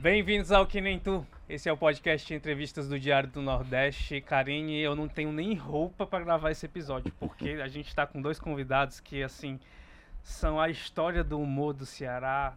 Bem-vindos ao Que Nem Tu. Esse é o podcast de entrevistas do Diário do Nordeste. Karine, eu não tenho nem roupa para gravar esse episódio, porque a gente está com dois convidados que, assim, são a história do humor do Ceará.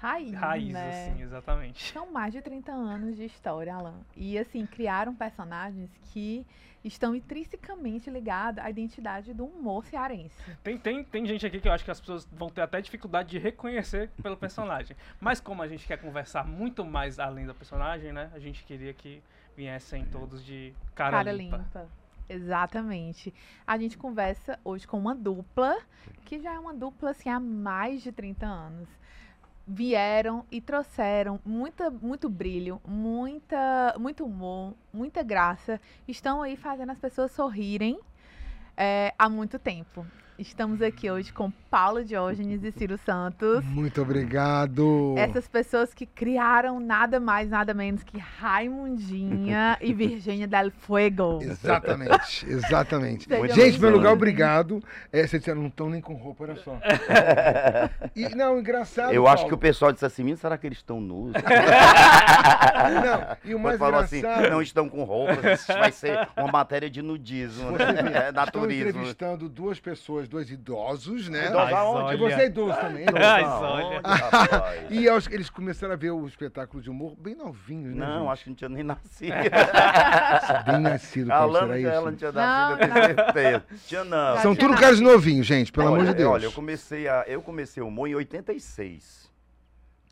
Raiz, Raiz, né? assim, exatamente. São mais de 30 anos de história, Alan. E, assim, criaram personagens que estão intrinsecamente ligados à identidade do humor cearense. Tem, tem, tem gente aqui que eu acho que as pessoas vão ter até dificuldade de reconhecer pelo personagem. Mas como a gente quer conversar muito mais além da personagem, né? A gente queria que viessem todos de cara, Cara limpa. limpa. Exatamente. A gente conversa hoje com uma dupla, que já é uma dupla, assim, há mais de 30 anos. Vieram e trouxeram muita, muito brilho, muita, muito humor, muita graça. Estão aí fazendo as pessoas sorrirem é, há muito tempo. Estamos aqui hoje com Paulo Diógenes e Ciro Santos. Muito obrigado. Essas pessoas que criaram nada mais, nada menos que Raimundinha e Virgínia del Fuego. Exatamente, exatamente. Gente, em primeiro bem-vindos. lugar, obrigado. É, vocês disseram, não estão nem com roupa, olha só. E, não, engraçado. Eu acho que o Paulo, pessoal disse assim, "Menino, será que eles estão nus? Não, e o Mas mais falou assim, engraçado. não estão com roupas, isso vai ser uma matéria de nudismo, né? É, naturismo. entrevistando duas pessoas, dois idosos, né? Idosos aonde? Você é olha- idoso também? Ai, aonde, olha. rapaz? E aos- eles começaram a ver o espetáculo de humor bem novinhos, né? Não, gente? acho que não tinha nem nascido. Bem nascido, A Paulo, será ela não isso? tinha Não, nascido, eu tenho certeza. Tinha não. São tudo caras novinhos, gente, pelo olha, amor de Deus. Olha, eu comecei, a, eu comecei o humor em 86.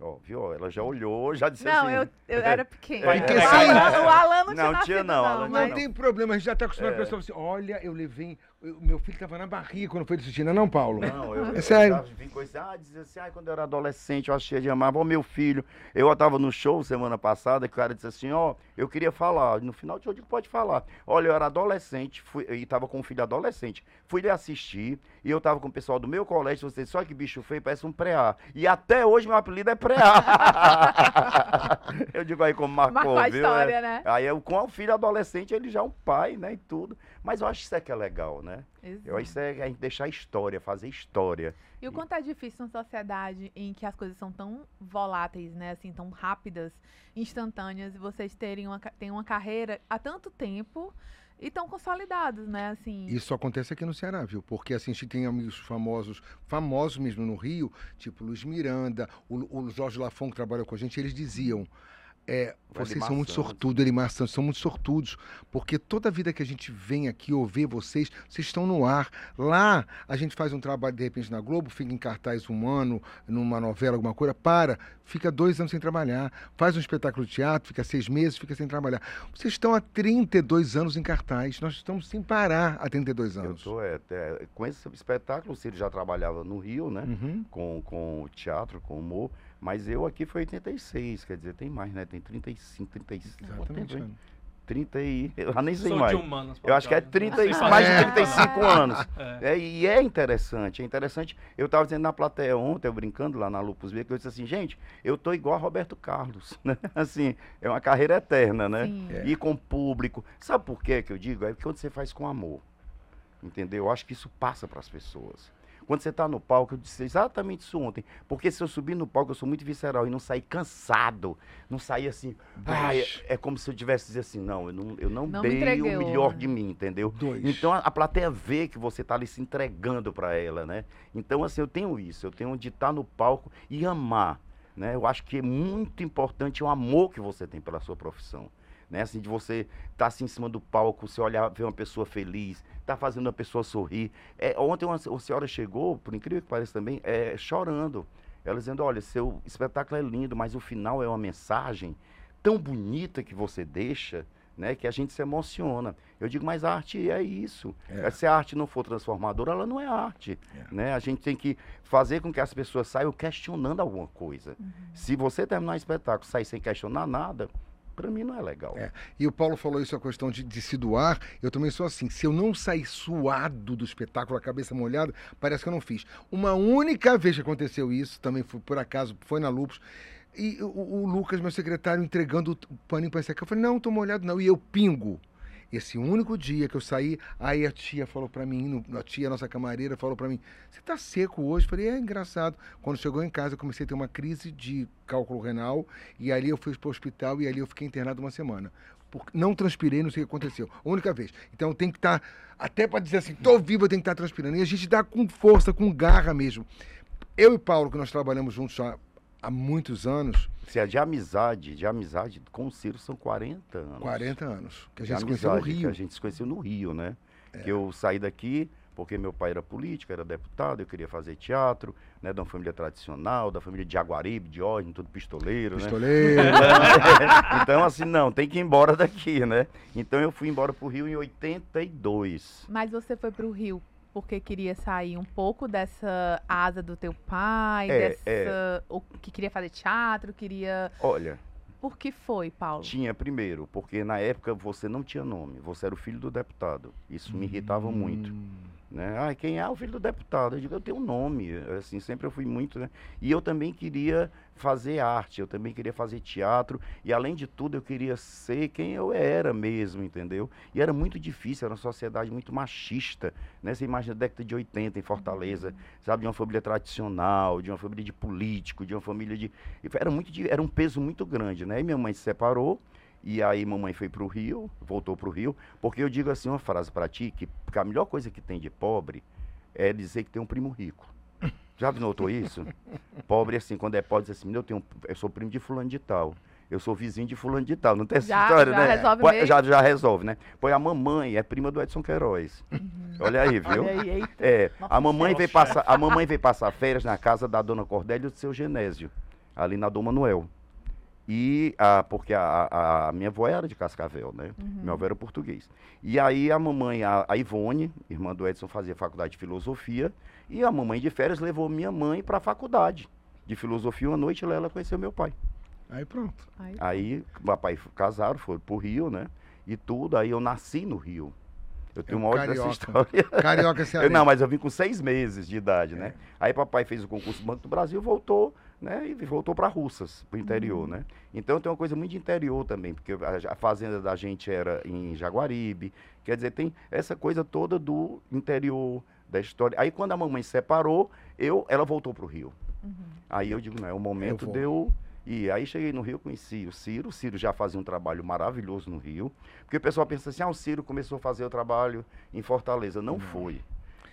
Ó, viu? Ela já olhou, já disse Não, assim. eu, eu era pequena. Vai, Porque o, sai- Alan, o Alan não tinha Não, nascido, tinha não, Alan não, mas- Não tem problema, a gente já tá acostumado É. com a pessoa assim, olha, eu levei. O meu filho tava na barriga quando foi assistir, não é não, Paulo? Não, eu, É eu sério. já vim esse, ah, dizia assim, ah, quando eu era adolescente, eu achei de amar, ó, meu filho, eu tava no show semana passada, que o cara disse assim, ó, eu queria falar, no final do show eu digo, pode falar. Olha, eu era adolescente, fui, e tava com um filho adolescente, fui lhe assistir, e eu tava com o pessoal do meu colégio, você só que bicho feio, parece um pré-A. E até hoje meu apelido é pré-A. eu digo aí como marcou, Marcou a viu? história, É. né? Aí eu, com o filho adolescente, ele já é um pai, né, e tudo. Mas eu acho isso é que é legal, né? Eu acho isso é a gente deixar história, fazer história. E o quanto é difícil numa sociedade em que as coisas são tão voláteis, né? Assim, tão rápidas, instantâneas, e vocês terem uma, têm uma carreira há tanto tempo e tão consolidados, né? Assim. Isso acontece aqui no Ceará, viu? Porque assim, a gente tem amigos famosos, famosos mesmo no Rio, tipo Luiz Miranda, o, o Jorge Lafon que trabalhou com a gente, eles diziam. É, vocês são muito sortudos, Elimar Santos, são muito sortudos, porque toda vida que a gente vem aqui ou vê vocês, vocês estão no ar. Lá, a gente faz um trabalho, de repente, na Globo, fica em cartaz um ano, numa novela, alguma coisa, para, fica dois anos sem trabalhar. Faz um espetáculo de teatro, fica seis meses, fica sem trabalhar. Vocês estão há 32 anos em cartaz, nós estamos sem parar há 32 Eu anos. tô, é, é, com esse espetáculo, o Ciro já trabalhava no Rio, né? Uhum. Com, com o teatro, com o humor. Mas eu aqui foi 86, quer dizer, tem mais, né? Tem 35, 35. quanto Exatamente. tempo, hein? Ana. 30 e. Eu nem sei Sou mais. de humanos. Eu acho que é Paulo. 30 Não e, mais de É. 35 anos. É. É, e é interessante, é interessante. Eu estava dizendo na plateia ontem, eu brincando lá na Lupus B, que eu disse assim, gente, eu tô igual a Roberto Carlos, né? Assim, é uma carreira eterna, né? Sim. É. E com o público. Sabe por quê que eu digo? É porque quando você faz com amor. Entendeu? Eu acho que isso passa para as pessoas. Quando você está no palco, eu disse exatamente isso ontem. Porque se eu subir no palco, eu sou muito visceral e não sair cansado, não sair assim. ai, é, é como se eu tivesse dizer assim, não, eu não, eu não, Não me dei entreguei, o melhor né? de mim, entendeu? Dois. Então a, a plateia vê que você está ali se entregando para ela, né? Então, assim, eu tenho isso, eu tenho de estar no palco e amar. Né? Eu acho que é muito importante o amor que você tem pela sua profissão. Né? Assim, de você estar assim em cima do palco, você olhar, ver uma pessoa feliz, tá fazendo uma pessoa sorrir. É, ontem uma, uma senhora chegou, por incrível que pareça também, é, chorando. Ela dizendo, olha, seu espetáculo é lindo, mas o final é uma mensagem tão bonita que você deixa, né, que a gente se emociona. Eu digo, mas a arte é isso. É. Se a arte não for transformadora, ela não é arte. É. Né? A gente tem que fazer com que as pessoas saiam questionando alguma coisa. Se você terminar um espetáculo e sair sem questionar nada, para mim não é legal. É. E o Paulo falou isso, a questão de, de se doar. Eu também sou assim. Se eu não sair suado do espetáculo, a cabeça molhada, parece que eu não fiz. Uma única vez que aconteceu isso, também foi, por acaso, foi na Lupus. E o, o Lucas, meu secretário, entregando o paninho para secar. Eu falei, não, tô molhado não. E eu pingo. Esse único dia que eu saí, aí a tia falou pra mim, a tia, nossa camareira, falou pra mim: Você tá seco hoje? Eu falei: É engraçado. Quando chegou em casa, eu comecei a ter uma crise de cálculo renal, e ali eu fui pro hospital e ali eu fiquei internado uma semana. Por- não transpirei, não sei o que aconteceu. A única vez. Então tem que estar, até pra dizer assim, tô vivo, eu tenho que estar transpirando. E a gente dá com força, com garra mesmo. Eu e Paulo, que nós trabalhamos juntos já há muitos anos, Se é de amizade, de amizade com o Ciro são 40 anos. 40 anos, que a De gente se conheceu no amizade, que Rio. a gente se conheceu no Rio, né? É. Que eu saí daqui porque meu pai era político, era deputado, eu queria fazer teatro, né? De uma família tradicional, da família de Jaguaribe, de Ordem, tudo pistoleiro, né? Pistoleiro. então, assim, não, tem que ir embora daqui, né? Então eu fui embora pro Rio em 82. Mas você foi pro Rio porque queria sair um pouco dessa asa do teu pai, É, dessa. O que queria fazer teatro, queria. Olha, Por que foi, Paulo? tinha primeiro, porque na época você não tinha nome, você era o filho do deputado. Isso me irritava muito. Né? Ah, quem é o filho do deputado? Eu digo, eu tenho um nome, assim, sempre eu fui muito, né? E eu também queria fazer arte, eu também queria fazer teatro, e além de tudo eu queria ser quem eu era mesmo, entendeu? E era muito difícil, era uma sociedade muito machista, né? Você imagina a década de 80 em Fortaleza, sabe? De uma família tradicional, de uma família de político, de uma família de... Era, muito, era um peso muito grande, né? E minha mãe se separou, e aí mamãe foi pro Rio, voltou pro Rio, porque eu digo assim uma frase para ti, que, a melhor coisa que tem de pobre é dizer que tem um primo rico. Já notou isso? Pobre, assim, quando é pobre, diz assim, eu, tenho, eu sou primo de fulano de tal. Eu sou vizinho de fulano de tal. Não tem essa Já- história, já né? resolve Pô, mesmo? já, já resolve, né? Pois a mamãe é prima do Edson Queiroz. Olha aí, viu? Olha aí, eita. É, Nossa, a mamãe veio passar, a mamãe veio passar férias na casa da dona Cordélia e do seu Genésio, ali na Dom Manuel. E a, porque a, a- a minha avó era de Cascavel, né? Uhum. Meu avô era português. E aí a mamãe, a, a Ivone, irmã do Edson, fazia faculdade de filosofia, e a mamãe de férias levou minha mãe para a faculdade de filosofia. Uma noite lá ela conheceu meu pai. Aí pronto. Aí, Aí, papai casaram, foram pro Rio, né? E tudo. Aí eu nasci no Rio. Eu tenho É um uma outra dessa carioca. história. Carioca Eu, não, mas eu vim com seis meses de idade, né? É. Aí papai fez o concurso do Banco do Brasil, voltou, né? E voltou para Russas, pro interior, né? Então tem uma coisa muito de interior também, porque a, a fazenda da gente era em Jaguaribe. Quer dizer, tem essa coisa toda do interior, da história. Aí quando a mamãe se separou, eu, ela voltou pro Rio. Uhum. Aí eu digo, não, é o momento de eu. E aí cheguei no Rio, conheci o Ciro. O Ciro já fazia um trabalho maravilhoso no Rio. Porque o pessoal pensa assim, ah, o Ciro começou a fazer o trabalho em Fortaleza. Não foi.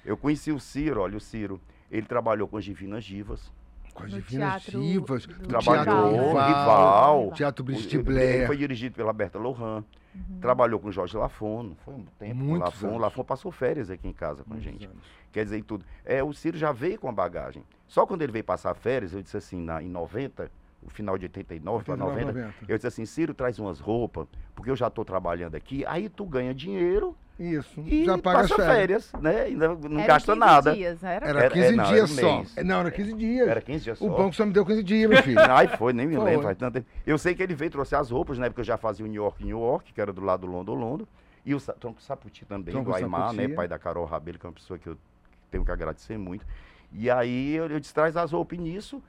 Eu conheci o Ciro, olha, o Ciro, ele trabalhou com as Divinas Divas. Com as No divinas teatro divas. do Trabalhou, Teatro Rival. Rival. Teatro Brigitte Blair. Foi dirigido pela Berta Lohan. Uhum. Trabalhou com Jorge Lafon. não Foi um tempo com o Muitos Lafon. O anos. Lafon passou férias aqui em casa com a gente. anos. Quer dizer, tudo. É, o Ciro já veio com a bagagem. Só quando ele veio passar férias, eu disse assim, na, em 90, o final de 89 para 90, 89, eu disse assim, Ciro, traz umas roupas, porque eu já estou trabalhando aqui, aí tu ganha dinheiro Isso. e já paga as passa férias. férias, né? E não, Era gasta 15 nada. Dias, era? Era Era- 15 é, não, era dias um só. mês. Não, era 15 dias. Era 15 dias só. O banco só me deu 15 dias, meu filho. Ai, foi, nem me Foi. lembro. faz tanto tempo. Eu sei que ele veio, trouxe as roupas, né? Porque eu já fazia o New York, New York, que era do lado do London, London. E o Tronco Saputi também, Tronco do Aymar, né? Saputi. Pai da Carol Rabelo, que é uma pessoa que eu tenho que agradecer muito. E aí eu, eu disse, traz as roupas e nisso.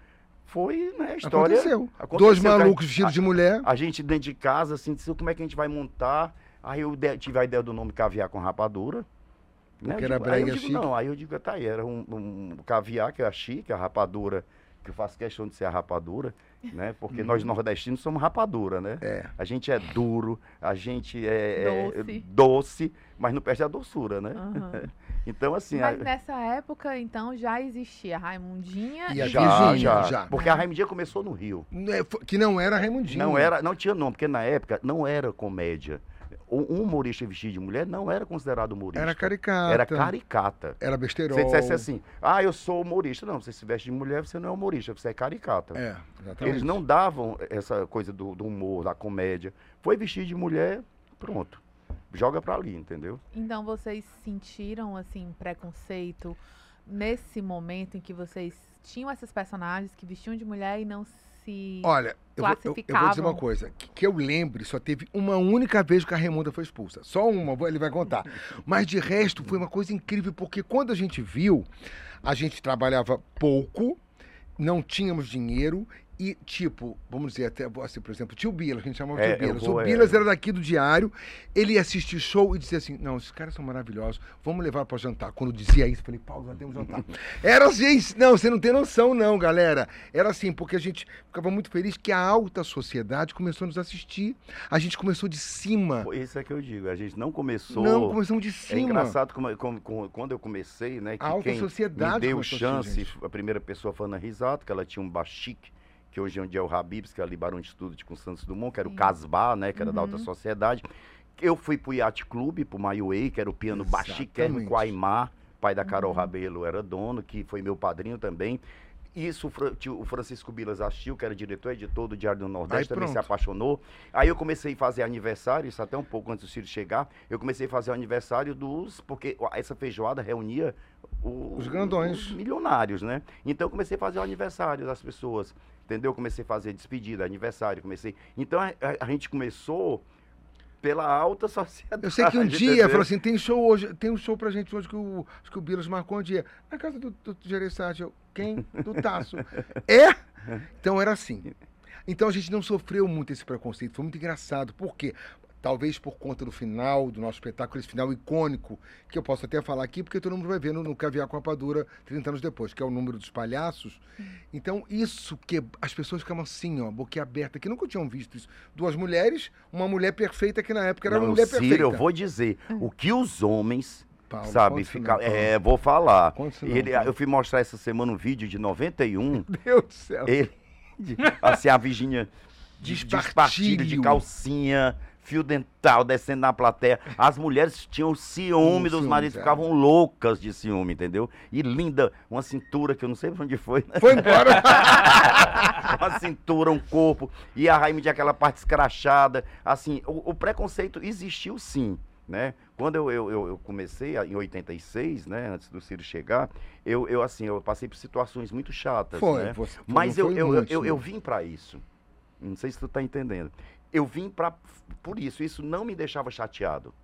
Foi, né, a história. Aconteceu. aconteceu, Dois a- malucos vestidos de mulher. A gente dentro de casa, assim, disse, como é que a gente vai montar? Aí eu de- tive a ideia do nome caviar com rapadura. Né? Porque era digo- aí brega digo, chique. Não, aí eu digo, tá aí, era um, um caviar que é a chique, a rapadura, que eu faço questão de ser a rapadura, né? Porque nós nordestinos somos rapadura, né? Uhum. É. A gente é duro, a gente é, é Doce. doce, mas não perde a doçura, né? Aham. Então, assim, Mas a- nessa época, então, já existia a Raimundinha E a já, já, já. Porque a Raimundinha começou no Rio. É, Que não era Raimundinho. Não era, não tinha nome, porque na época não era comédia. Um um humorista vestido de mulher não era considerado humorista. Era caricata. Era caricata. Era Se besterol. você dissesse assim, ah, eu sou humorista. Não, você se veste de mulher, você não é humorista, você é caricata. É, exatamente. Eles não davam essa coisa do, do humor, da comédia. Foi vestido de mulher, pronto. Joga pra ali, entendeu? Então, vocês sentiram, assim, preconceito nesse momento em que vocês tinham esses personagens que vestiam de mulher e não se... Olha, eu vou, eu- eu vou dizer uma classificavam. coisa. Que, que eu lembre, só teve uma única vez que a Raimunda foi expulsa. Só uma, ele vai contar. Mas de resto, foi uma coisa incrível, porque quando a gente viu, a gente trabalhava pouco, não tínhamos dinheiro E, tipo, vamos dizer, até assim, por exemplo, tio Bilas, que a gente chamava É, tio Bilas. vou, o é. Bilas era daqui do diário, ele ia assistir show e dizia assim: Não, esses caras são maravilhosos, vamos levar para jantar. Quando dizia isso, eu falei: Paulo, já temos jantar. Era assim, não, você não tem noção, não, galera. Era assim, porque a gente ficava muito feliz que a alta sociedade começou a nos assistir. A gente começou de cima. Isso é que eu digo, a gente não começou. Não, começamos de É cima. engraçado como, como- como- quando eu comecei, né? Que A alta sociedade me deu chance, gente. a primeira pessoa foi a Ana Risato, que ela tinha um bachique, que hoje é onde é o Habibs, que é ali Barão de Estudo com Santos Dumont, que era o. Casbah, né? Que era da Uhum. alta sociedade. Eu fui pro Yacht Club, pro Maiuei, que era o piano bachiquérrimo com Aymar, pai da Carol Uhum. Rabelo era dono, que foi meu padrinho também. Isso o Francisco Bilas assistiu, que era diretor editor do Diário do Nordeste, Aí também se apaixonou. Aí eu comecei a fazer aniversário, isso até um pouco antes do Ciro chegar, eu comecei a fazer aniversário dos. Porque essa feijoada reunia o- Os grandões. os milionários, né? Então eu comecei a fazer o aniversário das pessoas, entendeu? Comecei a fazer despedida, aniversário, comecei. Então a, a- a gente começou pela alta sociedade. Eu sei que um dia entendeu? falou assim: tem show hoje, tem um show pra gente hoje que o, acho que o Bilas marcou um dia. Na casa do, do Gereissati. Eu, quem? Do Taço. é? Então era assim. Então a gente não sofreu muito esse preconceito. Foi muito engraçado. Por quê? Talvez por conta do final do nosso espetáculo, esse final icônico, que eu posso até falar aqui, porque todo mundo vai ver no, no Caviar com Rapadura 30 anos depois, que é o número dos palhaços. Então, isso que as pessoas ficavam assim, ó, boquiaberta, que nunca tinham visto isso. Duas mulheres, uma mulher perfeita, que na época era Não, uma mulher Ciro, perfeita. eu vou dizer, o que os homens, Paulo, sabe, ficar. É, vou falar. Não, Ele, Paulo. eu fui mostrar essa semana um vídeo de 91. Meu Deus do céu. Ele, de- assim, a Despartilho. despartilho de calcinha, fio dental, descendo na plateia. As mulheres tinham ciúme Hum, dos ciúmes, maridos, é. ficavam loucas de ciúme, entendeu? E linda, uma cintura que eu não sei pra onde foi, né? Foi embora. uma cintura, um corpo, e a Raime de aquela parte escrachada. Assim, o, o preconceito existiu sim. Né? Quando eu, eu, eu- comecei, em 86, né, antes do Ciro chegar, eu, eu assim, eu passei por situações muito chatas, Foi, né? você- Mas eu, eu, muito, eu, eu vim para isso. Não sei se tu tá entendendo. Eu vim para por isso. Isso não me deixava chateado.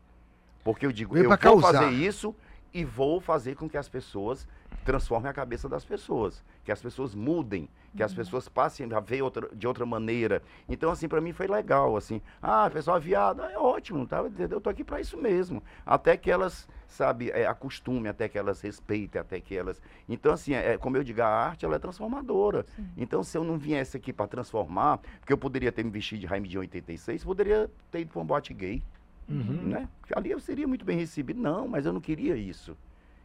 Porque eu digo, Veio eu vou causar. fazer isso e vou fazer com que as pessoas transformem a cabeça das pessoas, que as pessoas mudem, que as pessoas passem a ver outra, de outra maneira. Então, assim, para mim foi legal, assim. Ah, pessoal, viado, é ótimo, tá? Eu tô aqui para isso mesmo. Até que elas, sabe, é, acostumem, até que elas respeitem, até que elas... Então, assim, é, como eu digo, a arte, ela é transformadora. Então, se eu não viesse aqui para transformar, porque eu poderia ter me vestido de Raime de 86, poderia ter ido para um boate gay, Uhum. né? Ali eu seria muito bem recebido. Não, mas eu não queria isso.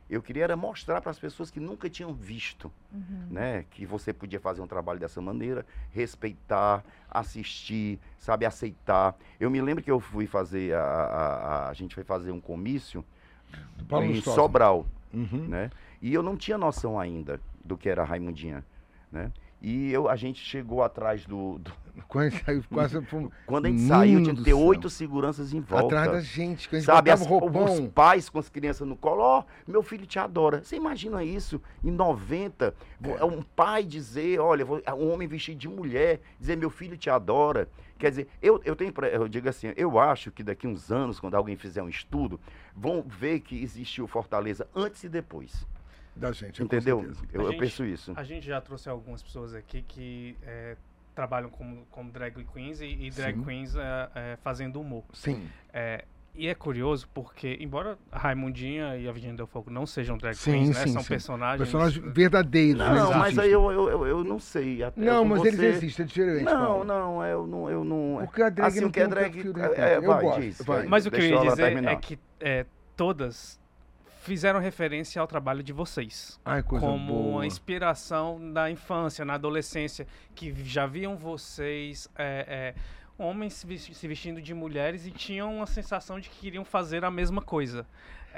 Eu queria era mostrar para as pessoas que nunca tinham visto, Uhum. né? Que você podia fazer um trabalho dessa maneira, respeitar, assistir, sabe, aceitar. Eu me lembro que eu fui fazer, a, a, a- a gente foi fazer um comício em. Sobral, Uhum. né? E eu não tinha noção ainda do que era Raimundinha, né? E eu, a gente chegou atrás do, do- Quase, saiu- quase quando a gente saiu, tinha que ter oito seguranças em volta. atrás da gente, que a gente Sabe, as- roupão. os pais com as crianças no colo, ó, meu filho te adora. Você imagina isso em 90? vo- É. Um pai dizer, olha, vou- um homem vestido de mulher, dizer meu filho te adora. Quer dizer, eu, eu tenho, eu digo assim, eu acho que daqui uns anos, quando alguém fizer um estudo, vão ver que existiu Fortaleza antes e depois. Da gente, com entendeu? certeza. Eu, A eu gente- penso isso. A gente já trouxe algumas pessoas aqui que é, trabalham como, como drag queens e, e drag Sim. queens é, é, fazendo humor. Sim. É, e é curioso porque, embora a Raimundinha e a Virginia Del Fogo não sejam drag Sim, queens, né? sim, São sim. personagens. Personagens verdadeiros. Não, eles mas aí eu, eu, eu, eu não sei. Até Não, mas eles você- existem, é diferente. Não, Paulo. não, eu não. Eu não Porque a drag assim, não o que é um drag. perfil, de é, é, Eu vai, gosto, diz, vai. Mas o que eu ia dizer é que é, todas fizeram referência ao trabalho de vocês. Ai, coisa como boa. uma inspiração da infância, na adolescência, que já viam vocês é, é, homens se vesti- se vestindo de mulheres e tinham uma sensação de que queriam fazer a mesma coisa.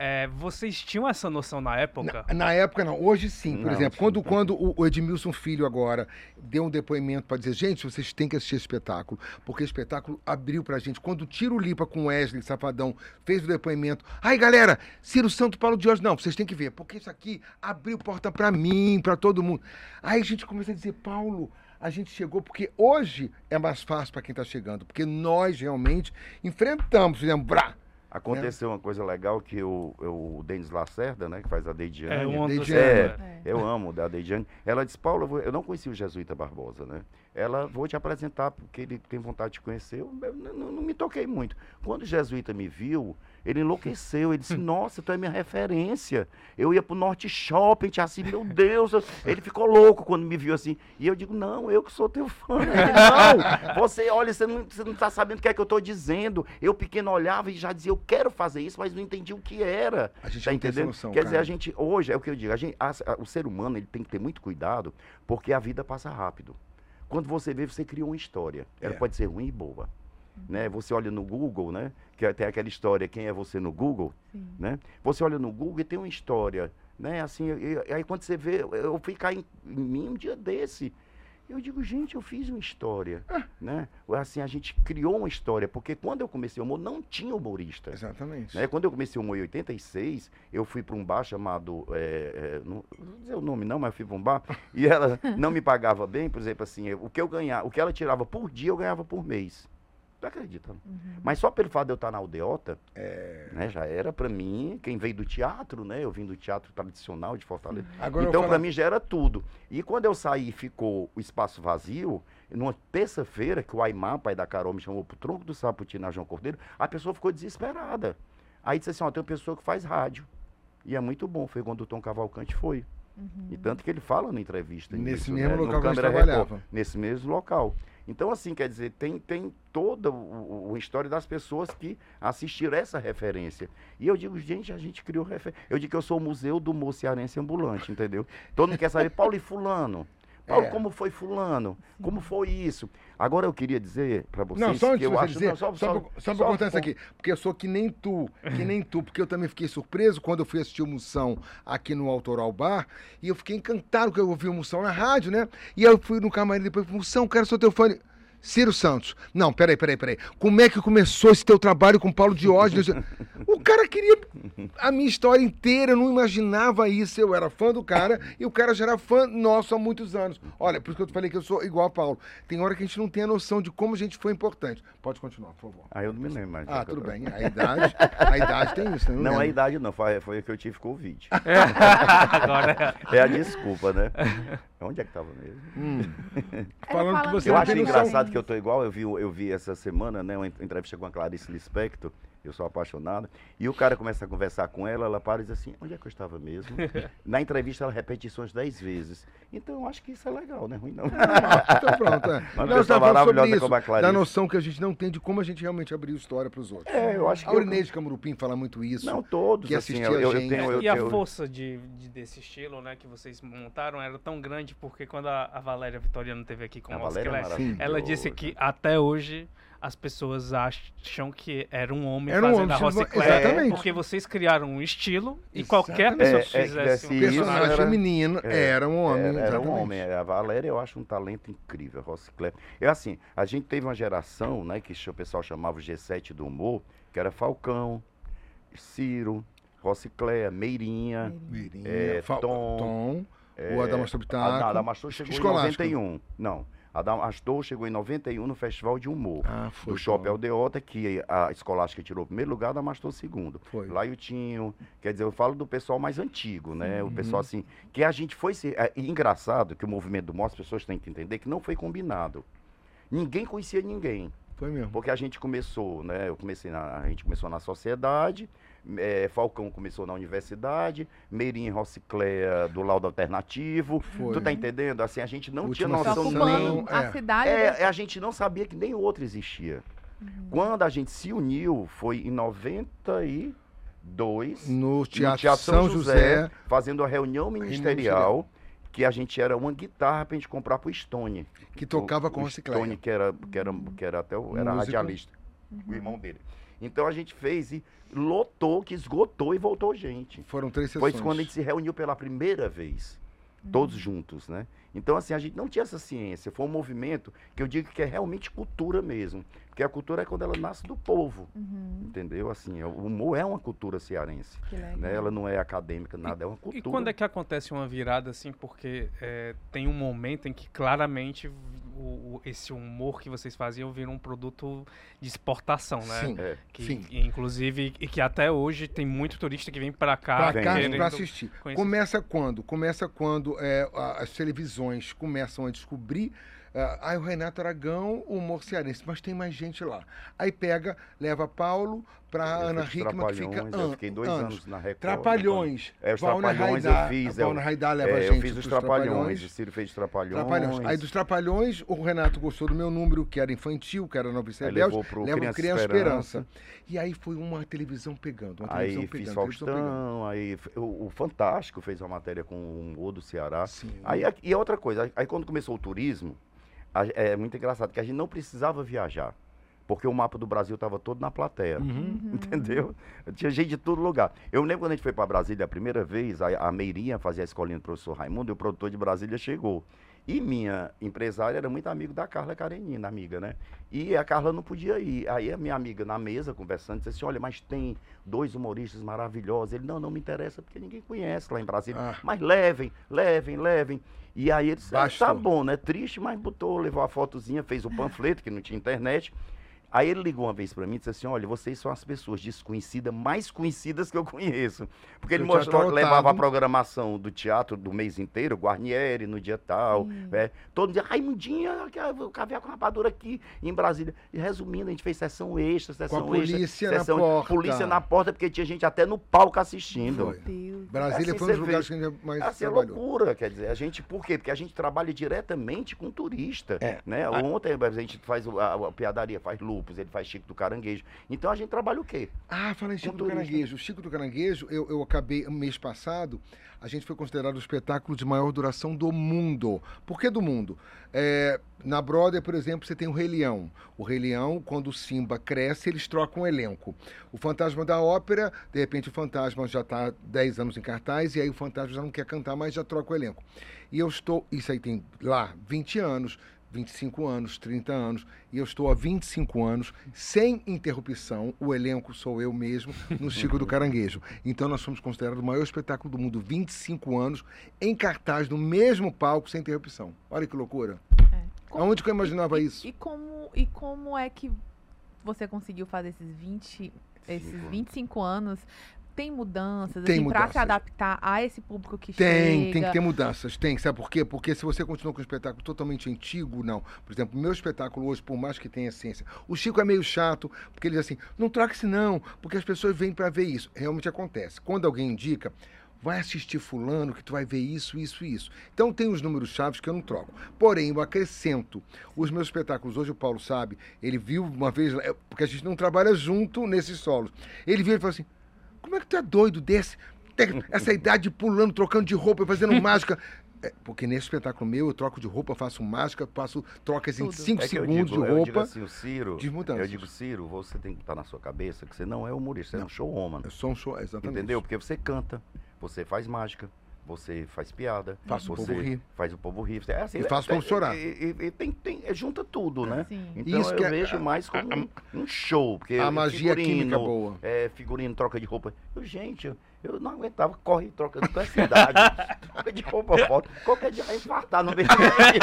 É, vocês tinham essa noção na época? Na, na época não, hoje sim, por Não, exemplo, sim. quando, quando o, Edmilson Filho agora deu um depoimento para dizer, gente, vocês têm que assistir esse espetáculo, porque o espetáculo abriu pra gente. Quando o Tiro Lipa com Wesley Safadão fez o depoimento, ai galera, Ciro Santo Paulo de hoje, não, vocês têm que ver, porque isso aqui abriu porta pra mim, pra todo mundo. Aí a gente começa a dizer, Paulo, a gente chegou, porque hoje é mais fácil pra quem tá chegando, porque nós realmente enfrentamos, fizemos, brá, Aconteceu uma coisa legal que o, o Denis Lacerda, né, que faz a Deidiane. É, Deidiane. É, É. eu amo da Deidiane. Ela disse, Paulo, eu não conhecia o Jesuíta Barbosa, né? Ela, vou te apresentar, porque ele tem vontade de conhecer. Eu, eu não, não- me toquei muito. Quando o jesuíta me viu, ele enlouqueceu. Ele disse, nossa, tu é minha referência. Eu ia pro Norte Shopping, tinha assim, meu Deus. eu- Ele ficou louco quando me viu assim. E eu digo, não, eu que sou teu fã. Ele, não, você, olha, você não, você não tá sabendo o que é que eu tô dizendo. Eu pequeno olhava e já dizia, eu quero fazer isso, mas não entendi o que era. A gente Tá entendendo? noção, Quer dizer, cara. a gente, hoje, é o que eu digo, a gente, a- a- o ser humano ele tem que ter muito cuidado, porque a vida passa rápido. Quando você vê, você criou uma história. Ela É. pode ser ruim e boa. Né? Você olha no Google, né? Que tem aquela história, quem é você no Google, Sim. né? Você olha no Google e tem uma história, né? Assim, e- e- aí quando você vê, eu- eu fui cair em, em mim um dia desse. Eu digo, gente, eu fiz uma história, Ah. né? Assim, a gente criou uma história, porque quando eu comecei o humor, não tinha humorista. Exatamente. Né? Quando eu comecei o humor em 86, eu fui para um bar chamado. é, é, não não vou dizer o nome não, mas eu fui para um bar. E ela não me pagava bem, por exemplo, assim, o que eu ganhava, o que ela tirava por dia, eu ganhava por mês. Tu acredita? né? Uhum. Mas só pelo fato de eu estar na aldeota, né, já era para mim, quem veio do teatro, né? Eu vim do teatro tradicional de Fortaleza. Agora eu então, vou para mim já era tudo. E quando eu saí e ficou o espaço vazio, numa terça-feira, que o Aimar, pai da Carol, me chamou pro tronco do Saputi na João Cordeiro, a pessoa ficou desesperada. Aí disse assim, ó, tem uma pessoa que faz rádio. E é muito bom, foi quando o Tom Cavalcante foi. E tanto que ele fala na entrevista. Nesse isso, mesmo né, no local que a gente Câmara Record, trabalhava. Nesse mesmo local. Então, assim, quer dizer, tem, tem toda o- história das pessoas que assistiram essa referência. E eu digo, gente, a gente criou referência. Eu digo que eu sou o Museu do Humor Cearense Ambulante, entendeu? Todo mundo quer saber, Paulo e Fulano. Paulo, É. como foi Fulano? Como foi isso? Agora eu queria dizer para vocês Não, só que eu acho. dizer, não, só, só, só pra cortar isso aqui, porque eu sou que nem tu, que nem tu, porque eu também fiquei surpreso quando eu fui assistir o Moção aqui no Autoral Bar, e eu fiquei encantado que eu ouvi o Moção na rádio, né? E aí eu fui no camarim depois, Moção, cara, sou teu fã. Ciro Santos. Não, peraí, peraí, peraí. Como é que começou esse teu trabalho com Paulo Diógenes? o cara queria a minha história inteira, eu não imaginava isso. Eu era fã do cara e o cara já era fã nosso há muitos anos. Olha, por isso que eu te falei que eu sou igual a Paulo. Tem hora que a gente não tem a noção de como a gente foi importante. Pode continuar, por favor. Ah, eu não me lembro mais. Ah, tudo bem. A idade, a idade tem isso, né? Não, lembro. a idade não, foi, foi que eu tive Covid. Agora, É a desculpa, né? Onde é que tava mesmo? Hum. Falando que você Eu acho engraçado que eu tô igual, eu vi, eu vi essa semana, né, uma entrevista com a Clarice Lispector, eu sou apaixonado, e o cara começa a conversar com ela, ela para e diz assim, onde é que eu estava mesmo? Na entrevista ela repete isso umas 10 vezes. Então eu acho que isso é legal, não é ruim não. Então pronto, é. Uma Não, tá falando sobre maravilhosa isso, como a Clarice. da noção que a gente não tem de como a gente realmente abriu história para os outros. É, eu acho que A Urinês de Camurupim fala muito isso. Não, todos, que assim, assistia eu, eu, a eu gente. tenho... Eu, e a eu- força de, de- desse estilo, né, que vocês montaram era tão grande porque quando a, a Valéria Vitoriano teve aqui com A o Valéria é ela disse que até hoje as pessoas acham que era um homem Era um fazendo homem, a Rosiclé, exatamente. porque vocês criaram um estilo e Exatamente. qualquer pessoa que É, é, fizesse desse um O personagem era- feminino é, era um homem. Era, era um homem. A Valéria eu acho um talento incrível, a Rosiclé. É assim, a gente teve uma geração, né, que o pessoal chamava o G7 do humor, que era Falcão, Ciro, Rosiclé, Meirinha. Mirinha, É, Tom, Tom, o é, Adamastor A Bitaco. Adamastor chegou Escolástico. em 91. Não. A Adamastor chegou em 91 no Festival de Humor. Ah, foi. do Shopping. Aldeota, que a Escolástica tirou o primeiro lugar, a Adamastor segundo. Foi. Lá eu tinha, quer dizer, eu falo do pessoal mais antigo, né? O Uhum. pessoal assim, que a gente foi se. É, engraçado que o movimento do Mostra, as pessoas têm que entender que não foi combinado. Ninguém conhecia ninguém. Foi mesmo. Porque a gente começou, né? Eu comecei na, a gente começou na sociedade, eh, Falcão começou na universidade, Meirinho e Rocicléia do laudo alternativo. Foi. Tu tá entendendo? Assim, a gente não tinha Última Tá noção nem. ocupando a é. cidade. É, a gente não sabia que nem outro existia. Quando a gente se uniu, foi em 92, No no Teatro, São José. fazendo a reunião ministerial, que a gente era uma guitarra pra gente comprar pro Stone. Que tocava com o Rocicléia. Stone, que era, que era, que era até o, era radialista, o irmão dele. Então a gente fez e lotou, que esgotou e voltou gente. Foram três Foi sessões. quando a gente se reuniu pela primeira vez, todos juntos, né? Então, assim, a gente não tinha essa ciência. Foi um movimento que eu digo que é realmente cultura mesmo. Porque a cultura é quando ela nasce do povo, Uhum, entendeu? Assim, o humor é uma cultura cearense. que legal. Né? Ela não é acadêmica, nada, é uma cultura. E quando é que acontece uma virada assim? Porque é, tem um momento em que claramente o, o- esse humor que vocês faziam vira um produto de exportação, né? Sim. É. Que, Sim. e, inclusive, e que até hoje tem muito turista que vem pra cá. Pra cá, querendo pra assistir. conhecer. Começa quando? Começa quando é, a- as televisões começam a descobrir aí o Renato Aragão, o humor cearense, mas tem mais gente lá. Aí pega, leva Paulo pra Eu Ana Hickman, que fica Trapalhões, eu fiquei dois anos, na Record. Trapalhões. É, os Valner Trapalhões eu Raidar- fiz. a Valner eu- Raidar leva é, a eu gente fiz os pros Trapalhões, o Ciro fez Trapalhões. Trapalhões. Aí dos Trapalhões, o Renato gostou do meu número, que era infantil, que era Novice Aí Rebelde. levou pro leva Criança Criança Esperança. Esperança. E aí foi uma televisão pegando, uma Aí televisão fiz pegando, televisão pegando. Faustão, aí o, o Fantástico fez uma matéria com o humor do Ceará. Sim. Aí, e outra coisa, aí quando começou o turismo, a- é muito engraçado, que a gente não precisava viajar, porque o mapa do Brasil estava todo na plateia. Uhum. Entendeu? Tinha gente de todo lugar. Eu lembro quando a gente foi para Brasília a primeira vez, a, a Meirinha fazia a escolinha do professor Raimundo, e o produtor de Brasília chegou. E minha empresária era muito amigo da Carla Karenina, amiga, né? E a Carla não podia ir. Aí a minha amiga na mesa, conversando, disse assim, olha, mas tem dois humoristas maravilhosos. Ele, não, não me interessa, porque ninguém conhece lá em Brasília. Ah. Mas levem, levem, levem. E aí ele disse, ah, tá bom, né? Triste, mas botou, levou a fotozinha, fez o panfleto, que não tinha internet. Aí ele ligou uma vez pra mim e disse assim: Olha, vocês são as pessoas desconhecidas, mais conhecidas que eu conheço. Porque ele mostrou, levava a programação do teatro do mês inteiro, Guarnieri no dia tal. Sim. É, todo dia, Raimundinha, que o caviar com rapadura aqui em Brasília. E resumindo, a gente fez sessão extra, sessão a extra. polícia na sessão, porta. Polícia na porta, porque tinha gente até no palco assistindo. Foi. Deus. Brasília Assim foi um dos lugares que a gente mais Assim, é trabalhou. loucura, quer dizer, a gente, por quê? Porque a gente trabalha diretamente com turista, É. né? Ontem a gente faz o- a, a piadaria, faz lupus, ele faz Chico do Caranguejo. Então a gente trabalha o quê? Ah, fala em Chico do. Caranguejo. O Chico do Caranguejo, eu, eu acabei, mês passado, a gente foi considerado o espetáculo de maior duração do mundo. Por que do mundo? É, na Broadway, por exemplo, você tem o Rei Leão. O Rei Leão, quando o Simba cresce, eles trocam o elenco. O Fantasma da Ópera, de repente o Fantasma já está 10 anos em cartaz, e aí o Fantasma já não quer cantar mais, já troca o elenco. E eu estou, isso aí tem lá 20 anos, 25 anos, 30 anos, e eu estou há 25 anos, sem interrupção, o elenco sou eu mesmo, no Chico do Caranguejo. Então nós somos considerados o maior espetáculo do mundo, 25 anos, em cartaz, no mesmo palco, sem interrupção. Olha que loucura. Como- Aonde que eu imaginava e, isso? E como, e como é que você conseguiu fazer esses 20, esses Cinco. 25 anos? Tem mudanças, Tem assim, pra se adaptar a esse público que Tem, chega? tem que ter mudanças, tem. Sabe por quê? Porque se você continua com um espetáculo totalmente antigo, não. Por exemplo, o meu espetáculo hoje, por mais que tenha essência, o Chico é meio chato, porque ele diz assim, não troque isso não, porque as pessoas vêm para ver isso. Realmente acontece. Quando alguém indica, vai assistir fulano que tu vai ver isso, isso e isso. Então tem os números chaves que eu não troco. Porém, eu acrescento. Os meus espetáculos, hoje o Paulo sabe, ele viu uma vez, é, porque a gente não trabalha junto nesses solos. Ele viu e falou assim, como é que tu é doido desse? Tem Essa idade pulando, trocando de roupa, fazendo mágica. É, porque nesse espetáculo meu, eu troco de roupa, faço mágica, faço trocas em Tudo. 5 É segundos digo, de eu digo roupa. assim, o Ciro, de mudanças. eu digo, Ciro, você tem que estar na sua cabeça que você não é humorista, você é um showwoman. Eu sou um show, exatamente. Entendeu? Porque você canta, você faz mágica, você faz piada, Faço o povo rir. faz o povo rir. É assim, E é- faço o povo é- chorar. E, e- e tem, tem, é, junta tudo, né? Sim. Então Isso eu que é- vejo mais como um, um show, porque A magia figurino, química boa. É, figurino, troca de roupa. Eu, gente, eu, não aguentava, corre e troca com essa idade. troca de roupa foto. Qualquer dia vai infartar no meio.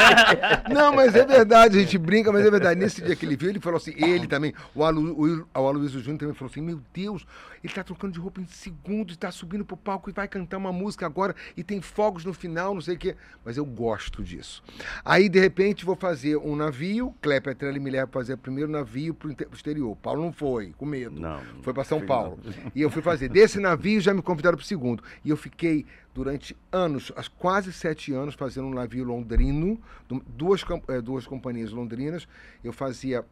Não, mas é verdade, a gente brinca, mas é verdade. Nesse dia que ele viu, ele falou assim, ele também, o, Alu, o, o Aloysio Júnior também falou assim, meu Deus, ele tá trocando de roupa em segundos, tá subindo pro palco e vai cantar uma música agora e tem fogos no final, não sei o quê. Mas eu gosto disso. Aí, de repente, vou fazer um navio, Kleber Trelli me leva pra fazer o primeiro navio pro exterior. Paulo não foi, com medo. Não. Foi para São Paulo. não. E eu fui fazer. Desse navio já me convidaram para o segundo. E eu fiquei durante anos, as quase sete anos, fazendo um navio londrino, du- duas, eh, duas companhias londrinas. Eu fazia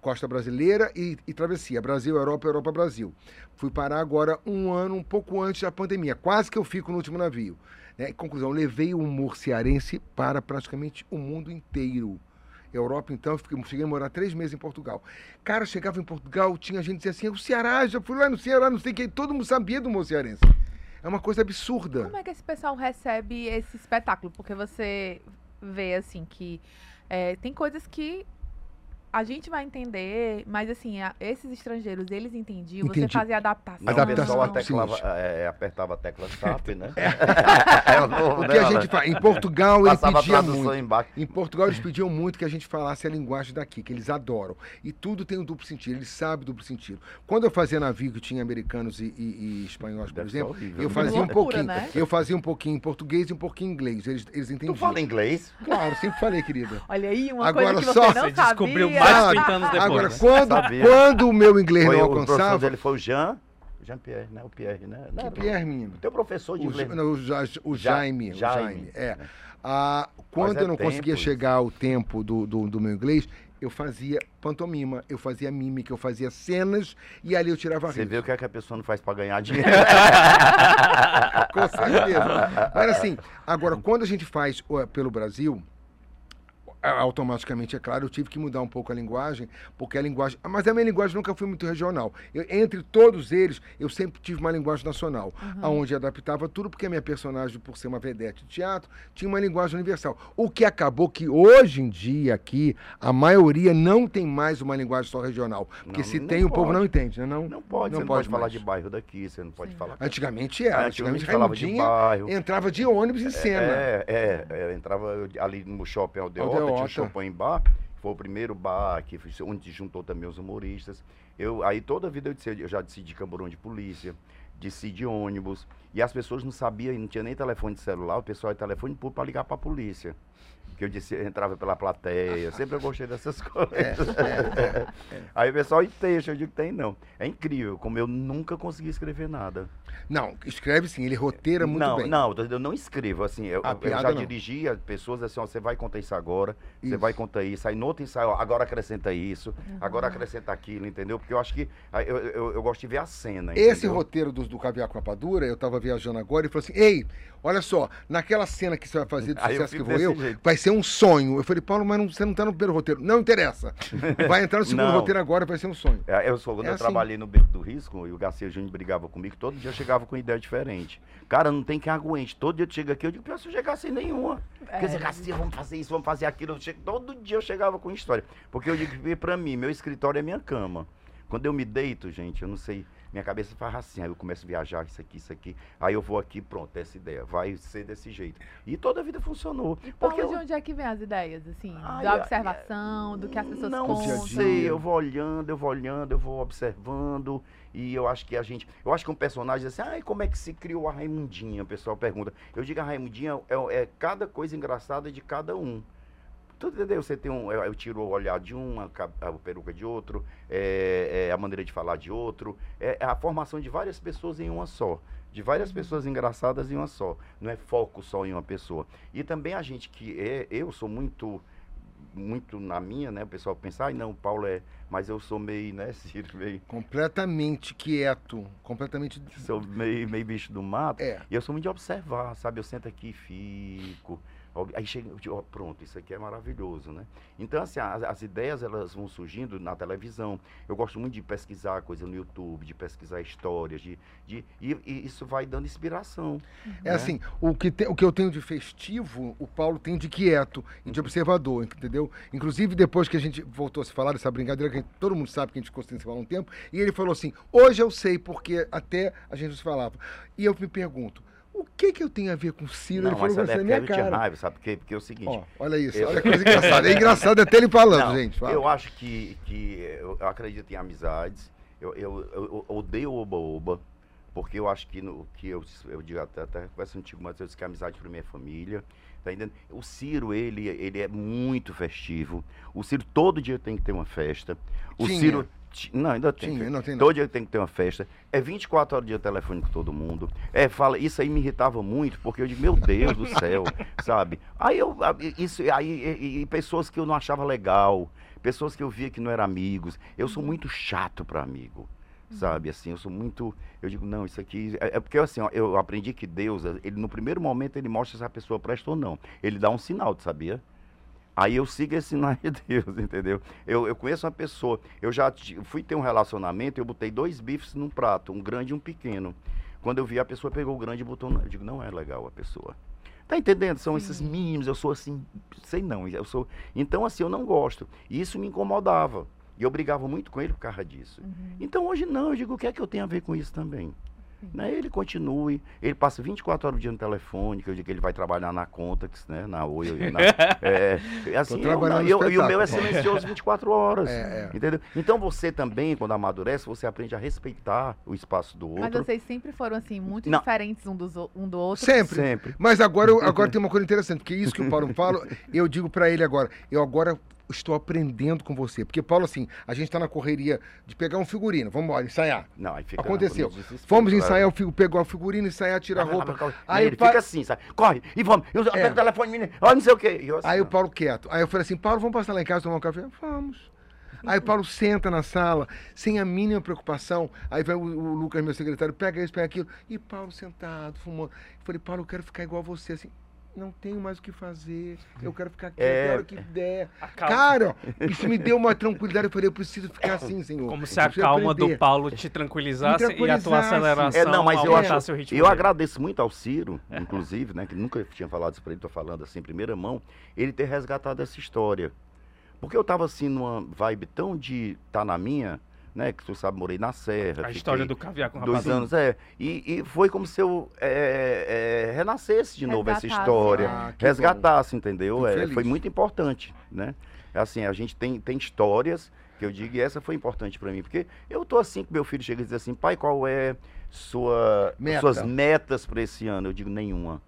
costa brasileira e, e travessia, Brasil, Europa, Europa, Brasil. Fui parar agora um ano, um pouco antes da pandemia. Quase que eu fico no último navio. Né? Conclusão, levei o humor cearense para praticamente o mundo inteiro. Europa, então, eu cheguei a morar três meses em Portugal. Cara, chegava em Portugal, tinha gente que dizia assim, o Ceará, já fui lá no Ceará, não sei o que, todo mundo sabia do humor cearense. É uma coisa absurda. Como é que esse pessoal recebe esse espetáculo? Porque você vê, assim, que é, tem coisas que a gente vai entender, mas assim, a- esses estrangeiros, eles entendiam, você Entendi. fazia adaptação. Não, Adaptação, o pessoal sim. teclava, é, apertava a tecla SAP, né? É o novo, O né, que a Alan? gente faz? Em Portugal, ele Passava a pedia tradução muito. embaixo. Em Portugal eles pediam muito que a gente falasse a linguagem daqui, que eles adoram. E tudo tem um duplo sentido, eles sabem duplo sentido. Quando eu fazia navio que tinha americanos e, e- e espanhóis, por Deve exemplo, horrível. eu fazia um Loucura, pouquinho. né? Eu fazia um pouquinho em português e um pouquinho em inglês. Eles, eles entendiam. Tu fala inglês? Claro, sempre falei, querida. Olha aí, uma Agora coisa que só- você não Você descobriu sabia. Mais de Ah, 30 anos depois. Agora, né? quando, quando o meu inglês Foi não o alcançava. dele foi o Jean. Jean Pierre, né? O Pierre, né? Não Que era Pierre, menino? O teu professor de O, inglês. Não, o Ja- o Ja- Jaime, o Jaime. Jaime, é. Ah, quando é eu não tempo conseguia isso. chegar ao tempo do, do, do meu inglês, eu fazia pantomima, eu fazia mímica, eu fazia cenas e ali eu tirava Você riso. vê o que, é que a pessoa não faz pra ganhar dinheiro. Com certeza. Mas assim, agora, quando a gente faz pelo Brasil, automaticamente, é claro, eu tive que mudar um pouco a linguagem, porque a linguagem. Mas a minha linguagem nunca foi muito regional. Eu- entre todos eles, eu sempre tive uma linguagem nacional, onde adaptava tudo, porque a minha personagem, por ser uma vedete de teatro, tinha uma linguagem universal. O que acabou que hoje em dia aqui, a maioria não tem mais uma linguagem só regional. Porque Não, se não tem, o povo pode. não entende, né? Não, Não pode, Não você não pode pode falar de bairro daqui, você não pode Sim. falar. Antigamente era. Antigamente Antigamente falava de bairro. entrava de ônibus em cena. É, é, é, entrava ali no shopping Aldeota. O Chopin Bar, foi o primeiro bar que onde juntou também os humoristas. Eu, aí toda a vida eu, disse, eu já desci de camburão de polícia, desci de ônibus, e as pessoas não sabiam, não tinha nem telefone de celular, o pessoal ia telefone público para ligar para a polícia. Que eu disse, eu entrava pela plateia, sempre eu gostei dessas coisas. Aí o pessoal, e texto, eu digo, tem não. É incrível, como eu nunca consegui escrever nada. Não, escreve sim, ele roteira muito não, bem. não, eu não escrevo, assim, eu, A eu já não. dirigia pessoas assim, ó, você vai contar isso agora, você Isso. vai contar isso, aí no outro ensaio, ó, agora acrescenta isso, agora acrescenta aquilo, entendeu? Porque eu acho que aí eu, eu, eu gosto de ver a cena, Esse entendeu? roteiro do, do Caviar com Rapadura, eu tava viajando agora e falou assim: Ei, olha só, naquela cena que você vai fazer do sucesso que vou eu, jeito. vai ser um sonho. Eu falei, Paulo, mas não- você não tá no primeiro roteiro. Não interessa. Vai entrar no segundo Não. roteiro agora, vai ser um sonho. É, Eu sou, quando É eu assim. trabalhei no Beco do Risco, e o Garcia Júnior brigava comigo, todo dia eu chegava com ideia diferente. Cara, não tem quem aguente. Todo dia eu chego aqui, eu digo, pior se eu chegar sem nenhuma. Porque você, É. Garcia, vamos fazer isso, vamos fazer aquilo. Eu chego- todo dia eu chegava com história. Porque eu digo que pra mim, meu escritório é minha cama. Quando eu me deito, gente, eu não sei, minha cabeça faz assim, aí eu começo a viajar, isso aqui, isso aqui. Aí eu vou aqui, pronto, essa ideia, vai ser desse jeito. E toda a vida funcionou. Paulo, Porque de eu, onde é que vem as ideias, assim? Ai, da observação, do que as pessoas não contam? dia. sei, eu vou olhando, eu vou olhando, eu vou observando. E eu acho que a gente. Eu acho que um personagem assim, ai, como é que se criou a Raimundinha? O pessoal pergunta. Eu digo a Raimundinha é, é cada coisa engraçada de cada um. Tu entendeu? Você tem um. Eu, eu tiro o olhar de um, a, a peruca de outro, é, é a maneira de falar de outro. É, é a formação de várias pessoas em uma só. De várias pessoas engraçadas em uma só. Não é foco só em uma pessoa. E também a gente que é. Eu sou muito muito na minha, né? O pessoal pensa, ai não, o Paulo é. Mas eu sou meio, né, Ciro, meio. Completamente quieto. Completamente. Sou meio, meio bicho do mato. É. E eu sou muito de observar, sabe? Eu sento aqui e fico. Aí chega, eu digo, ó, pronto, isso aqui é maravilhoso, né? Então, assim, as, as ideias, elas vão surgindo na televisão. Eu gosto muito de pesquisar coisa no YouTube, de pesquisar histórias, de, de, e, e isso vai dando inspiração. É né? assim, o que, te- o que eu tenho de festivo, o Paulo tem de quieto e de observador, entendeu? Inclusive, depois que a gente voltou a se falar dessa brincadeira, que a gente- todo mundo sabe que a gente ficou sem se falar um tempo, e ele falou assim: hoje eu sei, porque até a gente não se falava. E eu me pergunto, o que que eu tenho a ver com o Ciro? ele Não, falou mas assim é minha tinha cara. raiva, sabe? Porque, porque é o seguinte. Ó, olha isso, Eu- olha que coisa engraçada. É engraçado até ele falando, Não, gente. fala. Eu acho que, que eu, acredito em amizades. Eu, eu, eu- odeio oba-oba. Porque eu acho que, no, que eu, eu digo até, até conversa antigo, mas eu disse que amizade para mim é família. Tá entendendo? O Ciro, ele, ele é muito festivo. O Ciro todo dia tem que ter uma festa. O Tinha. Ciro. Não, ainda tem. Tinha, não tem. Todo dia tem que ter uma festa. É 24 horas de telefone com todo mundo. É, fala, isso aí me irritava muito, porque eu digo, meu Deus do céu, sabe? Aí eu, isso, aí, e, e pessoas que eu não achava legal, pessoas que eu via que não eram amigos. Eu sou muito chato para amigo, sabe? Assim, eu sou muito, eu digo, não, isso aqui, é, é porque assim, ó, eu aprendi que Deus, ele no primeiro momento ele mostra se a pessoa presta ou não. Ele dá um sinal, tu sabia? Aí eu sigo esse sinal de Deus, entendeu? Eu, eu conheço uma pessoa, eu já fui ter um relacionamento, eu botei dois bifes num prato, um grande e um pequeno. Quando eu vi, a pessoa pegou o grande e botou. no- Eu digo, não é legal a pessoa. Tá entendendo? São esses Sim. mínimos, eu sou assim, sei não, eu sou. Então, assim, eu não gosto. E isso me incomodava. E eu brigava muito com ele por causa disso. Uhum. Então hoje não, eu digo o que é que eu tenho a ver com isso também. Né? Ele continue, ele passa 24 horas por dia no telefone, que eu digo que ele vai trabalhar na Contax, né? Na Oi, na, é, é assim, eu- trabalhando no eu- e o meu é silencioso 24 horas. É, é. Entendeu? Então você também, quando amadurece, você aprende a respeitar o espaço do Mas outro. vocês sempre foram assim, muito Não. diferentes um, dos, um do outro. Sempre. Sempre. Mas agora, eu- agora tem uma coisa interessante, porque isso que o Paulo fala, eu digo pra ele agora, eu agora estou aprendendo com você. Porque, Paulo, assim, a gente tá na correria de pegar um figurino, vamos embora, ensaiar. Não, aí fica Aconteceu. Fomos claro. ensaiar, o figu- pegar o figurino, ensaiar, tirar a roupa. Aí Aí ele o pai- fica assim, sabe? Corre, e vamos. Eu É. pego o telefone, menino, olha não sei o quê. Eu assim, Aí o. Paulo quieto. Aí eu falei assim, Paulo, vamos passar lá em casa tomar um café? Vamos. Aí o Paulo senta na sala, sem a mínima preocupação. Aí vai o, o Lucas, meu secretário, pega isso, pega aquilo. E Paulo sentado, fumando. Eu falei, Paulo, eu quero ficar igual a você, assim. Não tenho mais o que fazer. Eu quero ficar aqui É. a hora que der. Acalma. Cara, isso me deu uma tranquilidade. Eu falei, eu preciso ficar assim, senhor. Como se Eu a calma do aprender. Paulo te tranquilizasse, Me e a tua tranquilizasse. aceleração É, não, mas eu acho. o ritmo Eu dele. agradeço muito ao Ciro, inclusive, né? Que nunca tinha falado isso pra ele, tô falando assim em primeira mão, ele ter resgatado essa história. Porque eu tava assim numa vibe tão de tá na minha, né? Que tu sabe, morei na Serra. A história do caviar com Dois rapadura. anos, é. E, e foi como se eu é, é, renascesse de novo essa história. Ah, que resgatasse, entendeu? Fico É, foi muito importante, né? Assim, a gente tem, tem histórias que eu digo, e essa foi importante pra mim, porque eu tô assim que meu filho chega e diz assim, pai, qual é sua, Meta. suas metas pra esse ano? Eu digo, nenhuma.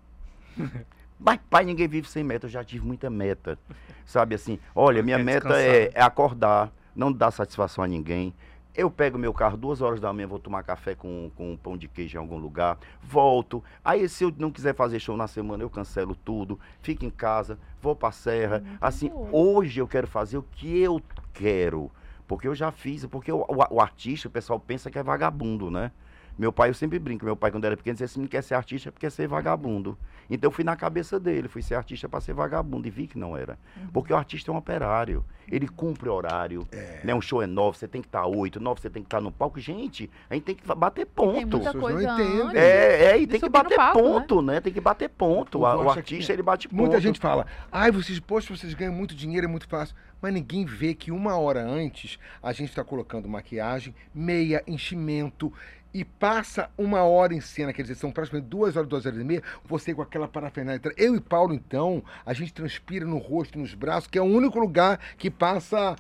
Mas, pai, ninguém vive sem meta, eu já tive muita meta. Sabe assim, olha, minha meta é, né? é acordar, não dar satisfação a ninguém. Eu pego meu carro duas horas da manhã, vou tomar café com, com um pão de queijo em algum lugar, volto. Aí, se eu não quiser fazer show na semana, eu cancelo tudo, fico em casa, vou pra serra. Muito assim, bom. hoje eu quero fazer o que eu quero. Porque eu já fiz, porque o, o- o artista, o pessoal pensa que é vagabundo, né? Meu pai, eu sempre brinco, meu pai, quando era pequeno, dizia assim, não quer ser artista porque quer ser vagabundo. Então eu fui na cabeça dele, fui ser artista para ser vagabundo e vi que não era. Porque o artista é um operário, ele cumpre horário, né? Um show é nove, você tem que estar oito, nove, você tem que estar no palco. Gente, a gente tem que bater Tem ponto. muita Pessoas não coisa entendem. É, é, e tem que bater palco, né? ponto, né? Tem que bater ponto. O O acha que- artista, ele bate ponto. Muita gente fala, ai, vocês, poxa, vocês ganham muito dinheiro, é muito fácil. Mas ninguém vê que uma hora antes a gente está colocando maquiagem, meia, enchimento, e passa uma hora em cena, quer dizer, são praticamente duas horas, duas horas e meia, você com aquela parafernália. Eu e Paulo, então, a gente transpira no rosto, nos braços, que é o único lugar que passa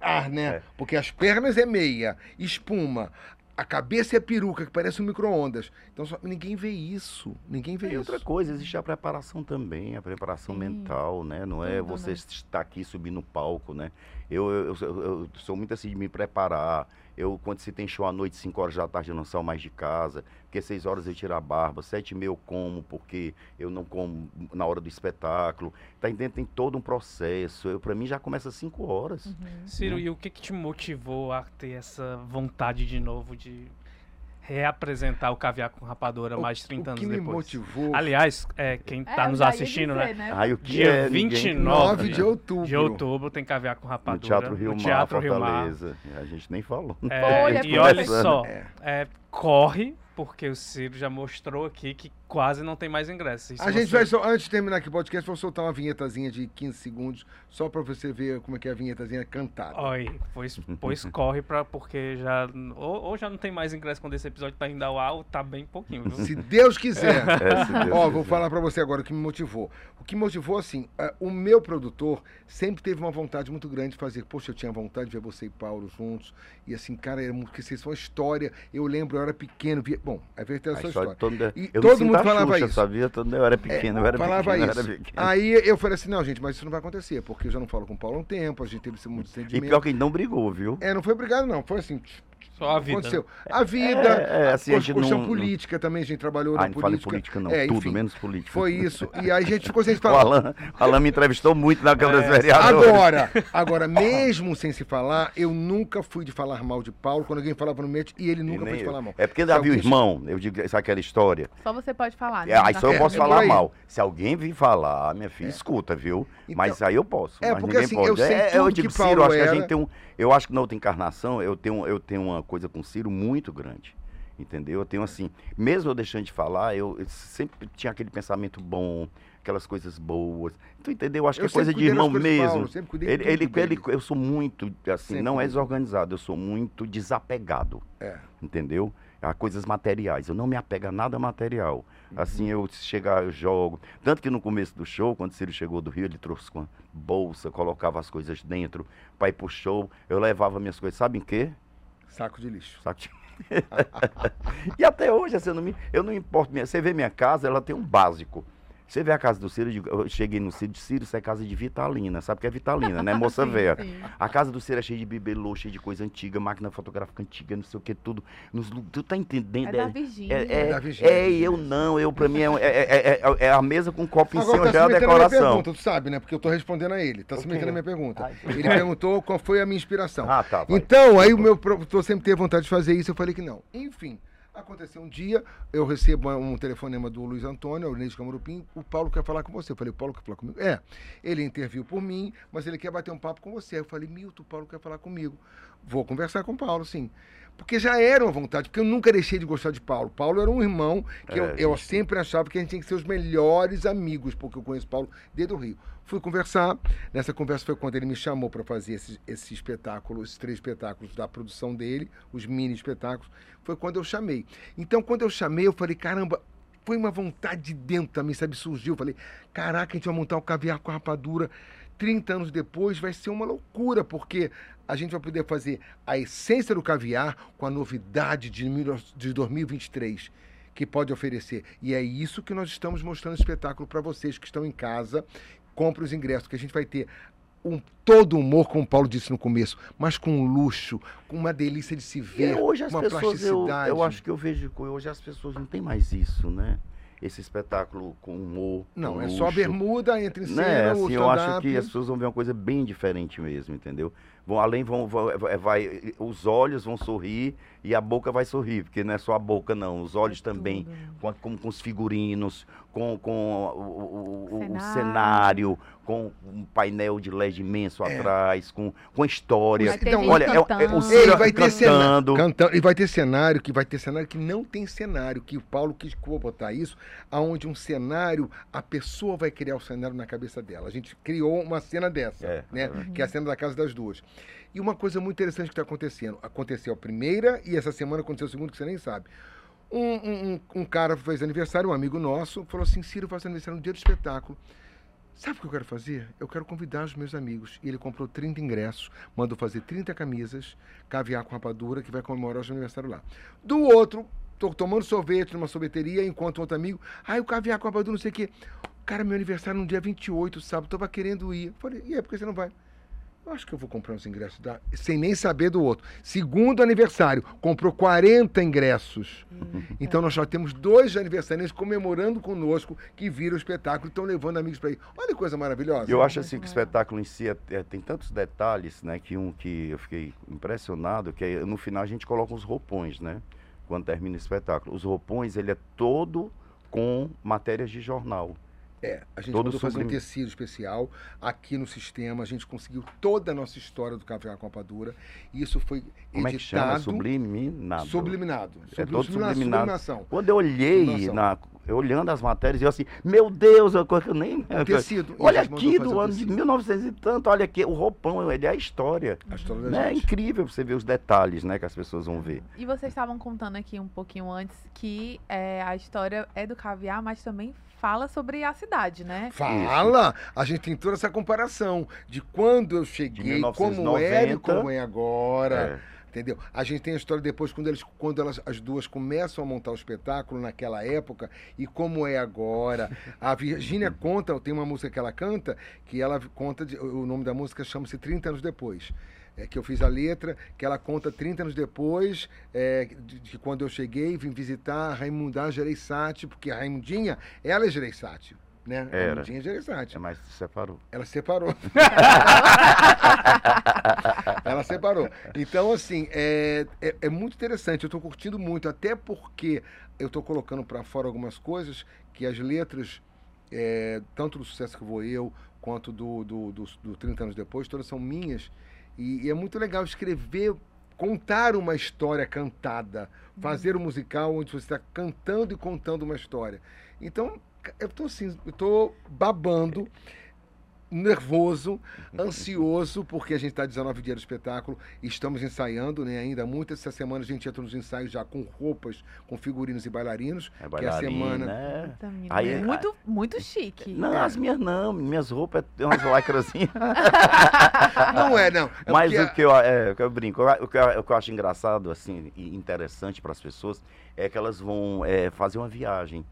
ar, né? É. Porque as pernas é meia, espuma. A cabeça é peruca, que parece um micro-ondas. Então só- ninguém vê isso. Ninguém vê E isso. outra coisa, existe a preparação também, a preparação Sim. mental, né? Não é você estar aqui subir no palco, né? Eu, eu, eu- eu sou muito assim de me preparar. Eu, quando se tem show à noite, 5 horas da tarde, eu não saio mais de casa. Porque 6 horas eu tiro a barba, 7 e meia eu como, porque eu não como na hora do espetáculo. Tá entendendo? Tem todo um processo. Eu, pra mim já começa às 5 horas. Uhum. Ciro, e o que, que te motivou a ter essa vontade de novo de reapresentar o Caviar com Rapadura mais de 30 o anos que me depois? motivou Aliás, é, quem É, tá nos assistindo, dizer, né? Aí o que Dia é ninguém- 29 9 de outubro. De outubro tem Caviar com No Rapadura. Teatro Rio no Mar, Teatro Rio Mar. A gente nem falou. É, Folha, e olha só, É. é, corre, porque o Ciro já mostrou aqui que quase não tem mais ingressos. A gente você- vai só, antes de terminar aqui o podcast, vou soltar uma vinhetazinha de 15 segundos, só pra você ver como é que é a vinhetazinha cantada. Oi, pois, pois corre pra, porque já. Ou, ou já não tem mais ingresso quando esse episódio tá indo ao ar, ou tá bem pouquinho, viu? Se Deus quiser. É, se Deus Ó, vou quiser. falar pra você agora o que me motivou. O que me motivou, assim, é, o meu produtor sempre teve uma vontade muito grande de fazer. Poxa, eu tinha vontade de ver você e Paulo juntos. E assim, cara, era muito, porque vocês são uma história. Eu lembro, eu era pequeno. Via, bom, é verdade a A sua história história. todo mundo- E eu todo me sinto mundo a falava Xuxa, isso. sabia? Todo- Eu era pequeno, eu era falava pequeno, eu isso. era pequeno. Aí eu falei assim, não, gente, mas isso não vai acontecer, porque eu já não falo com o Paulo há um tempo, a gente teve esse muito E sentimento. pior que ele não brigou, viu? É, não foi obrigado, não. Foi assim. Só a vida. Aconteceu. A vida, É, é, a assim, a questão não- política também, a gente trabalhou Ah, na não fala em política. política não, É, tudo, enfim, menos política. Foi isso. E aí a gente ficou sem se O falar. Alan, o Alan me entrevistou muito na Câmara É, dos Vereadores. Agora, agora, mesmo sem se falar, eu nunca fui de falar mal de Paulo quando alguém falava no meio e ele nunca foi de falar mal. É porque já viu o irmão, eu digo, sabe aquela história? Só você pode falar. né? É, aí só eu É, posso é falar mal. Se alguém vir falar, minha filha, escuta, viu? Então- mas aí eu posso. É, mas porque ninguém assim, pode. eu sei é, tudo eu que digo, Paulo Ciro, acho que a era. gente tem um. Eu acho que na outra encarnação eu tenho, eu tenho uma coisa com o Ciro muito grande. Entendeu? Eu tenho assim, mesmo eu deixando de falar, eu, eu sempre tinha aquele pensamento bom, aquelas coisas boas. Tu entendeu? Acho que Eu é coisa de irmão mesmo. Paulo, Ele, ele, ele- eu sou muito, assim, Sempre não é desorganizado, eu sou muito desapegado, É. entendeu? A coisas materiais. Eu não me apego a nada material. Assim, eu chegar, eu jogo. Tanto que no começo do show, quando o Ciro chegou do Rio, ele trouxe com a bolsa, colocava as coisas dentro para ir pro show. Eu levava minhas coisas, sabe em quê? Saco de lixo. Saco de- e até hoje, assim, eu não, me, eu não importo. Minha, você vê minha casa, ela tem um básico. Você vê a casa do Ciro, eu eu cheguei no Ciro, Ciro, isso é casa de Vitalina. Sabe o que é Vitalina, né? Moça velha. A casa do Ciro é cheia de bibelô, cheia de coisa antiga, máquina fotográfica antiga, não sei o que, tudo. Nos, tu tá entendendo? É da Virgínia. É, é, Da Virgínia, é, e eu Virgínia. não, eu pra mim é, é, é- é- é a mesa com um copo em cima tá já se a na minha decoração. pergunta, tu sabe, né? Porque eu tô respondendo a ele. Tá se O metendo na quê? minha pergunta. Ai, Ele perguntou qual foi a minha inspiração. Ah, tá. vai. Então, aí o meu professor sempre teve vontade de fazer isso, eu falei que não. Enfim, aconteceu um dia, eu recebo um telefonema do Luiz Antônio, o Inês Camarupim, o Paulo quer falar com você. Eu falei, o Paulo quer falar comigo? É, ele interviu por mim, mas ele quer bater um papo com você. Eu falei, Milton, o Paulo quer falar comigo. Vou conversar com o Paulo, sim. Porque já era uma vontade, porque eu nunca deixei de gostar de Paulo. Paulo era um irmão que eu, É, eu gente. sempre achava que a gente tinha que ser os melhores amigos, porque eu conheço Paulo desde o Rio. Fui conversar, nessa conversa foi quando ele me chamou para fazer esse, esse espetáculo, esses três espetáculos da produção dele, os mini espetáculos, foi quando eu chamei. Então, quando eu chamei, eu falei, caramba, foi uma vontade de dentro também, sabe? Surgiu. Eu falei, caraca, a gente vai montar o caviar com a rapadura. 30 anos depois vai ser uma loucura, porque a gente vai poder fazer a essência do caviar com a novidade de, mil- de 2023 que pode oferecer. E é isso que nós estamos mostrando espetáculo para vocês que estão em casa. Compre os ingressos, que a gente vai ter um, todo o humor, como o Paulo disse no começo, mas com luxo, com uma delícia de se E ver, hoje as uma pessoas, eu, plasticidade. eu acho que eu vejo hoje as pessoas não têm mais isso, né? Esse espetáculo com humor. Não, com é só a luxo. bermuda, entra em cena, né? Assim, eu acho que as pessoas vão ver uma coisa bem diferente mesmo, entendeu? Vão além vão, vão- vai, vai- os olhos vão sorrir e a boca vai sorrir, porque não é só a boca não, os olhos também, Tudo. com, com, com os figurinos, com, com o, o- o- o Cenário. Com um painel de LED imenso É. atrás, com, com história. Então, Olha, é, é, o cantando. Ciro vai ter cantando. Cantando. E vai ter cenário que vai ter cenário que não tem cenário, que o Paulo quis botar isso, aonde um cenário, a pessoa vai criar o cenário na cabeça dela. A gente criou uma cena dessa, É, né? é. Que é a cena da casa das duas. E uma coisa muito interessante que está acontecendo. Aconteceu a primeira e essa semana aconteceu a segunda, que você nem sabe. Um, um- um- um cara fez aniversário, um amigo nosso, falou assim: Ciro, faz aniversário no dia do espetáculo. Sabe o que eu quero fazer? Eu quero convidar os meus amigos. E ele comprou 30 ingressos, mandou fazer 30 camisas, caviar com rapadura, que vai comemorar o aniversário lá. Do outro, tô tomando sorvete numa sorveteria, enquanto outro amigo, ai, o caviar com rapadura, não sei o quê. Cara, meu aniversário no dia 28, sábado, tava querendo ir. Eu Falei, e aí, por que você não vai? Eu acho que eu vou comprar uns ingressos da... sem nem saber do outro. Segundo aniversário, comprou 40 ingressos. Então nós já temos dois aniversariantes comemorando conosco que viram o espetáculo e estão levando amigos para ir. Olha que coisa maravilhosa. Eu acho assim que o espetáculo em si é- é- tem tantos detalhes, né? Que um que eu fiquei impressionado, que é, no final a gente coloca uns roupões, né? Quando termina o espetáculo. Os roupões, ele é todo com matérias de jornal. É, a gente Todo mandou fazer um tecido especial aqui no sistema. A gente conseguiu toda a nossa história do Café com Rapadura. E isso foi Como é que chama? editado. Subliminado. Subliminado. É todo subliminado. Subliminação. Quando eu olhei, na, eu olhando as matérias, eu assim, meu Deus, eu, eu nem. O tecido. A Olha aqui, do ano de tecido. 1900 e tanto, olha aqui, o roupão, ele é a história. A história da Né? É incrível você ver os detalhes, né, que as pessoas vão ver. E vocês estavam contando aqui um pouquinho antes que é, a história é do caviar, mas também fala sobre a cidade, né? Fala! A gente tem toda essa comparação de quando eu cheguei, como era e 1990. como é agora. É. Entendeu? A gente tem a história depois, quando, eles, quando elas, as duas começam a montar o espetáculo naquela época e como é agora. A Virgínia conta, tem uma música que ela canta, que ela conta, de- o nome da música chama-se 30 anos depois. É, que eu fiz a letra, que ela conta 30 anos depois, é, de, de quando eu cheguei, vim visitar a Raimundá Gereissati, porque a Raimundinha, ela é Gereissati, né? A Era. Raimundinha é Gereissati. É, mas se separou. Ela separou. Ela separou. Então, assim, é, é, é muito interessante. Eu estou curtindo muito, até porque eu estou colocando para fora algumas coisas que as letras, é, tanto do Sucesso que Vou Eu, quanto do, do, do, do 30 Anos Depois, todas são minhas. E, e é muito legal escrever, contar uma história cantada, fazer um musical onde você está cantando e contando uma história. Então, Eu tô assim, eu babando, nervoso, ansioso, porque a gente está 19 dias do espetáculo e estamos ensaiando, né? Ainda muito. Essa semana a gente entra nos ensaios já com roupas, com figurinos e bailarinos. É que é a semana. né? Aí- muito, muito chique. Não, as minhas não, minhas roupas têm umas lacrazinhas. Não é, não. É Mas porque o que, eu, é, o que eu brinco, o que eu, o que eu acho engraçado assim, e interessante para as pessoas é que elas vão é, fazer uma viagem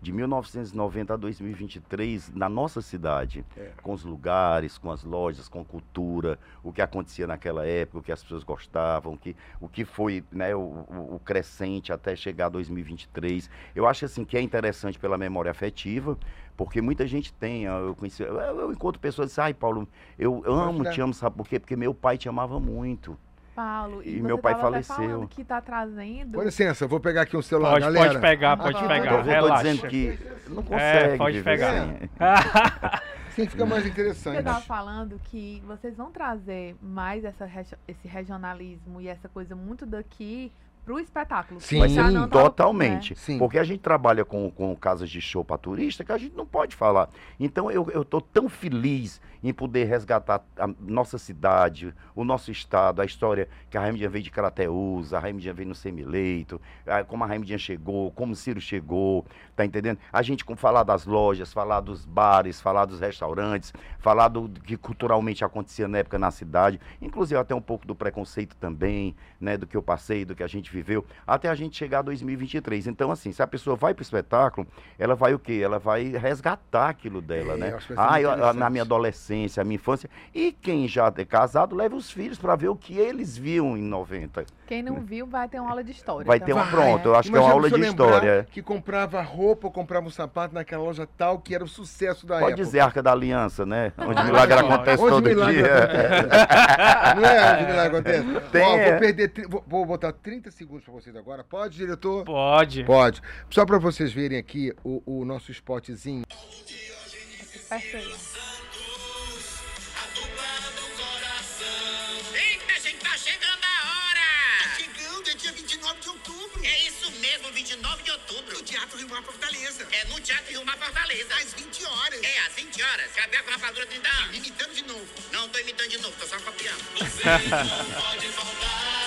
de 1990 a 2023 na nossa cidade, É. com os lugares, com as lojas, com cultura, o que acontecia naquela época, o que as pessoas gostavam, o que, o que foi né, o, o- crescente até chegar a 2023. Eu acho assim que é interessante pela memória afetiva, porque muita gente tem, ah, eu conheci, eu, eu encontro pessoas que dizem, ai Paulo, eu amo, te amo, sabe por quê? Porque meu pai te amava muito. Paulo, e, E você meu pai faleceu. falando que tá trazendo. Com licença, eu vou pegar aqui um celular, Pode, galera. pode pegar, pode Aqui, pegar. eu vou tô relaxa. dizendo que não consegue É, pode pegar. sem. Assim fica mais Você interessante. tava falando que vocês vão trazer mais essa, esse regionalismo e essa coisa muito daqui pro espetáculo. Sim, Mas já não tava- totalmente. né? Sim. Porque a gente trabalha com, com casas de show para turista que a gente não pode falar. Então eu, eu tô tão feliz em poder resgatar a nossa cidade, o nosso estado, a história que a Raimundinha veio de Crateús, a Raimundinha veio no Semileito, como a Raimundinha chegou, como o Ciro chegou, tá entendendo? A gente com falar das lojas, falar dos bares, falar dos restaurantes, falar do, do que culturalmente acontecia na época na cidade, inclusive até um pouco do preconceito também, né, do que eu passei, do que a gente viveu, até a gente chegar a 2023. Então, assim, se a pessoa vai pro espetáculo, ela vai o quê? Ela vai resgatar aquilo dela, É, né? Ah, eu- na minha adolescência, a minha infância. E quem já é casado, leva os filhos para ver o que eles viam em 90. Quem não viu vai ter uma aula de história. Vai ter uma pronto, eu acho que é uma aula de história. Que comprava roupa ou comprava um sapato naquela loja tal que era o sucesso da Pode época. dizer Arca da Aliança, né? Onde o milagre pode. acontece Onde todo milagre dia. Não é onde milagre acontece? Tem, Ó, é. vou, perder, vou, vou botar 30 segundos para vocês agora. Pode, diretor? Pode. Pode. Só para vocês verem aqui o, o nosso spotzinho. Aí. Eita, gente, tá chegando a hora! Chegando, é dia 29 de outubro. É isso mesmo, 29 de outubro. No Teatro Rio Mar Fortaleza. É no Teatro Rio Mar Fortaleza. Às 20 horas. É, às 20 horas. Cabelo com rapadura 30 anos. Imitando de novo. Não tô imitando de novo, tô só copiando. Muito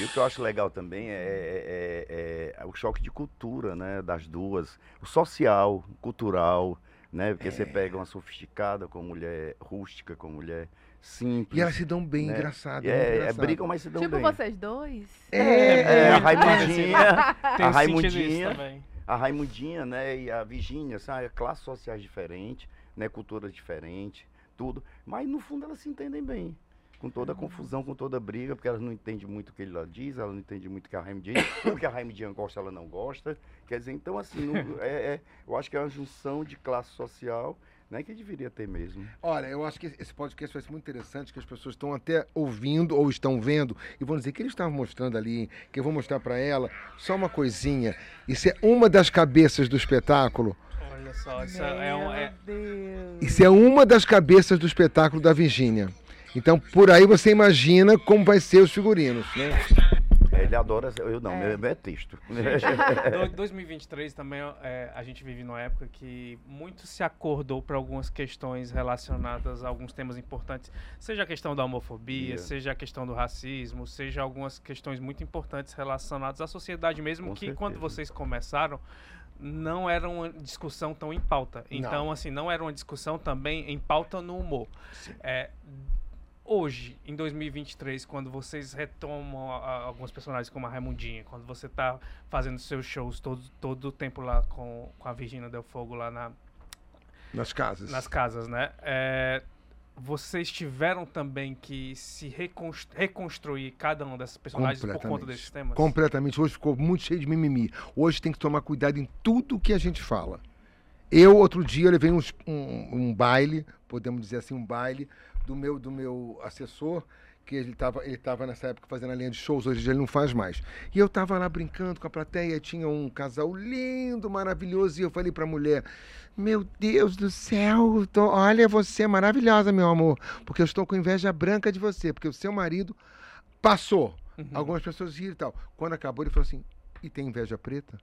E o que eu acho legal também é, é- é- é o choque de cultura, né? Das duas. O social, o cultural, né? Porque É. você pega uma sofisticada com mulher rústica, com mulher simples. E elas se dão bem, né? engraçado. É, é, engraçado. brigam, mas se dão Tipo bem. vocês dois. É, É, a Raimundinha, Tem a Raimundinha, a Raimundinha, né, e a Virgínia, sabe, classes sociais diferentes, né, culturas diferentes, tudo, mas no fundo elas se entendem bem. Com toda a confusão, com toda a briga, porque elas não entendem muito o que ele lá diz, ela não entende muito o que a Raimundinha diz, tudo que a Raimundinha gosta, ela não gosta. Quer dizer, então assim, não- é, é- eu acho que é uma junção de classe social, né, que deveria ter mesmo. Olha, eu acho que esse podcast vai ser muito interessante, que as pessoas estão até ouvindo ou estão vendo e vão dizer que eles estavam mostrando ali, que eu vou mostrar para ela. Só uma coisinha. Isso é uma das cabeças do espetáculo. Olha só, isso é, um, é- Meu Deus. Isso é uma das cabeças do espetáculo da Virgínia. Então, por aí você imagina como vai ser os figurinos, né? Ele adora, eu não, É. meu é texto. Do- 2023 também é, a gente vive numa época que muito se acordou para algumas questões relacionadas a alguns temas importantes, seja a questão da homofobia, Yeah. seja a questão do racismo, seja algumas questões muito importantes relacionadas à sociedade mesmo Com que quando certeza. vocês começaram não era uma discussão tão em pauta. Não. Então, assim, não era uma discussão também em pauta no humor. É, hoje, em 2023, quando vocês retomam a- a- alguns personagens como a Raimundinha, quando você tá fazendo seus shows todo, todo o tempo lá com, com a Virginia Del Fogo lá na, Nas casas. nas casas, né? É, vocês tiveram também que se recons- reconstruir cada um dessas personagens por conta desses temas? Completamente. Hoje ficou muito cheio de mimimi. Hoje tem que tomar cuidado em tudo que a gente fala. Eu, outro dia, eu levei uns- um, um baile, podemos dizer assim, um baile, do meu, do meu assessor, que ele estava ele tava nessa época fazendo a linha de shows, hoje ele não faz mais. E eu estava lá brincando com a plateia, tinha um casal lindo, maravilhoso, e eu falei para a mulher, meu Deus do céu, tô- olha, você maravilhosa, meu amor, porque eu estou com inveja branca de você, porque o seu marido passou. Uhum. Algumas pessoas riram e tal. Quando acabou, ele falou assim: e tem inveja preta?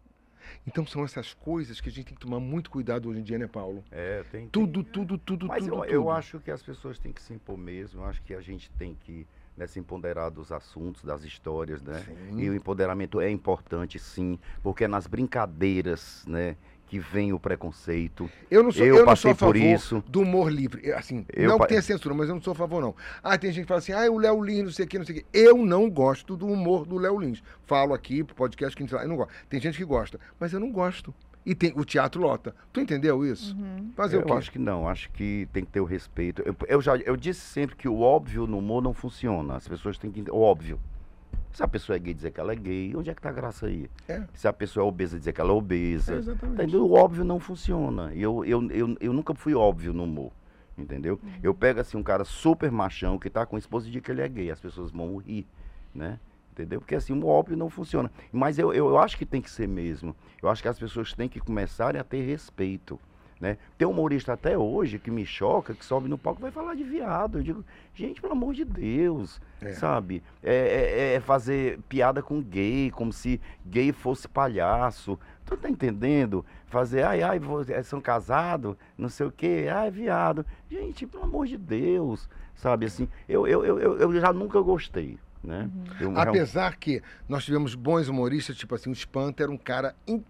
Então são essas coisas que a gente tem que tomar muito cuidado hoje em dia, né, Paulo? É, tem. tem- Tudo, tudo, tudo, Mas tudo. eu, eu tudo. acho que as pessoas têm que se impor mesmo. Eu acho que a gente tem que né, se empoderar dos assuntos, das histórias, né? Sim. E o empoderamento é importante, sim, porque é nas brincadeiras, né, que vem o preconceito. Eu não sou, Eu eu não passei sou a favor por isso. do humor livre. Assim, Eu não pa- que tenha censura, mas eu não sou a favor, não. Ah, tem gente que fala assim, ah, o Léo Lins, não sei o que, não sei o que. Eu não gosto do humor do Léo Lins. Falo aqui pro podcast que a gente fala, eu não gosto. Tem gente que gosta, mas eu não gosto. E tem, o teatro lota. Tu entendeu isso? Uhum. Fazer eu o quê? acho que não, acho que tem que ter o respeito. Eu, eu já eu disse sempre que o óbvio no humor não funciona. As pessoas têm que o óbvio. Se a pessoa é gay dizer que ela é gay, onde é que tá a graça aí? É. Se a pessoa é obesa dizer que ela é obesa. É, exatamente. Entendeu? O óbvio não funciona. E eu, eu, eu, eu nunca fui óbvio no humor. Entendeu? Eu pego assim um cara super machão que tá com a esposa e diz que ele é gay. As pessoas vão rir, né? Entendeu? Porque assim, o óbvio não funciona. Mas eu, eu, eu acho que tem que ser mesmo. Eu acho que as pessoas têm que começarem a ter respeito. Né? Tem humorista até hoje que me choca, que sobe no palco e vai falar de viado. Eu digo, gente, pelo amor de Deus, É. sabe? É, é- é fazer piada com gay, como se gay fosse palhaço. Tu tá entendendo? Fazer, ai, ai, é, são casados, não sei o quê, ai, viado. Gente, pelo amor de Deus, sabe assim? Eu, eu, eu, eu- eu já nunca gostei, né? Eu real- Apesar que nós tivemos bons humoristas, tipo assim, o Espanto era um cara incrível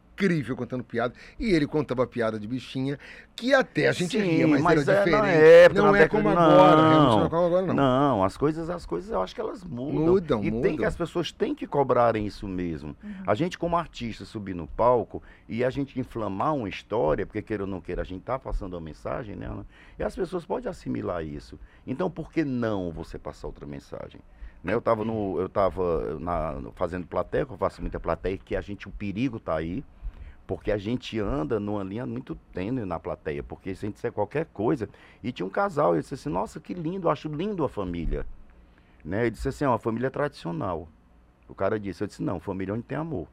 contando piada. E ele contava piada de bichinha, que até a gente Sim, ria, mas, mas era é diferente. na época, não na é década- como agora, não. realmente não é como agora, não. Não, as coisas, as coisas eu acho que elas mudam. Mudam, e mudam. tem que as pessoas têm que cobrarem isso mesmo. A gente como artista subir no palco e a gente inflamar uma história, porque queira ou não queira, a gente tá passando uma mensagem nela, e as pessoas podem assimilar isso. Então por que não você passar outra mensagem? Né, eu estava no, eu tava na, fazendo plateia, eu faço muita plateia, que a gente, o perigo tá aí, porque a gente anda numa linha muito tênue na plateia, porque se a gente disser qualquer coisa, e tinha um casal, ele disse assim, nossa, que lindo, eu acho lindo a família. Né? Ele disse assim, é uma família tradicional. O cara disse, eu disse, não, família onde tem amor.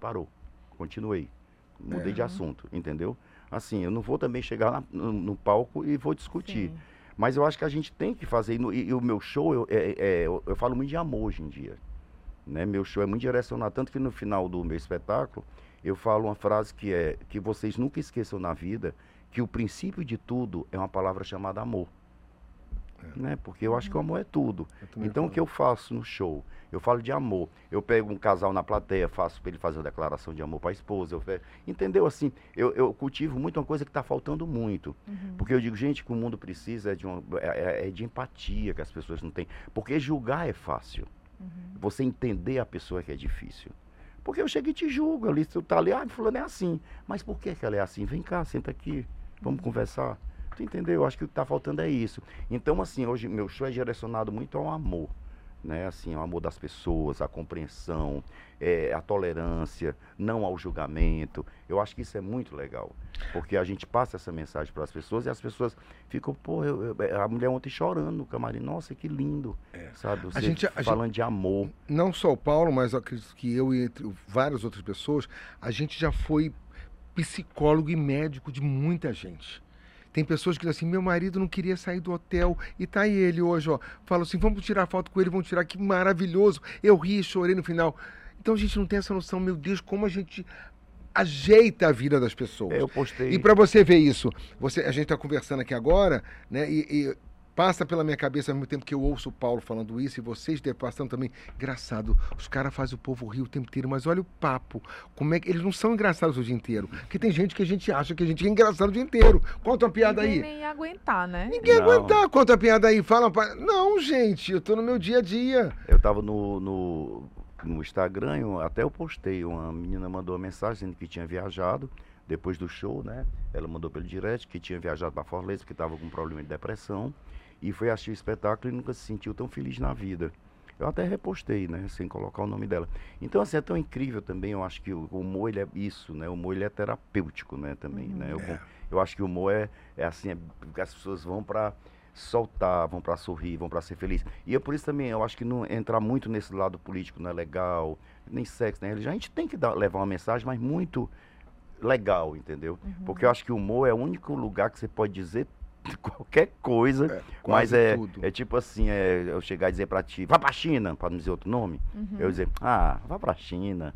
Parou, continuei. Mudei de assunto, entendeu? Assim, eu não vou também chegar lá no, no palco e vou discutir. Sim. Mas eu acho que a gente tem que fazer. E, e- e o meu show, eu, é- é- eu, eu falo muito de amor hoje em dia. Né? Meu show é muito direcionado. Tanto que no final do meu espetáculo, eu falo uma frase que é que vocês nunca esqueçam na vida que o princípio de tudo é uma palavra chamada amor. Né? Porque eu acho que o amor é tudo. Então o falo. que eu faço no show? Eu falo de amor. Eu pego um casal na plateia, faço para ele fazer uma declaração de amor para a esposa. Eu fe- Entendeu? Assim, eu, eu cultivo muito uma coisa que está faltando muito. Porque eu digo, gente, que o mundo precisa é de, uma, é, é- é de empatia que as pessoas não têm. Porque julgar é fácil. Você entender a pessoa que é difícil. Porque eu chego e te julgo ali, tu tá ali, ah, fulano é assim. Mas por que, que ela é assim? Vem cá, senta aqui, vamos conversar. Tu entendeu? Eu acho que o que tá faltando é isso. Então, assim, hoje meu show é direcionado muito ao amor. Né? Assim, o amor das pessoas, a compreensão, é, a tolerância, não ao julgamento. Eu acho que isso é muito legal. Porque a gente passa essa mensagem para as pessoas e as pessoas ficam, pô, eu- eu- a mulher ontem chorando no camarim, nossa, que lindo. Sabe? Você gente- a falando de amor. não só o Paulo, mas eu acredito que eu e entre várias outras pessoas, a gente já foi psicólogo e médico de muita gente. Tem pessoas que dizem assim, meu marido não queria sair do hotel e tá aí ele hoje, ó. Fala assim, vamos tirar foto com ele, vamos tirar, que maravilhoso. Eu ri, chorei no final. Então a gente não tem essa noção, meu Deus, como a gente ajeita a vida das pessoas. É, eu postei. E para você ver isso, você, a gente está conversando aqui agora, né? E, e passa pela minha cabeça ao mesmo tempo que eu ouço o Paulo falando isso, e vocês devem passando também. Engraçado, os caras fazem o povo rir o tempo inteiro, mas olha o papo. Como é que. Eles não são engraçados o dia inteiro. Porque tem gente que a gente acha que a gente é engraçado o dia inteiro. Conta uma piada Ninguém aí. nem ia aguentar, né? Ninguém Não. aguentar, conta uma piada aí, fala. uma Não, gente, eu tô no meu dia a dia. Eu tava no, no, no Instagram, eu- até eu postei, uma menina mandou uma mensagem dizendo que tinha viajado depois do show, né? Ela mandou pelo direct que tinha viajado para Fortaleza porque estava com um problema de depressão e foi assistir o espetáculo e nunca se sentiu tão feliz na vida. Eu até repostei, né, sem colocar o nome dela. Então, assim, é tão incrível também, eu acho que o humor, ele é isso, né, o humor, ele é terapêutico, né, também, né. Eu, eu acho que o humor é, é assim, é, porque as pessoas vão para soltar, vão para sorrir, vão para ser feliz. E é por isso também, eu acho que não entrar muito nesse lado político não é legal, nem sexo, nem religião. A gente tem que dar, levar uma mensagem, mas muito legal, entendeu? Porque eu acho que o humor é o único lugar que você pode dizer qualquer coisa. É, mas é, tudo. é tipo assim, é, eu chegar e dizer pra ti, vá pra China, pra não dizer outro nome. Uhum. Eu dizer, ah, vá pra China.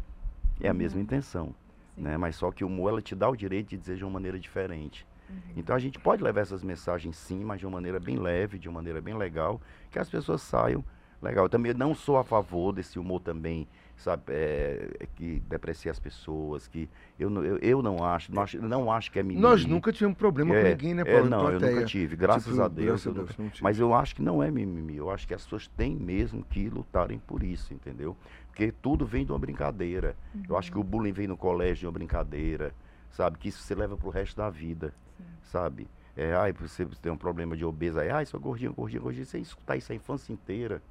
É a Uhum. mesma intenção. Sim. Né? Mas só que o humor ela te dá o direito de dizer de uma maneira diferente. Uhum. Então a gente pode levar essas mensagens sim, mas de uma maneira bem leve, de uma maneira bem legal, que as pessoas saiam legal. Eu também não sou a favor desse humor também, sabe, é, é que deprecia as pessoas, que eu, não- eu, eu não acho, não acho, não acho que é mimimi. Nós nunca tivemos problema com É, ninguém, né, é, Paulo? não, eu nunca tive, graças Tipo, a Deus. graças eu Deus, nunca-. Mas eu acho que não é mimimi, eu acho que as pessoas têm mesmo que lutarem por isso, entendeu? Porque tudo vem de uma brincadeira. Eu acho que o bullying vem no colégio de uma brincadeira, sabe? Que isso você leva pro resto da vida, sabe? É, ai, você tem um problema de obesa, aí, ai, sou gordinho, gordinho, gordinho. Você escutar isso a infância inteira,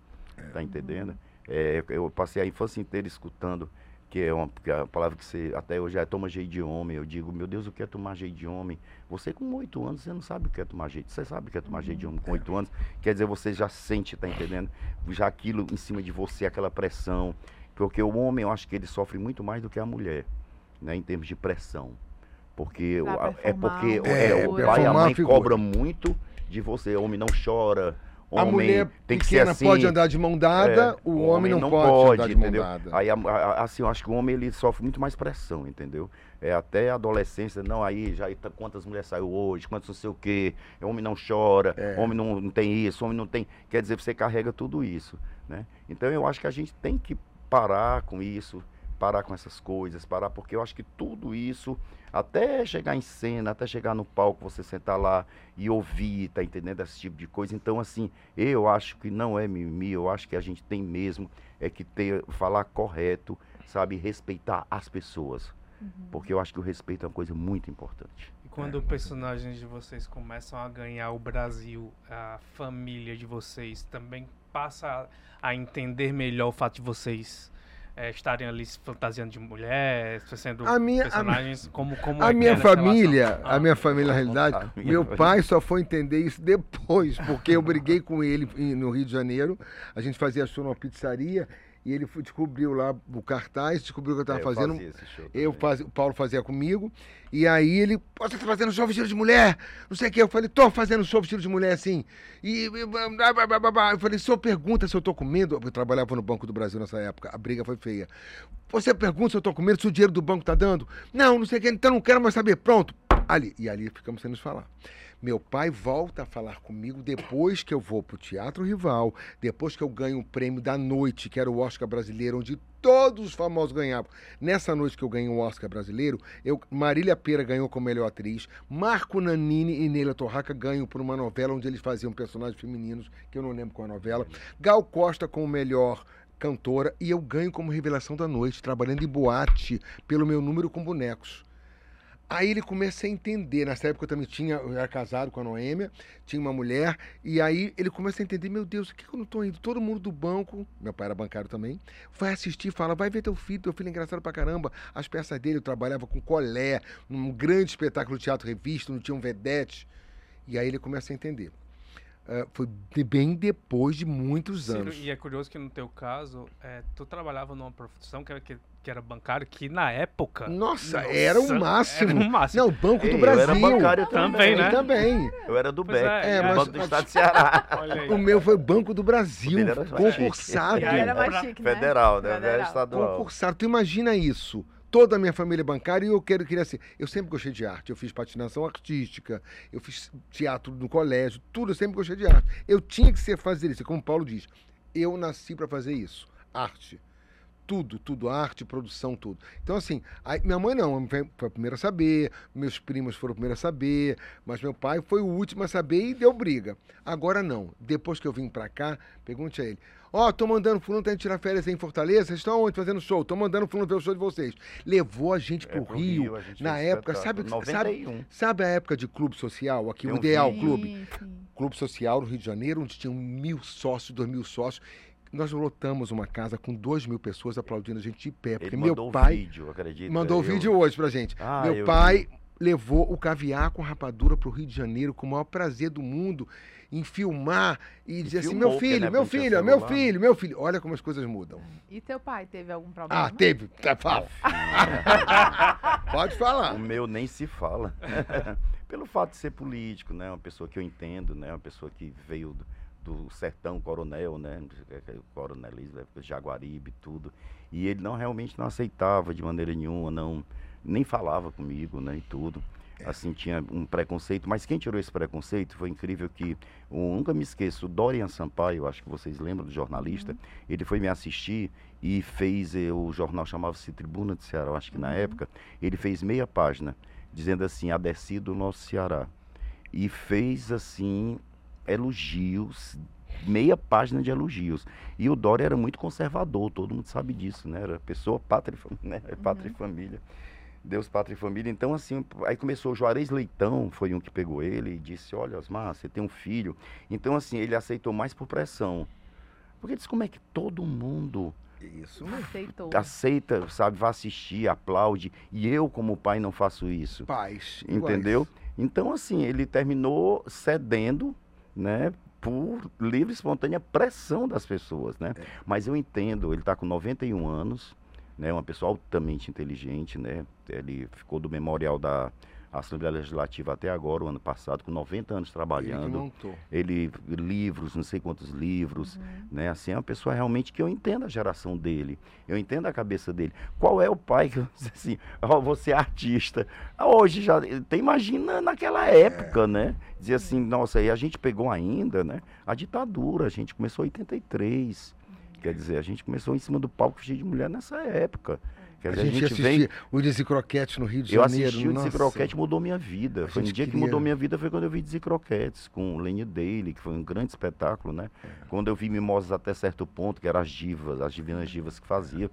tá entendendo? É, eu passei a infância inteira escutando, que é uma, que é a palavra que você até hoje é toma jeito de homem. Eu digo, meu Deus, o que é tomar jeito de homem? Você com oito anos, você não sabe o que é tomar jeito. Você sabe o que é tomar jeito de homem com oito anos. Quer dizer, você já sente, tá entendendo? Já aquilo em cima de você, aquela pressão. Porque o homem, eu acho que ele sofre muito mais do que a mulher, né? Em termos de pressão. Porque o- é porque uma é, o pai e a Performar mãe cobram muito de você. Homem não chora. A Homem mulher tem que ser assim. pode andar de mão dada, É, o, homem, não, pode, andar de mão dada. Aí, a- a- assim, eu acho que o homem ele sofre muito mais pressão, entendeu? É até a adolescência, não, aí já quantas mulheres saiu hoje, quantos não sei o quê, homem não chora, É. homem não, não tem isso, homem não tem. Quer dizer, você carrega tudo isso, né? Então eu acho que a gente tem que parar com isso, parar com essas coisas, parar, porque eu acho que tudo isso, até chegar em cena, até chegar no palco, você sentar lá e ouvir, tá entendendo? Esse tipo de coisa. Então, assim, eu acho que não é mimimi, eu acho que a gente tem mesmo é que ter, falar correto, sabe? Respeitar as pessoas. Porque eu acho que o respeito é uma coisa muito importante. E quando personagens de vocês começam a ganhar o Brasil, a família de vocês também passa a entender melhor o fato de vocês eh, estarem ali se fantasiando de mulher, sendo A minha- a personagens como como A é minha é família, relação? a Ah, minha família, na realidade, A minha meu pai só foi entender isso depois, porque eu briguei com ele no Rio de Janeiro. A gente fazia show numa pizzaria e ele foi- descobriu lá o cartaz, descobriu o que eu estava É, fazendo. fazia esse show Eu fazia, o Paulo fazia comigo, e aí ele, "Pô, você tá fazendo show vestido de mulher? Não sei o que. Eu falei, tô fazendo show vestido de mulher assim. E. e- blá, blá, blá, blá, blá." Eu falei, o senhor pergunta se eu tô com medo. Eu trabalhava no Banco do Brasil nessa época, a briga foi feia. Você pergunta se eu tô com medo, se o dinheiro do banco tá dando? Não, não sei o que, então não quero mais saber. Pronto. Ali. E ali ficamos sem nos falar. Meu pai volta a falar comigo depois que eu vou pro Teatro Rival, depois que eu ganho o prêmio da noite, que era o Oscar brasileiro, onde todos os famosos ganhavam. Nessa noite que eu ganhei o Oscar brasileiro, eu, Marília Pera ganhou como melhor atriz, Marco Nanini e Neila Torraca ganham por uma novela onde eles faziam personagens femininos, que eu não lembro qual é a novela. Gal Costa como melhor cantora e eu ganho como revelação da noite, trabalhando em boate pelo meu número com bonecos. Aí ele começa a entender. Nessa época eu também tinha, eu era casado com a Noêmia, tinha uma mulher, e aí ele começa a entender: meu Deus, o que, que eu não tô indo? Todo mundo do banco, meu pai era bancário também, vai assistir, fala: vai ver teu filho, teu filho é engraçado pra caramba. As peças dele, eu trabalhava com colé, num grande espetáculo de teatro revista, não tinha um vedete. E aí ele começa a entender. Ah, foi bem depois de muitos Ciro, anos. E é curioso que no teu caso, eh, tu trabalhava numa profissão que era, que, que era bancário, que na época. Nossa, era o Nossa, máximo. Era o máximo. Não, Banco Ei, do eu Brasil. era bancário Também, Eu né? também. Eu era do Pois BEC, é, É, do mas- Banco do Estado do Ceará. Aí. O meu foi Banco do Brasil, O dele era mais chique. concursado. Era mais chique, né? Federal, né? Federal. Estadual. Concursado. Tu imagina isso. Toda a minha família é bancária e eu quero, queria ser. Eu sempre gostei de arte. Eu fiz patinação artística, eu fiz teatro no colégio, tudo. Eu sempre gostei de arte. Eu tinha que ser fazer isso. Como o Paulo diz, eu nasci para fazer isso. Arte. Tudo, tudo, arte, produção, tudo. Então, assim, aí, minha mãe não, foi a primeira a saber, meus primos foram o primeiro a saber, mas meu pai foi o último a saber e deu briga. Agora não. Depois que eu vim pra cá, pergunte a ele. Ó, tô mandando fulano tá indo tirar férias aí em Fortaleza, vocês estão onde fazendo show? Tô mandando fulano ver o show de vocês. Levou a gente É, pro, pro Rio, a gente na época, sabe, espetáculo. sabe, 91. sabe a época de clube social, aqui, Tem o Ideal vídeo. Clube? Clube Social no Rio de Janeiro, onde tinham mil sócios, dois mil sócios. Nós lotamos uma casa com dois mil pessoas aplaudindo a gente de pé, porque Ele meu mandou o pai vídeo, acredita? mandou o Eu- vídeo hoje pra gente. Ah, meu eu pai levou o caviar com rapadura pro Rio de Janeiro com o maior prazer do mundo em filmar e, dizer assim, meu filho, né, meu filho, meu celular. filho, meu filho. Olha como as coisas mudam. E teu pai teve algum problema? Ah, teve. Tá, Fala. Pode falar. O meu nem se fala. Pelo fato de ser político, né? Uma pessoa que eu entendo, né? Uma pessoa que veio do, do sertão coronel, né? Coronelismo, Jaguaribe, tudo. E ele não realmente não aceitava de maneira nenhuma, não nem falava comigo, né? E tudo. Assim, tinha um preconceito, mas quem tirou esse preconceito foi incrível que, eu nunca me esqueço, o Dorian Sampaio, acho que vocês lembram do jornalista, ele foi me assistir e fez, eh, o jornal chamava-se Tribuna de Ceará, acho que na época, ele fez meia página, dizendo assim, a descida do nosso Ceará. E fez, assim, elogios, meia página de elogios. E o Dória era muito conservador, todo mundo sabe disso, né? Era pessoa, pátria, e né? pátria e família. Deus, pátria e família. Então, assim, aí começou o Juarez Leitão, foi um que pegou ele e disse, olha, Osmar, você tem um filho. Então, assim, ele aceitou mais por pressão. Porque ele disse, como é que todo mundo Isso. Aceitou. aceita, sabe, vai assistir, aplaude, e eu, como pai, não faço isso? Paz. Entendeu? Então, assim, ele terminou cedendo, né? Por livre e espontânea pressão das pessoas, né? Mas eu entendo, ele está com 91 anos, né? Uma pessoa altamente inteligente, né? Ele ficou do memorial da Assembleia Legislativa até agora, o ano passado, com 90 anos Ele que trabalhando. montou. Ele, livros, não sei quantos livros, né? Assim, é uma pessoa realmente que eu entendo a geração dele, eu entendo a cabeça dele. Qual é o pai que, assim, ó, você é artista? Hoje já, tem, imagina naquela época, né? Dizer assim, nossa, e a gente pegou ainda, né? A ditadura, a gente começou em 83. Quer dizer, a gente começou em cima do palco cheio de mulher nessa época. Quer A dizer, gente, assistia vem o Dizzy Croquete no Rio de eu Janeiro. assisti o. Dizzy Croquete mudou minha vida. A Foi no gente dia que queria- mudou minha vida foi quando eu vi Dizzy Croquetes com o Lenny Daly, que foi um grande espetáculo, né? É. Quando eu vi Mimosas até certo ponto, que eram as divas, as divinas divas que fazia.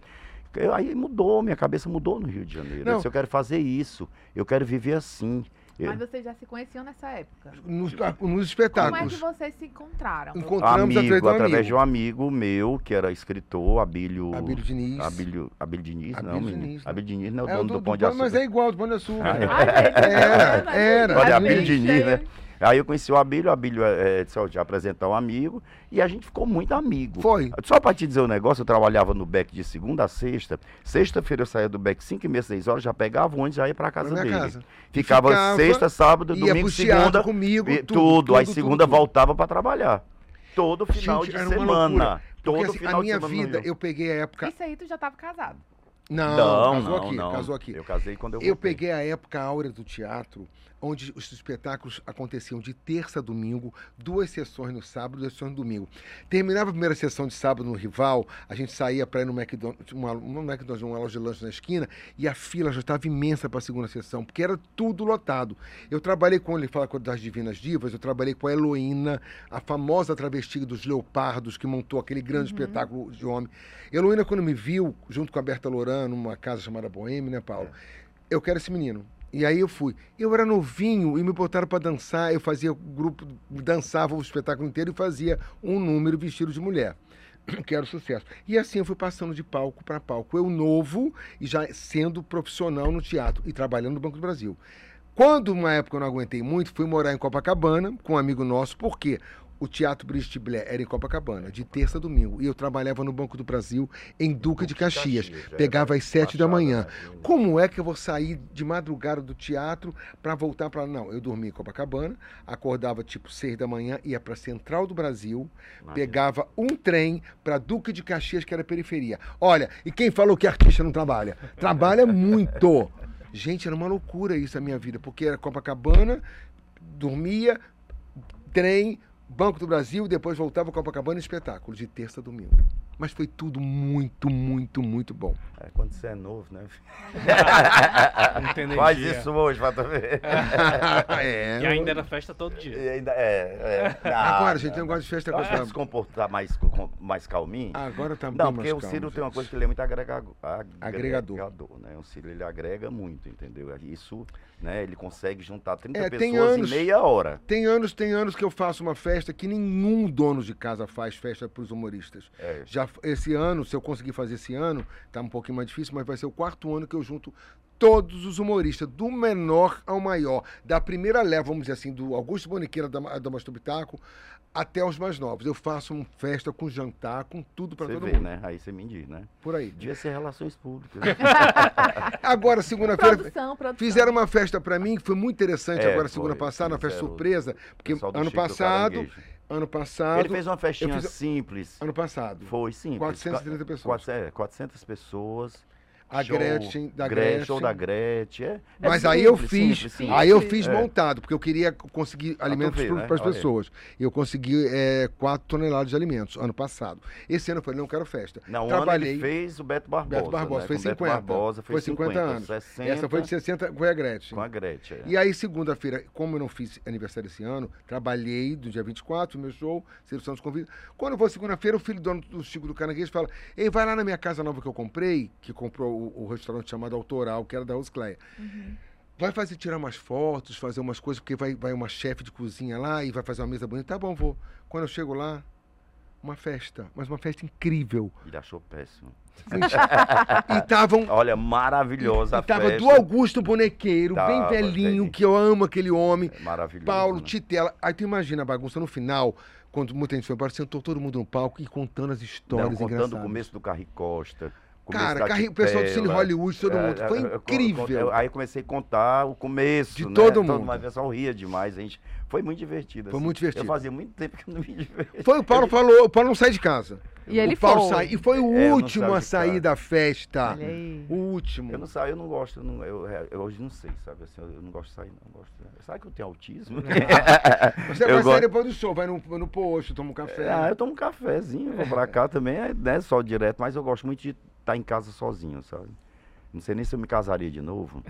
Eu- aí mudou, minha cabeça mudou no Rio de Janeiro. Eu Não. disse, eu quero fazer isso, eu quero viver assim. Eu- Mas vocês já se conheciam nessa época. Nos, nos Como é espetáculos. que vocês se encontraram? Encontramos amigo, através do através amigo. de um amigo meu, que era escritor, Abílio... Abílio Diniz. Abílio, Abílio Diniz, não, Abílio menino. Diniz, né? Abílio Diniz não é o É, dono o do, do, Pão do de Açúcar. mas é igual do Pão de Açúcar. Ah, é. Ai, gente, Era, era. Olha, Abílio Diniz, né? Aí eu conheci o Abílio, o Abílio é, disse, ó, de apresentar um amigo, e a gente ficou muito amigo. Foi. Só pra te dizer um negócio, eu trabalhava no Beck de segunda a sexta. Sexta-feira eu saía do Beck 5 e meia, 6 horas, já pegava o ônibus e já ia pra casa Pra dele. casa. Ficava, Ficava, sexta, sábado, domingo, segunda. comigo, e tudo, tudo, Aí tudo, segunda tudo. voltava pra trabalhar. Todo final Gente, de semana. loucura. Todo Porque assim, final a minha de semana. vida, eu peguei a época. Isso aí tu já tava casado. Não, Não, casou não, aqui, não. casou aqui. Eu casei quando eu Eu voltei. peguei a época áurea do teatro, onde os espetáculos aconteciam de terça a domingo, duas sessões no sábado, duas sessões no domingo. Terminava a primeira sessão de sábado no Rival, a gente saía para ir no McDonald's, uma, uma McDonald's, uma loja de lanche na esquina, e a fila já estava imensa para a segunda sessão, porque era tudo lotado. Eu trabalhei com ele, fala com- das Divinas Divas, eu trabalhei com a Heloína, a famosa travesti dos Leopardos, que montou aquele grande espetáculo de homem. Heloína, quando me viu, junto com a Berta Loran, numa casa chamada Boêmia, né, Paulo? Eu quero esse menino. E aí eu fui. Eu era novinho e me botaram para dançar. Eu fazia o grupo, dançava o espetáculo inteiro e fazia um número vestido de mulher. Que era o sucesso. E assim eu fui passando de palco para palco. Eu novo e já sendo profissional no teatro e trabalhando no Banco do Brasil. Quando, uma época, eu não aguentei muito, fui morar em Copacabana com um amigo nosso, porque o Teatro Brigitte Blair era em Copacabana, de terça a domingo. E eu trabalhava no Banco do Brasil, em Duca de Caxias. já Pegava às sete da manhã. Como é que eu vou sair de madrugada do teatro para voltar para. Não, eu dormia em Copacabana, acordava tipo seis da manhã, ia para Central do Brasil, pegava um trem para Duque de Caxias, que era periferia. Olha, e quem falou que artista não trabalha? Trabalha muito. Gente, era uma loucura isso a minha vida, porque era Copacabana, dormia, trem, Banco do Brasil, depois voltava Copacabana espetáculo, de terça a domingo. Mas foi tudo muito, muito, muito bom. É, quando você é novo, né? Não tem Faz isso hoje pra tu ver. é, E ainda era festa todo dia. E ainda é, é. Agora, Não, gente, tem um negócio de festa com se comportar mais, mais calminho. Agora tá bem Não, mais porque o calmo, Ciro tem uma coisa que ele é muito agrega- Agregador. agregador, né? O Ciro ele agrega muito, entendeu? Isso, né? Ele consegue juntar 30 É, tem pessoas anos- em meia hora. Tem anos, tem anos que eu faço uma festa que nenhum dono de casa faz festa para os humoristas. É, Já esse ano, se eu conseguir fazer esse ano, tá um pouquinho mais difícil, mas vai ser o quarto ano que eu junto todos os humoristas, do menor ao maior, da primeira leva, vamos dizer assim, do Augusto Boniqueira da, da Mastubitaco até os mais novos. Eu faço uma festa com jantar, com tudo para Você todo vê, mundo. né? Aí você me diz, né? Por aí. Devia ser relações públicas. Agora, segunda-feira, Produção, produção. fizeram uma festa para mim que foi muito interessante É, agora, segunda foi, passada, uma festa fizeram surpresa, porque ano passado, Caranguejo. Ano passado, Ele fez uma festinha fiz- simples. ano passado, Foi simples. 430 pessoas. 400, é, 400 pessoas. A show, Gretchen, da Gretchen, Gretchen. Show da Gretchen. É, é Mas aí eu simples, fiz, simples, simples. aí eu fiz É. montado, porque eu queria conseguir alimentos vê, né? para as pessoas. Eu consegui é, 4 toneladas de alimentos ano passado. Esse ano eu falei, não quero festa. Não, Trabalhei. fez o Beto Barbosa. Beto Barbosa, né? foi Com o Beto 50. Barbosa foi, foi 50 anos. 60, Essa foi de 60, foi a Gretchen. com a Gretchen. é. E aí, segunda-feira, como eu não fiz aniversário esse ano, trabalhei do dia 24, meu show, Ciro Santos convida. Quando eu vou segunda-feira, o filho do dono do Chico do Caranguejo fala: Ei, vai lá na minha casa nova que eu comprei, que comprou o, o restaurante chamado Autoral, que era da Roscleia. Vai fazer tirar umas fotos, fazer umas coisas, porque vai, vai uma chefe de cozinha lá e vai fazer uma mesa bonita. Tá bom, vou. Quando eu chego lá, uma festa, mas uma festa incrível. Ele achou péssimo. E estavam Olha, maravilhosa e a tava festa. do Augusto Bonequeiro, bem velhinho, que eu amo aquele homem. É Maravilhoso. Paulo, né? Titela. Aí tu imagina a bagunça no final, quando muita gente foi embora, sentou todo mundo no palco e contando as Não, histórias contando engraçadas. o começo do Carri Costa. Cara, da Carri- o pessoal do Cine. Hollywood, todo mundo. É, Foi é, eu- eu- incrível. eu- aí eu comecei a contar o começo, De né? todo mundo. Mas o pessoal ria demais, a gente. Foi muito divertido. Foi assim. muito divertido. Eu fazia muito tempo que eu não me divertia. Foi o Paulo falou, o Paulo não sai de casa. E ele o Paulo foi. sai. E foi o É, último a sair da festa. Aí. O último. Eu não saio, eu não gosto, eu, não- eu, eu hoje não sei, sabe? Assim, eu não gosto de sair, não. Gosto de... Sabe que eu tenho autismo? Você eu vai sair depois do show, vai no, no posto, toma um café. Ah, eu tomo um cafezinho, vou pra cá também, é, não é só direto, mas eu gosto muito de estar em casa sozinho, sabe? Não sei nem se eu me casaria de novo.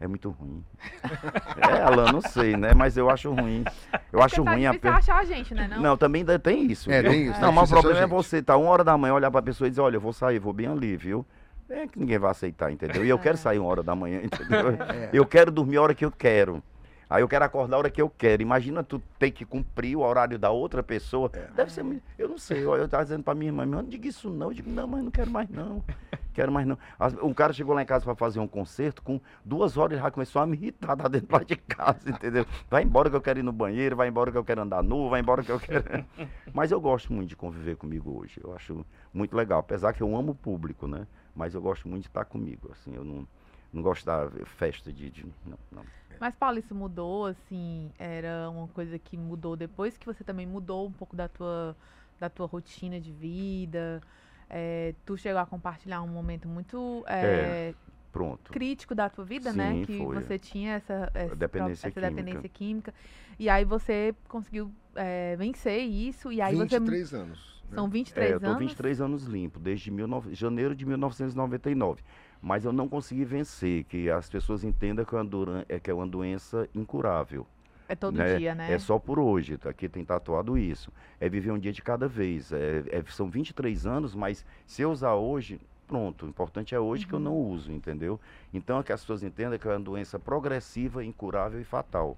É muito ruim. É, Alan, não sei, né? Mas eu acho ruim. Eu acho tá ruim a difícil pe- achar a gente, né? Não? Não, também tem isso. É, viu? tem isso, tá Não, mas o achar problema é você, tá uma hora da manhã, olhar pra pessoa e dizer, olha, eu vou sair, vou bem ali, viu? É que ninguém vai aceitar, entendeu? E eu quero sair uma hora da manhã, entendeu? É. Eu quero dormir a hora que eu quero. Aí eu quero acordar a hora que eu quero. Imagina tu ter que cumprir o horário da outra pessoa. Deve ser muito. Eu não sei. Eu, eu tava dizendo pra minha irmã, não diga isso não. Eu digo, não, mas não quero mais não. Quero mais não. Um cara chegou lá em casa pra fazer um concerto, com duas horas ele já começou a me irritar lá dentro lá de casa, entendeu? Vai embora que eu quero ir no banheiro, vai embora que eu quero andar nu, vai embora que eu quero. Mas eu gosto muito de conviver comigo hoje. Eu acho muito legal. Apesar que eu amo o público, né? Mas eu gosto muito de estar comigo. Assim, eu não, não gosto da festa de. de- não, não. Mas, Paulo, isso mudou, assim, era uma coisa que mudou depois que você também mudou um pouco da tua, da tua rotina de vida. É, tu chegou a compartilhar um momento muito é, Pronto. crítico da tua vida, né? Sim, Que foi. você tinha essa, essa, dependência essa química. dependência química. E aí você conseguiu é, vencer isso. E aí você. 23 anos. né? São 23 É, eu tô anos. 23 anos limpo, desde 19 janeiro de 1999. Mas eu não consegui vencer, que as pessoas entendam que é uma, é, que é uma doença incurável. É todo né? dia, né? É só por hoje, tá? aqui tem tatuado isso. É viver um dia de cada vez. É, é- são 23 anos, mas se eu usar hoje, pronto. O importante é hoje que eu não Uhum. uso, entendeu? Então é que as pessoas entendam que é uma doença progressiva, incurável e fatal.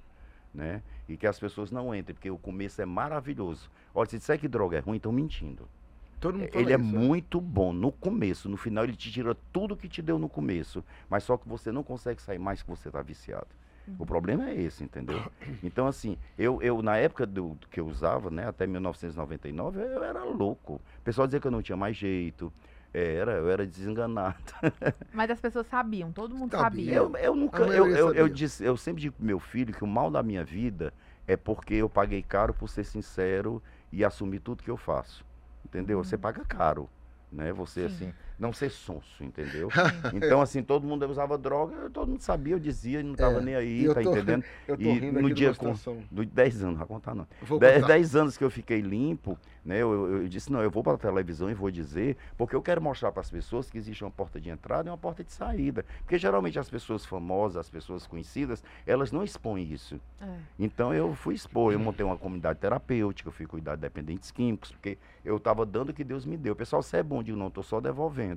Né? E que as pessoas não entrem, porque o começo é maravilhoso. Olha, se disser que droga é ruim, estão mentindo. Todo mundo fala Ele é né? muito bom no começo, no final ele te tira tudo que te deu no começo, mas só que você não consegue sair mais que você está viciado. O problema é esse, entendeu? Então, assim, eu, eu na época do, do que eu usava, né, até 1999, eu era louco. O pessoal dizia que eu não tinha mais jeito, é, era, eu era desenganado. Mas as pessoas sabiam, todo mundo Sabia. sabia. Eu, eu nunca, eu, eu, eu, disse, eu sempre digo pro meu filho que o mal da minha vida é porque eu paguei caro por ser sincero e assumir tudo que eu faço. Entendeu? Você paga caro, né? Você, Uhum. Sim. assim, não ser sonso, entendeu? Então, assim, todo mundo usava droga, todo mundo sabia, eu dizia, não tava É, nem aí, tá tô- entendendo? Eu tô E rindo no dia com-. Do 10 anos, não vai contar não. Vou 10, contar. 10 anos que eu fiquei limpo, né? Eu, eu- eu disse, não, eu vou para a televisão e vou dizer, porque eu quero mostrar para as pessoas que existe uma porta de entrada e uma porta de saída. Porque geralmente as pessoas famosas, as pessoas conhecidas, elas não expõem isso. É. Então eu fui expor, eu montei uma comunidade terapêutica, eu fui cuidar de dependentes químicos, porque eu estava dando o que Deus me deu. O pessoal, você é bom, eu digo, não, estou só devolvendo.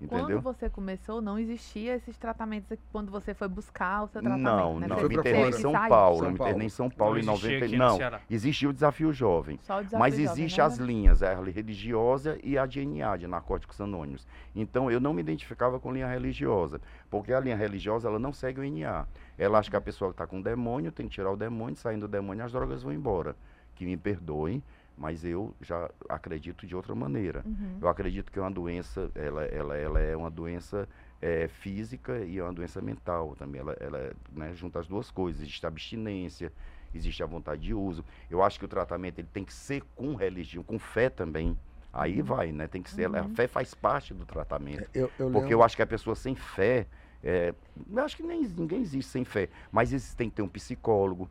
Entendeu? Quando você começou, não existia esses tratamentos aqui, quando você foi buscar o seu tratamento, Não, né? não. Eu me internei em São. Paulo. São Eu me Paulo. internei em São Paulo Não em existia 90. aqui no Não, existia o desafio jovem. Só o desafio Mas jovem, existe né? as linhas, a religiosa e a de NA, de Narcóticos Anônimos. Então eu não me identificava com linha religiosa, porque a linha religiosa ela não segue o NA. Ela acha que a pessoa está com demônio, tem que tirar o demônio, saindo do demônio as drogas vão embora. Que me perdoem, mas eu já acredito de outra maneira. Uhum. Eu acredito que é uma doença, ela, ela, ela é uma doença eh, física e é uma doença mental também. Ela, ela né, junta as duas coisas. Existe a abstinência, existe a vontade de uso. Eu acho que o tratamento ele tem que ser com religião, com fé também. Aí vai, né? Tem que ser. A Uhum. fé faz parte do tratamento. Eu, eu Porque lembro- eu acho que a pessoa sem fé. é, eu acho que nem, ninguém existe sem fé. Mas existe, tem que ter um psicólogo.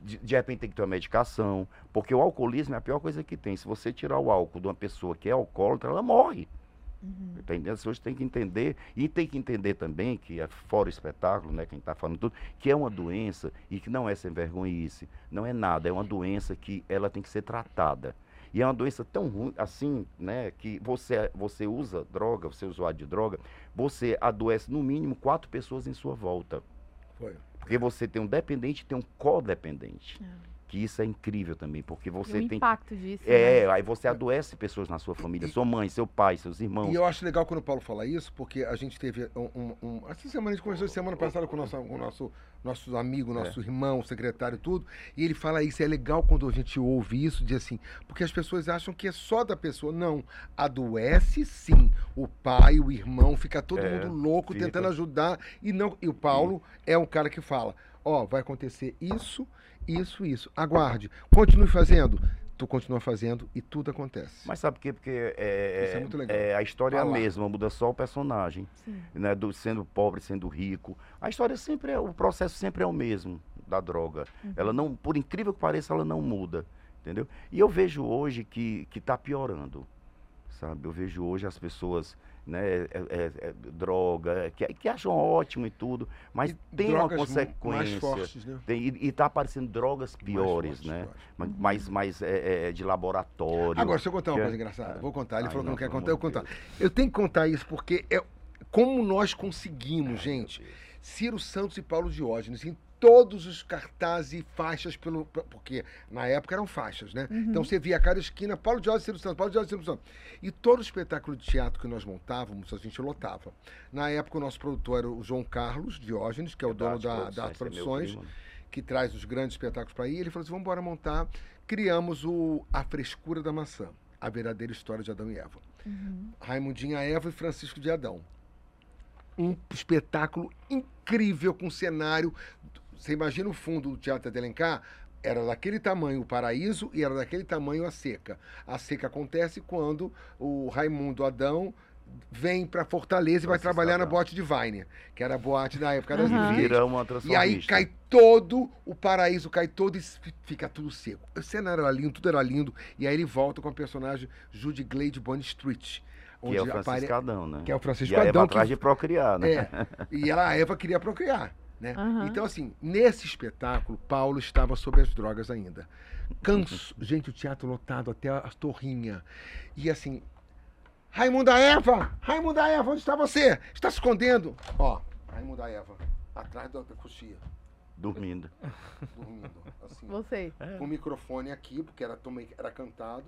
De, de repente tem que ter uma medicação. Porque o alcoolismo é a pior coisa que tem. Se você tirar o álcool de uma pessoa que é alcoólatra, ela morre. Uhum. Entendeu? As pessoas têm que entender. E tem que entender também que, é fora o espetáculo, né? Quem está falando tudo, que é uma doença e que não é sem vergonhice. Não é nada. É uma doença que ela tem que ser tratada. E é uma doença tão ruim, assim, né? Que você, você usa droga, você é usuário de droga, você adoece no mínimo quatro pessoas em sua volta. Foi. Porque você tem um dependente e tem um codependente. Que isso é incrível também, porque E você o tem. impacto disso, É, né? aí você adoece pessoas na sua família, sua mãe, seu pai, seus irmãos. E eu acho legal quando o Paulo fala isso, porque a gente teve um. um, um- essa semana, a gente conversou semana passada com o nosso, com o nosso, nosso amigo, nosso irmão, secretário tudo, e ele fala isso. É legal quando a gente ouve isso, de assim, porque as pessoas acham que é só da pessoa. Não. Adoece sim. O pai, o irmão, fica todo É, mundo louco fica. tentando ajudar. E, não, e o Paulo é um cara que fala: Ó, vai acontecer isso, isso, isso. Aguarde. Continue fazendo. Tu continua fazendo e tudo acontece. Mas sabe por quê? Porque é, Isso é muito legal. é, a história é a mesma, muda só o personagem. Sim. Né? Do, sendo pobre, sendo rico. A história sempre é, o processo sempre é o mesmo da droga. Uhum. Ela não, por incrível que pareça, ela não muda. Entendeu? E eu vejo hoje que, que tá piorando. Sabe? Eu vejo hoje as pessoas, né, é- é- é droga, que, que acham ótimo e tudo, mas E tem uma consequência. Mais fortes, né? Tem, e, e tá aparecendo drogas piores, fortes, né? eu acho. Ma- Mais, mais é, é, de laboratório. Agora, deixa eu contar uma é- coisa engraçada. Vou contar. Ele Ai, falou que não não, quer contar, eu vou contar. Eu tenho que contar isso porque é como nós conseguimos, gente. Ciro Santos e Paulo Diógenes em todos os cartazes e faixas pelo porque na época eram faixas, né? Então você via a cada esquina Paulo Diógenes, Ciro Santos, Paulo Diógenes, Ciro Santos. E todo espetáculo de teatro que nós montávamos, a gente lotava. Na época o nosso produtor era o João Carlos Diógenes, que é o dono da, das esse é meu produções primo. que traz os grandes espetáculos para aí. Ele falou assim: vamos embora montar. Criamos o A Frescura da Maçã, a verdadeira história de Adão e Eva. Uhum. Raimundinha Eva e Francisco de Adão. Um espetáculo incrível com cenário. Você imagina o fundo do Teatro de Alencar? Era daquele tamanho o paraíso e era daquele tamanho a seca. A seca acontece quando o Raimundo Adão vem para Fortaleza e vai trabalhar na boate de Weiner, que era a boate da época das. E Viviers. vira uma E transformista. aí cai todo, o paraíso cai todo e fi- fica tudo seco. O cenário era lindo, tudo era lindo. E aí ele volta com a personagem Judy Glade Bonnie Street. Que é o apare- Francisco Adão, né? que é o Francisco e a Eva Adão, atrás que- de procriar, né? É. E ela, a Eva queria procriar. Né? Aham. Então, assim, nesse espetáculo, Paulo estava sob as drogas ainda. Canso. Gente, o teatro lotado até a torrinha. E assim. Raimunda Eva! Raimunda Eva, onde está você? Está se escondendo? Ó, Raimunda Eva, atrás da, da coxia, Dormindo. dormindo. Assim, Você. com o microfone aqui, porque era, tomei- era cantado.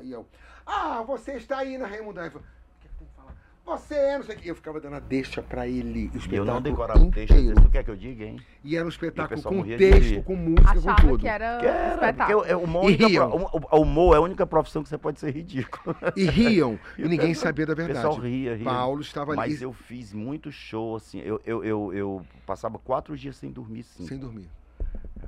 E eu, ah, você está aí na Raimunda Eva. O que, é que tem que falar? Você é, não sei o que. Eu ficava dando a deixa pra ele. O E eu não espetáculo decorava o texto. Você quer que eu diga, hein? E era um espetáculo com texto, com música, com Achava tudo. que era Que era, porque espetáculo. é uma E única riam. pro- o, o humor é a única profissão que você pode ser ridículo. E riam. E e o ninguém sabia da O verdade. pessoal ria, ria. Paulo estava ali Mas eu fiz muito show, assim. Eu, eu, eu, eu passava quatro dias sem dormir, sim. sem dormir.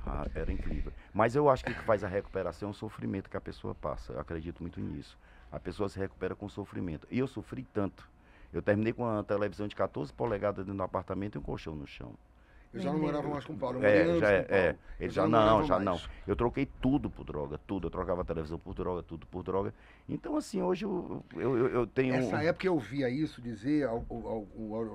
Ah, era incrível. Mas eu acho que o que faz a recuperação é o sofrimento que a pessoa passa. Eu acredito muito nisso. A pessoa se recupera com sofrimento. E eu sofri tanto. Eu terminei com uma televisão de 14 polegadas dentro do apartamento e um colchão no chão. Eu já não morava mais com o Paulo. eu É, já é, o é. Eu Ele já não não, já não. mais. Eu troquei tudo por droga, tudo. Eu trocava televisão por droga, tudo por droga. Então, assim, hoje eu, eu, eu, eu tenho. Essa época eu via isso dizer, ao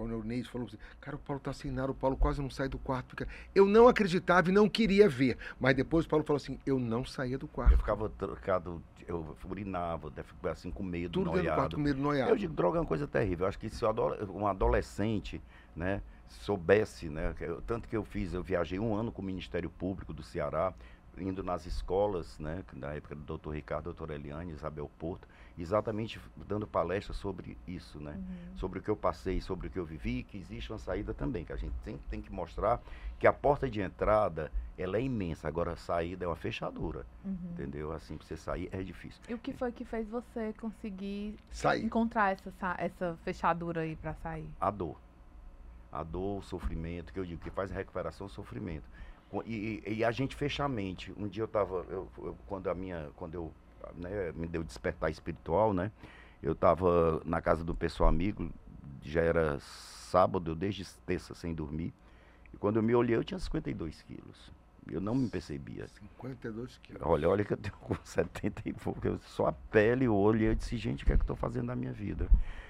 Neonês falou assim, cara, o Paulo tá sem nada, o Paulo quase não sai do quarto. Fica... Eu não acreditava e não queria ver. Mas depois o Paulo falou assim, eu não saía do Eu quarto. ficava trocado, eu urinava, deve ficar assim com medo, Tudo dentro do quarto noiado. com medo noiado. Eu digo, droga é uma coisa terrível. Eu acho que se o um adolescente, né, soubesse, né, tanto que eu fiz, eu viajei um ano com o Ministério Público do Ceará, indo nas escolas, né, na época do doutor Ricardo, doutor Eliane, Isabel Porto, exatamente dando palestras sobre isso, né, sobre o que eu passei, sobre o que eu vivi, e que existe uma saída também, que a gente tem, tem que mostrar que a porta de entrada, ela é imensa, agora a saída é uma fechadura, Uhum. entendeu? Assim, pra você sair é difícil. E o que foi que fez você conseguir Saí. encontrar essa, sa- essa fechadura aí pra sair? a dor. A dor, o sofrimento, que eu digo, que faz a recuperação, o sofrimento. E, e- e a gente fecha a mente. Um dia eu estava, quando a minha, quando eu, né, me deu despertar espiritual, né? Eu estava na casa do pessoal amigo, já era sábado, eu desde terça sem dormir. E quando eu me olhei, eu tinha 52 quilos. Eu não me percebia. 52 quilos. Olha, olha que eu tenho com 70 e pouco. Eu, só a pele, o olho, e eu disse, gente, o que é que eu estou fazendo na minha vida?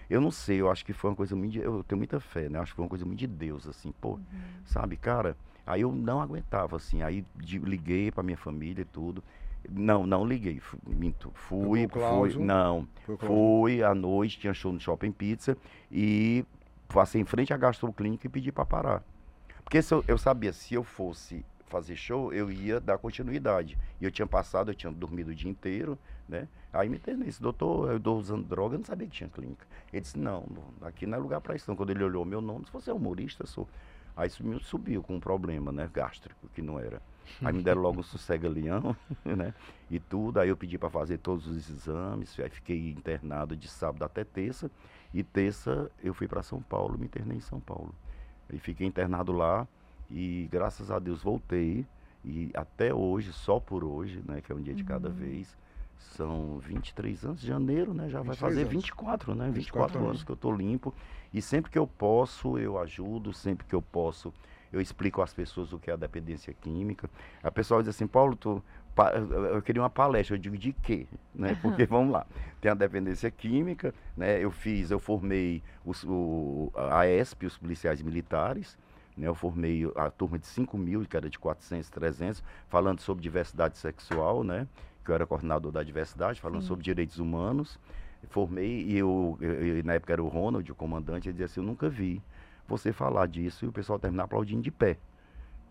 Eu não sei, eu acho que foi uma coisa muito. de- Eu tenho muita fé, né? Acho que foi uma coisa muito de Deus, assim, pô. Sabe, cara? Aí eu não aguentava, assim. Aí de- liguei pra minha família e tudo. Não, não liguei. minto. Fui, fui. Não. Fui à noite, tinha show no Shopping Pizza e passei em frente à gastroclínica e pedi para parar. Porque se eu, eu sabia, se eu fosse fazer show, eu ia dar continuidade. E eu tinha passado, eu tinha dormido o dia inteiro, né? Aí me internei, disse, doutor, eu estou usando droga, eu não sabia que tinha clínica. Ele disse, não, aqui não é lugar para isso não. Quando ele olhou meu nome, se você é humorista, sou. Aí subiu, subiu com um problema, né, gástrico, que não era. Aí me deram logo um sossega-leão, né, e tudo. Aí eu pedi para fazer todos os exames, aí fiquei internado de sábado até terça. E terça eu fui para São Paulo, me internei em São Paulo. E fiquei internado lá e graças a Deus voltei. E até hoje, só por hoje, né, que é um dia de cada vez, são 23 anos, janeiro, né, já vai 23 fazer anos. 24, né, 24, 24 anos. anos. que eu tô limpo. E sempre que eu posso, eu ajudo, sempre que eu posso, eu explico às pessoas o que é a dependência química. A pessoa diz assim, Paulo, tu, eu queria uma palestra. Eu digo, de quê? Né? Porque, vamos lá, tem a dependência química, né? Eu fiz, eu formei os, o, a ESP, os policiais militares, né? Eu formei a turma de 5 mil, que era de 400, 300, falando sobre diversidade sexual, né? Que eu era coordenador da diversidade, falando Sim. sobre direitos humanos. Formei e eu, eu- na época era o Ronald, o comandante, ele dizia assim, eu nunca vi você falar disso e o pessoal terminar aplaudindo de pé.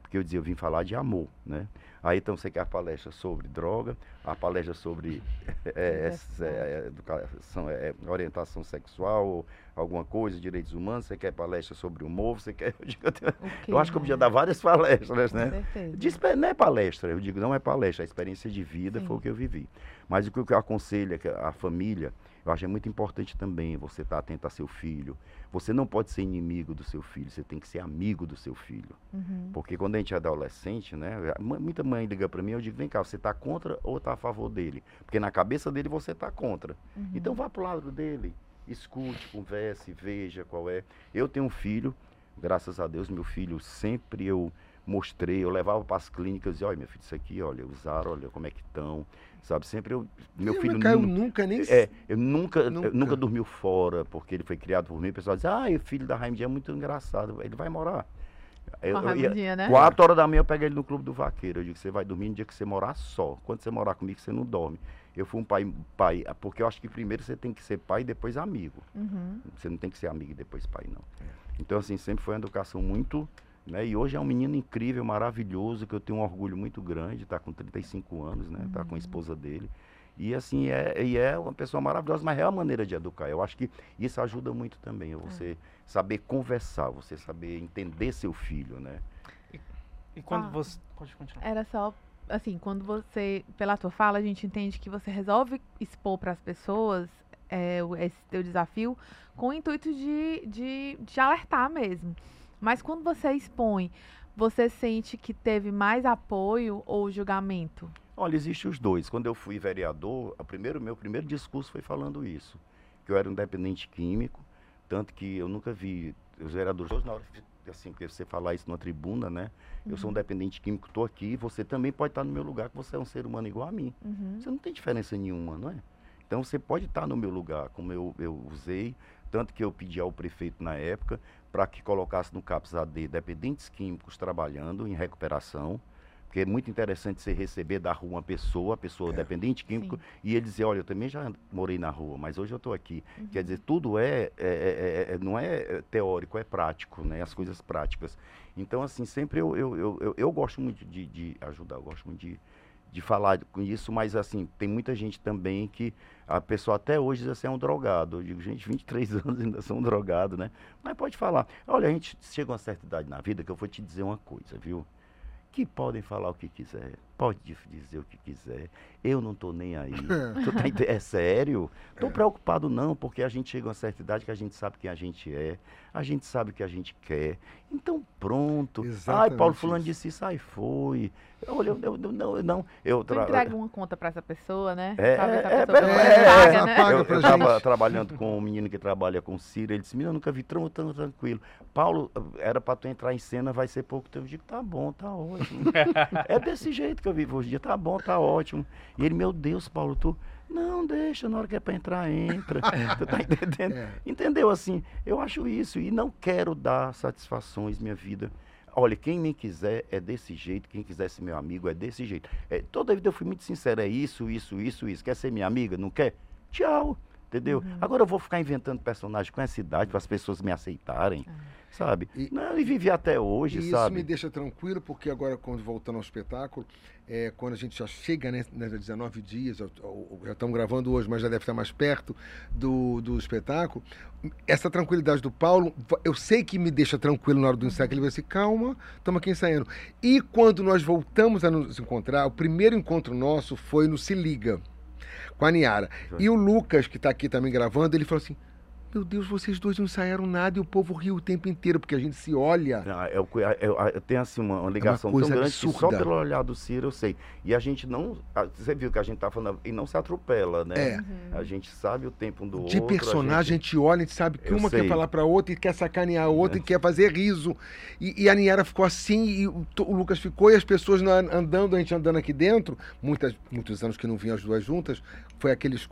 Porque eu dizia, eu vim falar de amor, né? Aí então você quer a palestra sobre droga, a palestra sobre essa, eh, educação, eh, orientação sexual, alguma coisa, direitos humanos, você quer palestra sobre humor, você quer. Eu, digo, eu tenho- O quê, eu acho que eu podia dar várias palestras, Com né? certeza. De espe- não é palestra, eu digo, não é palestra, é experiência de vida, Sim. foi o que eu vivi. Mas o que eu aconselho é a família, eu acho é muito importante também você estar atento a seu filho. Você não pode ser inimigo do seu filho, você tem que ser amigo do seu filho. Uhum. Porque quando a gente é adolescente, né? mu- Muita mãe liga para mim, eu digo, vem cá, você está contra ou está a favor dele? Porque na cabeça dele você está contra. Uhum. Então vá pro lado dele, escute, converse, veja qual é. Eu tenho um filho, graças a Deus, meu filho sempre eu mostrei, eu levava para as clínicas e olha, meu filho, isso aqui, olha, usaram, olha como é que estão, sabe? Sempre eu, meu filho mas Caio nu- nunca nem... é, eu nunca, eu Nunca. nunca dormiu fora, porque ele foi criado por mim. O pessoal diz, ah, o filho da Raimundinha é muito engraçado, ele vai morar. Eu- eu ia- Raimundinha, né? Quatro horas da manhã eu pego ele no clube do vaqueiro. Eu digo, você vai dormir no dia que você morar só. Quando você morar comigo, você não dorme. Eu fui um pai, pai, porque eu acho que primeiro você tem que ser pai e depois amigo. Uhum. Você não tem que ser amigo e depois pai, não. Então, assim, sempre foi uma educação muito. Né? E hoje é um menino incrível, maravilhoso, que eu tenho um orgulho muito grande, está com 35 anos, né? Tá com a esposa dele. E assim, é, e é uma pessoa maravilhosa, mas é a maneira de educar. Eu acho que isso ajuda muito também, é você saber conversar, você saber entender seu filho, né? E quando Ah. você. Pode continuar. Era só, assim, quando você, pela tua fala, a gente entende que você resolve expor para as pessoas é, esse teu desafio com o intuito de, de, de alertar mesmo. Mas quando você expõe, você sente que teve mais apoio ou julgamento? Olha, existe os dois. Quando eu fui vereador, o primeiro, meu primeiro discurso foi falando isso. Que eu era um dependente químico, tanto que eu nunca vi os vereadores na hora assim, porque você falar isso numa tribuna, né? Eu Uhum. sou um dependente químico, estou aqui, você também pode estar no meu lugar, que você é um ser humano igual a mim. Uhum. Você não tem diferença nenhuma, não é? Então você pode estar no meu lugar, como eu, eu usei, tanto que eu pedi ao prefeito na época para que colocasse no CAPS AD dependentes químicos trabalhando em recuperação, porque é muito interessante você receber da rua uma pessoa, a pessoa dependente químico, Sim. e ele dizer, olha, eu também já morei na rua, mas hoje eu estou aqui. Uhum. Quer dizer, tudo é, é- é- é- não é teórico, é prático, né? As coisas práticas. Então, assim, sempre eu, eu, eu, eu, eu gosto muito de, de ajudar, eu gosto muito de, de falar com isso, mas assim, tem muita gente também que a pessoa até hoje diz assim, é um drogado. Eu digo, gente, 23 anos ainda sou um drogado, né? Mas pode falar. Olha, a gente chega a uma certa idade na vida que eu vou te dizer uma coisa, viu? Que podem falar o que quiser, pode di- dizer o que quiser. Eu não tô nem aí. Tu tá é sério? Tô preocupado não, porque a gente chega a uma certa idade que a gente sabe quem a gente é, a gente sabe o que a gente quer. Então pronto. Ai, Exatamente Paulo fulano isso. disse isso, aí foi. Olha, eu, eu, eu- não, eu não, eu Tu tra- entrega uma conta pra essa pessoa, né? É, a é, pessoa é, depois é, paga, ela né? paga eu, eu tava gente. trabalhando com um menino que trabalha com Ciro, ele disse, menino, eu nunca vi tão, tão tranquilo. Paulo, era pra tu entrar em cena, vai ser pouco tempo. Eu digo, tá bom, tá ótimo. é desse jeito que eu vivo hoje em dia, tá bom, tá ótimo. E ele, meu Deus, Paulo, tu... Não, deixa, na hora que é pra entrar, entra. tu tá entendendo? É. Entendeu? Assim, eu acho isso e não quero dar satisfações minha vida. Olha, quem me quiser é desse jeito, quem quiser ser meu amigo é desse jeito. É, toda a vida eu fui muito sincero, é isso, isso, isso, isso. Quer ser minha amiga? Não quer? Tchau. Entendeu? Uhum. Agora eu vou ficar inventando personagem com essa idade para as pessoas me aceitarem, sabe? E- não, e vivi até hoje, E isso sabe? me deixa tranquilo, porque agora, quando voltando ao espetáculo, é, quando a gente já chega né, né, 19 dias, ou- ou- já estamos gravando hoje, mas já deve estar mais perto do, do espetáculo, essa tranquilidade do Paulo, eu sei que me deixa tranquilo na hora do ensaio, que ele vai assim, calma, estamos aqui ensaiando. E quando nós voltamos a nos encontrar, o primeiro encontro nosso foi no Se Liga, com a Niara. E o Lucas, que está aqui também gravando, ele falou assim, meu Deus, vocês dois não ensaiaram nada e o povo riu o tempo inteiro, porque a gente se olha... Não, eu, eu, eu tenho assim uma, uma ligação tão coisa grande que só pelo olhar do Ciro eu sei. E a gente não. a- Você viu que a gente tá falando. E não se atropela, né? É. A gente sabe o tempo um do De outro. a personagem, a gente- gente olha, a gente sabe que Eu uma quer sei. falar pra outra e quer sacanear a outra e quer fazer riso. E, e a Niera ficou assim, e o, o Lucas ficou, e as pessoas na- andando, a gente andando aqui dentro, muitas, muitos anos que não vinham as duas juntas, foi aqueles.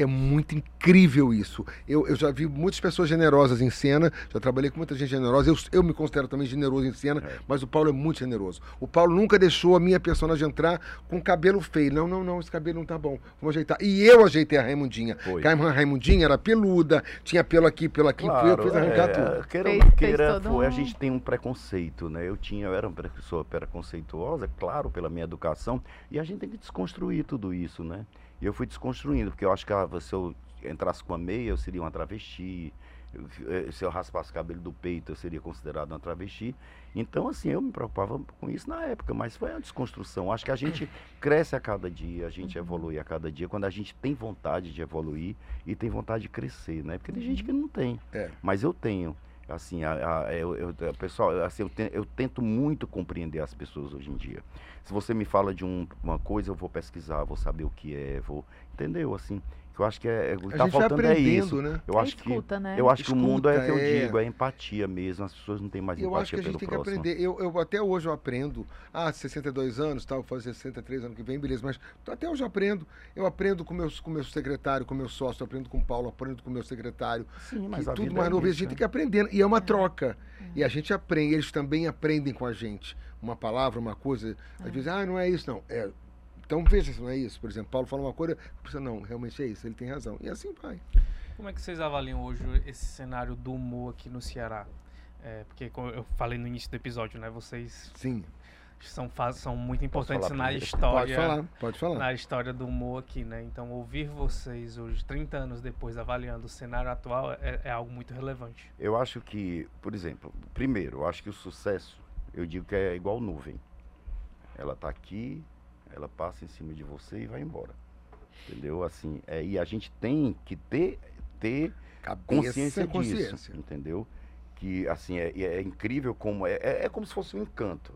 É muito incrível isso. Eu, eu já vi muitas pessoas generosas em cena, já trabalhei com muita gente generosa. Eu, eu me considero também generoso em cena, mas o Paulo é muito generoso. O Paulo nunca deixou a minha personagem entrar com cabelo feio. Não, não, não, esse cabelo não tá bom. Vamos ajeitar. E eu ajeitei a Raimundinha. Foi. A Raimundinha era peluda, tinha pelo aqui, pelo aqui, fui eu que fiz arrancar é, tudo. Queira Fez- fez queira, todo foi, a um- gente tem um preconceito, né? Eu tinha, eu era uma pessoa preconceituosa, claro, pela minha educação, e a gente tem que desconstruir tudo isso, né? E eu fui desconstruindo, porque eu acho que ah, se eu entrasse com a meia, eu seria uma travesti. Eu- eh, Se eu raspasse o cabelo do peito, eu seria considerado uma travesti. Então, assim, eu me preocupava com isso na época, mas foi uma desconstrução. Acho que a gente cresce a cada dia, a gente evolui a cada dia, quando a gente tem vontade de evoluir e tem vontade de crescer, né? Porque tem gente que não tem. É. Mas eu tenho. Assim, a, a- eu, eu- pessoal, assim, eu, te- eu tento muito compreender as pessoas hoje em dia. Se você me fala de um- uma coisa, eu vou pesquisar, vou saber o que é, vou. Entendeu? Assim, eu acho que é, é- o que A tá faltando é isso. aprendendo, né? Eu É acho que escuta, né? eu acho que o mundo é o que eu Escuta, é. digo, é empatia mesmo. As pessoas não têm mais Eu acho que empatia a gente pelo tem que próximo. aprender. Eu, eu- até hoje eu aprendo. Ah, 62 anos, tal, vou fazer 63 ano que vem, beleza. Mas até hoje eu aprendo. Eu aprendo com meus, com meu secretário, com meu sócio, eu aprendo com o Paulo, aprendo com o meu secretário. Sim, mas que a tudo vida mais é novo, a gente né? tem que aprender. E é uma troca. E a gente aprende, eles também aprendem com a gente. Uma palavra, uma coisa. Às vezes, ah, não é isso, não. É, então veja se não é isso. Por exemplo, Paulo fala uma coisa, penso, não, realmente é isso, ele tem razão. E assim vai. Como é que vocês avaliam hoje esse cenário do humor aqui no Ceará? É, porque como eu falei no início do episódio, né? Vocês Sim. são, são muito importantes na primeiro? história. Pode falar, pode falar. na história do humor aqui, né? Então ouvir vocês hoje, 30 anos depois, avaliando o cenário atual é, é algo muito relevante. Eu acho que, por exemplo, primeiro, eu acho que o sucesso, eu digo que é igual nuvem. Ela tá aqui, ela passa em cima de você e vai embora. Entendeu? Assim, é, e a gente tem que ter, ter consciência, é consciência. disso, entendeu? Que assim é, é incrível como é, é, é como se fosse um encanto,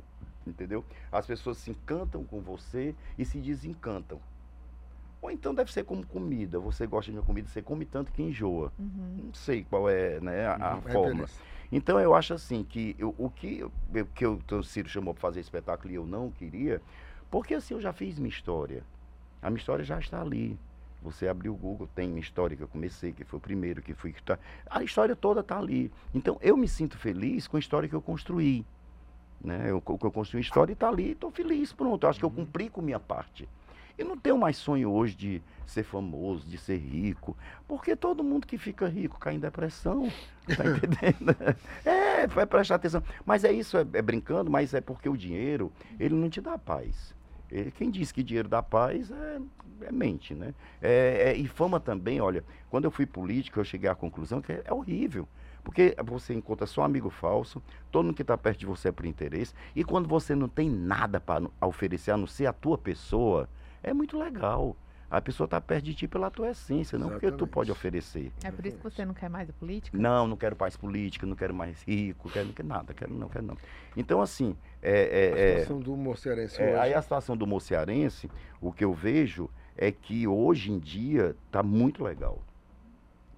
entendeu? As pessoas se encantam com você e se desencantam. Ou então deve ser como comida. Você gosta de uma comida, você come tanto que enjoa. Uhum. Não sei qual é né, a, a É fórmula. beleza. Então eu acho assim que eu- o que, eu- que eu- que o Ciro chamou para fazer espetáculo e eu não queria, porque assim eu já fiz minha história. A minha história já está ali. Você abriu o Google, tem minha história que eu comecei, que foi o primeiro, que fui que tá. A história toda está ali. Então eu me sinto feliz com a história que eu construí. Né? Eu, eu construí uma história e está ali, estou feliz, pronto. Eu acho que eu cumpri com minha parte. E não tenho mais sonho hoje de ser famoso, de ser rico, porque todo mundo que fica rico cai em depressão, tá entendendo? É, vai prestar atenção. Mas é isso, é, é brincando, mas é porque o dinheiro, ele não te dá paz. Quem diz que dinheiro dá paz é, é mente, né? É, é- e fama também, olha, quando eu fui político, eu cheguei à conclusão que é, é horrível. Porque você encontra só amigo falso, todo mundo que está perto de você é por interesse, e quando você não tem nada para oferecer, a não ser a tua pessoa, é muito legal. A pessoa está perto de ti pela tua essência, não porque tu Exatamente. pode oferecer. É por isso que você não quer mais a política? Não, não quero mais política, não quero mais rico, quero, não quero nada, quero não, quero não. Então, assim, é, é- A é- situação do mocearense é, hoje. aí a situação do mocearense, o que eu vejo é que hoje em dia está muito legal.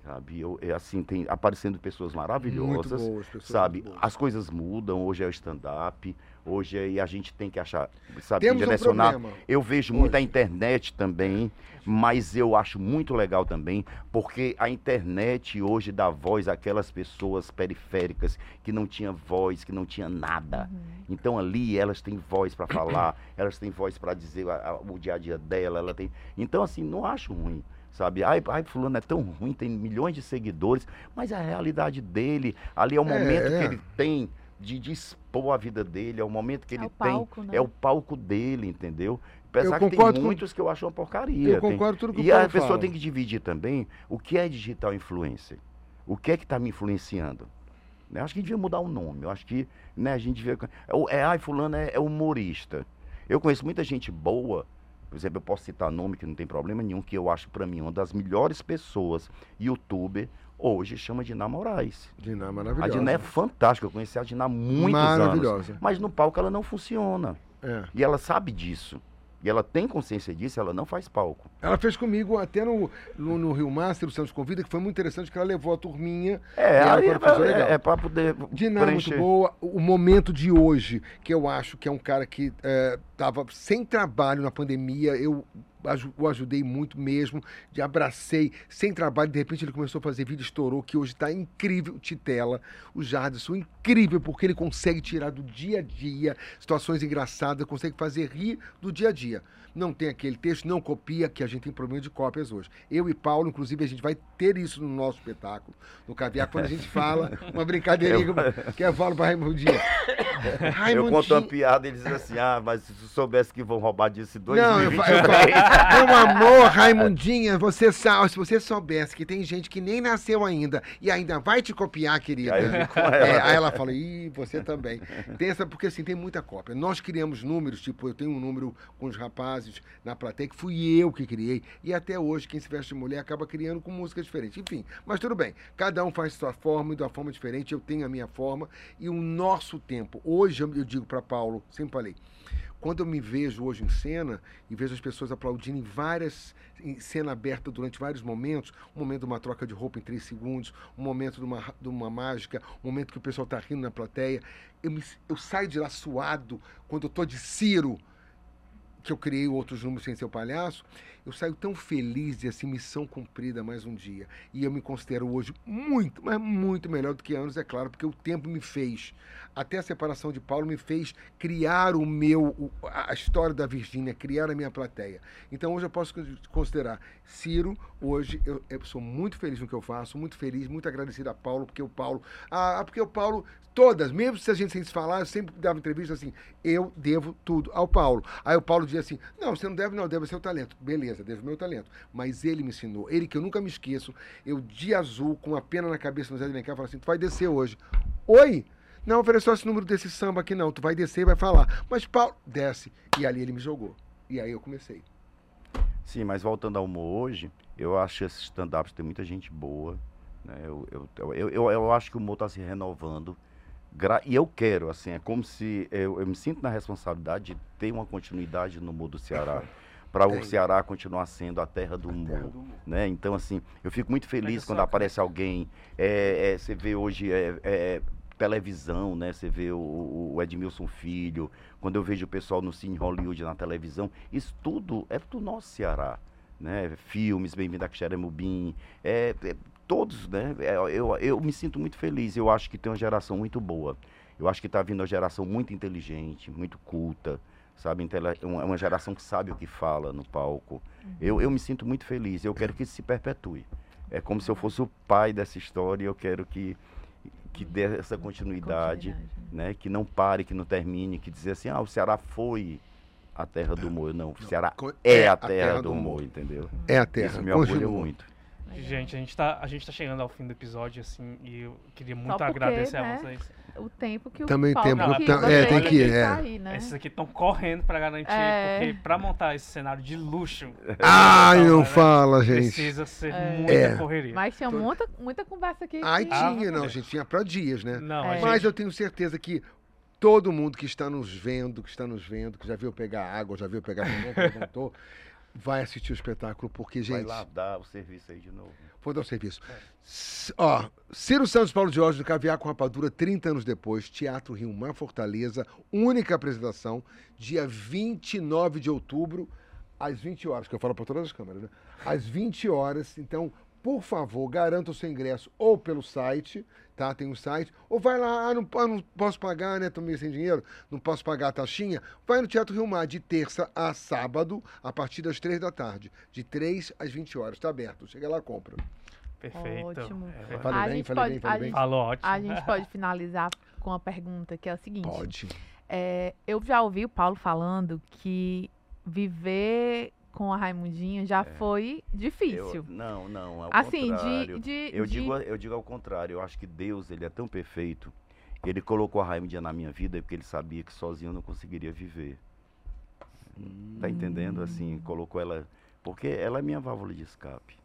Sabe? Eu, é assim, tem aparecendo pessoas muito maravilhosas. boas, pessoas Sabe, as coisas mudam, hoje é o stand-up, hoje é, e a gente tem que achar, sabe, Temos um direcionar. problema. Eu vejo muito a hoje. internet também, mas eu acho muito legal também, porque a internet hoje dá voz àquelas pessoas periféricas que não tinham voz, que não tinha nada. Uhum. Então ali elas têm voz para falar, elas têm voz para dizer a- a- o dia a dia dela, ela tem. Então assim, não acho ruim. Sabe, ai, ai, fulano é tão ruim, tem milhões de seguidores, mas a realidade dele, ali é o É, momento é. que ele tem de dispor a vida dele, é o momento que É ele o tem, palco, né? é o palco dele, entendeu? Apesar que concordo tem com- muitos que eu acho uma porcaria. Eu tem- concordo com tudo que E o a pessoa fala. tem que dividir também o que é digital influencer. O que é que está me influenciando? Eu acho que devia mudar o nome. Eu acho que né, a gente devia. É, é ai, fulano é, é humorista. Eu conheço muita gente boa. Por exemplo, eu posso citar nome que não tem problema nenhum, que eu acho para mim uma das melhores pessoas, youtuber, hoje chama Diná Moraes. Diná é A maravilhosa. Diná é fantástica, eu conheci a Diná há muitos anos. Maravilhosa. Mas no palco ela não funciona. É. E ela sabe disso. E ela tem consciência disso, ela não faz palco. Ela fez comigo até no, no, no Rio Master, o Santos Convida, que foi muito interessante, que ela levou a turminha. É, E ela pessoa legal. é, é para poder é muito boa. O momento de hoje, que eu acho que é um cara que estava sem trabalho na pandemia, eu o ajudei muito mesmo, de abracei, sem trabalho, de repente ele começou a fazer vídeo, estourou, que hoje está incrível, Titela, o Jadson, incrível, porque ele consegue tirar do dia a dia situações engraçadas, consegue fazer rir do dia a dia. Não tem aquele texto, não copia, que a gente tem problema de cópias hoje. Eu e Paulo, inclusive, a gente vai ter isso no nosso espetáculo, no Caviar, quando a gente fala, uma brincadeirinha que- que eu falo para Raimundinha. Eu conto uma piada e eles dizem assim, ah, mas se soubesse que vão roubar disso em Não, eu, fa- 2023... eu falo, meu amor, Raimundinha, você sabe, se você soubesse que tem gente que nem nasceu ainda e ainda vai te copiar, querida. Aí eu É, ela. aí ela fala, ih, você também. Tem essa, porque assim, tem muita cópia. Nós criamos números, tipo, eu tenho um número com os rapazes na plateia que fui eu que criei. E até hoje, quem se veste de mulher acaba criando com música diferente. Enfim, mas tudo bem. Cada um faz sua forma e de uma forma diferente. Eu tenho a minha forma e o nosso tempo. Hoje eu digo para Paulo, sempre falei, quando eu me vejo hoje em cena e vejo as pessoas aplaudindo em várias em cena aberta durante vários momentos, um momento de uma troca de roupa em três segundos, um momento de uma, de uma mágica, um momento que o pessoal está rindo na plateia, eu, me- eu saio de lá suado quando eu tô de Ciro, que eu criei outros números sem ser o palhaço, eu saio tão feliz de assim, missão cumprida mais um dia. E eu me considero hoje muito, mas muito melhor do que anos, é claro, porque o tempo me fez. Até a separação de Paulo me fez criar o meu, a história da Virgínia, criar a minha plateia. Então hoje eu posso con- considerar Ciro, hoje eu, eu sou muito feliz no que eu faço, muito feliz, muito agradecido a Paulo, porque o Paulo. Ah, porque o Paulo, todas, mesmo se a gente sem se falar, eu sempre dava entrevista assim, eu devo tudo ao Paulo. Aí o Paulo dizia assim: não, você não deve, não, deve ser o talento. Beleza, devo meu talento. Mas ele me ensinou, ele que eu nunca me esqueço, eu de azul, com a pena na cabeça no Zé de Alencar, falava assim: tu vai descer hoje. Oi? Não ofereceu esse número desse samba aqui, não. Tu vai descer e vai falar. Mas Paulo, desce. E ali ele me jogou. E aí eu comecei. Sim, mas voltando ao humor hoje, eu acho esses stand-ups tem muita gente boa. Né? Eu, eu, eu, eu, eu acho que o humor está se renovando. Gra- E eu quero, assim, é como se eu, eu me sinto na responsabilidade de ter uma continuidade no humor do Ceará. Para o. Ceará continuar sendo a terra do humor. Né? Então, assim, eu fico muito feliz quando aparece alguém. é, é, você vê hoje é, é, televisão, né? Você vê o, o Edmilson Filho, quando eu vejo o pessoal no Cine Hollywood na televisão, isso tudo é do nosso Ceará, né? Filmes, Bem-vindo a Xeremubim, é, é, todos, né? É, eu, eu me sinto muito feliz, eu acho que tem uma geração muito boa. Eu acho que está vindo uma geração muito inteligente, muito culta, sabe? Intele- Uma, uma geração que sabe o que fala no palco. Eu, eu me sinto muito feliz, eu quero que isso se perpetue. É como se eu fosse o pai dessa história, eu quero que, que dê essa continuidade, né? Que não pare, que não termine, que dizer assim, ah, o Ceará foi a terra do humor. Não, o Ceará Co- é a terra do humor, entendeu? É a terra. Isso me orgulha Continua. Muito. Gente, a gente, tá, a gente tá chegando ao fim do episódio, assim, e eu queria muito porque, agradecer né? a vocês. O tempo que o Também Paulo tempo, que tam- você é, tem que ir, é. né? Esses aqui estão correndo pra garantir, É. porque pra montar esse cenário de luxo, Ai, Então, não né, fala, gente. precisa ser É. muita É. correria. Mas tinha muita, muita conversa aqui. Ai, que- Ah, tinha, não, Deus. gente, tinha pra dias, né? Não, É. Mas gente, eu tenho certeza que todo mundo que está nos vendo, que está nos vendo, que já viu pegar água, já viu pegar pimenta, levantou, vai assistir o espetáculo, porque, Vai gente, lá dar o serviço aí de novo. vou dar o serviço. S- Ó, Ciro Santos Paulo de Jorge do Caviar com Rapadura, 30 anos depois, Teatro Rio Mar Fortaleza, única apresentação, dia 29 de outubro, às 20 horas, que eu falo para todas as câmeras, né? Às 20 horas, então, por favor, garanta o seu ingresso ou pelo site, tá? Tem um site, ou vai lá, ah, não, ah, não posso pagar, né? Tô meio sem dinheiro, não posso pagar a taxinha. Vai no Teatro Rio Mar de terça a sábado, a partir das 3 da tarde, de 3 às 20 horas, tá aberto. Chega lá, compra. perfeito. Ótimo. É, Falei A bem, gente falei pode- bem, a falei bem. gente- Falou ótimo. A gente pode finalizar com uma pergunta que é o seguinte. Pode. É, eu já ouvi o Paulo falando que viver com a Raimundinha já foi Eu- difícil. não, não, é o assim, de, de, Eu de- digo, eu digo ao contrário, eu acho que Deus, ele é tão perfeito, que ele colocou a Raimundinha na minha vida porque ele sabia que sozinho eu não conseguiria viver. Tá entendendo? Assim, colocou ela, porque ela é minha válvula de escape.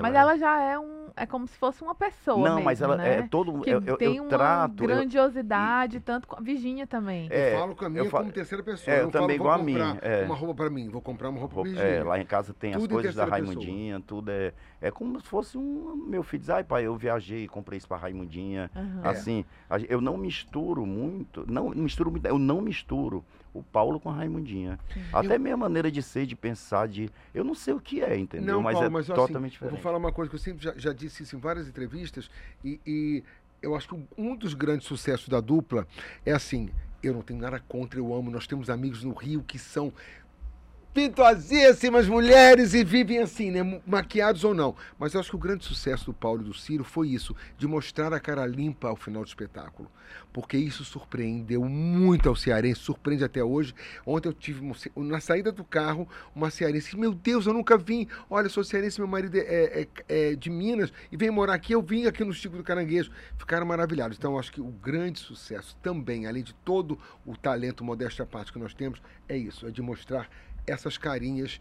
Mas ela já é um. É como se fosse uma pessoa. Não, mesmo, mas ela né? é todo Que eu, eu, tem eu uma trato, eu- grandiosidade, tanto com a Virgínia também. É, eu falo com a minha eu fa- como terceira pessoa. é, eu eu falo, também vou igual a mim, comprar é. uma roupa pra mim, vou comprar uma roupa pra Roupa- Virgínia. É, lá em casa tem as Tudo em coisas da terceira pessoa. Raimundinha, tudo é. É como se fosse um. Meu filho diz, ai pai, eu viajei, comprei isso pra Raimundinha. É. Assim, eu não misturo muito, não misturo muito, eu não misturo o Paulo com a Raimundinha. Até minha maneira de ser, de pensar, de. Eu não sei o que é, entendeu? Não, mas Paulo, é mas assim, totalmente eu vou diferente. falar uma coisa que eu sempre já, já disse isso em várias entrevistas e, e eu acho que um dos grandes sucessos da dupla é assim, eu não tenho nada contra, eu amo, nós temos amigos no Rio que são pintuazíssimas mulheres e vivem assim, né? Maquiados ou não. Mas eu acho que o grande sucesso do Paulo e do Ciro foi isso, de mostrar a cara limpa ao final do espetáculo. Porque isso surpreendeu muito ao cearense, surpreende até hoje. Ontem eu tive, na saída do carro, uma cearense, meu Deus, eu nunca vim. Olha, sou cearense, meu marido é, é- é de Minas e vem morar aqui. Eu vim aqui no Chico do Caranguejo. Ficaram maravilhados. Então, eu acho que o grande sucesso também, além de todo o talento, modéstia à parte que nós temos, é isso, é de mostrar essas carinhas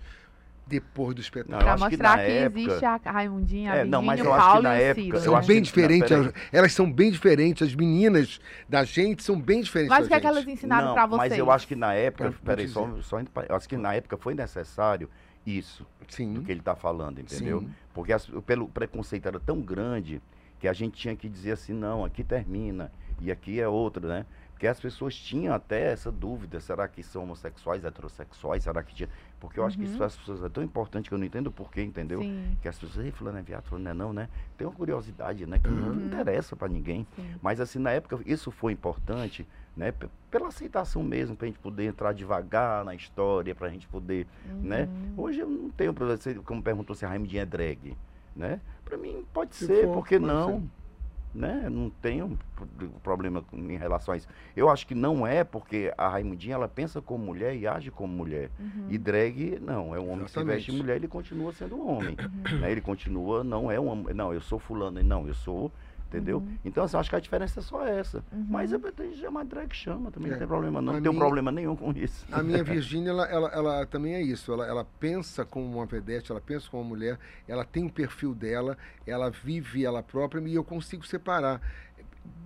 depois do espetáculo. que mostrar na que, época- existe a Raimundinha, a É, não, mas eu o acho que Paulo na e época- São né? bem que- diferentes, não, elas, são bem diferentes, as meninas da gente são bem diferentes Mas o que é que elas ensinaram pra vocês? mas eu acho que na época, peraí, só, só indo pra- eu acho que na época foi necessário isso Sim, do que ele está falando, entendeu? Sim. Porque as- pelo preconceito era tão grande que a gente tinha que dizer assim, não, aqui termina e aqui é outra, né? Porque as pessoas tinham até essa dúvida, será que são homossexuais, heterossexuais, será que tinha... Porque eu acho que isso para as pessoas é tão importante que eu não entendo o porquê, entendeu? Uhum. Sim, Que as pessoas, ei, fulano é viado, fulano não é não, né? Tem uma curiosidade, né? Que não interessa para ninguém. sim. Mas assim, na época isso foi importante, né? p- Pela aceitação mesmo, pra gente poder entrar devagar na história, pra gente poder, né? Uhum. Hoje eu não tenho problema, você como perguntou se a Raimundinha é drag, né? Pra mim pode Se ser, for, por que não? ser. Né? Não tenho pro- problema com- em relação a isso. Eu acho que não é porque a Raimundinha ela pensa como mulher e age como mulher. Uhum. E drag, não, é um homem que se veste Exatamente. de mulher, ele continua sendo um homem. Uhum. né? Ele continua, não é um homem, não, eu sou fulano, não, eu sou, entendeu? Então, assim, eu acho que a diferença é só essa. Mas eu tenho que chamar drag, chama, também É. não tem problema não, A não tenho minha- problema nenhum com isso. A minha Virgínia, ela, ela, ela também é isso. Ela, ela pensa como uma vedete, ela pensa como uma mulher, ela tem o perfil dela, ela vive ela própria e eu consigo separar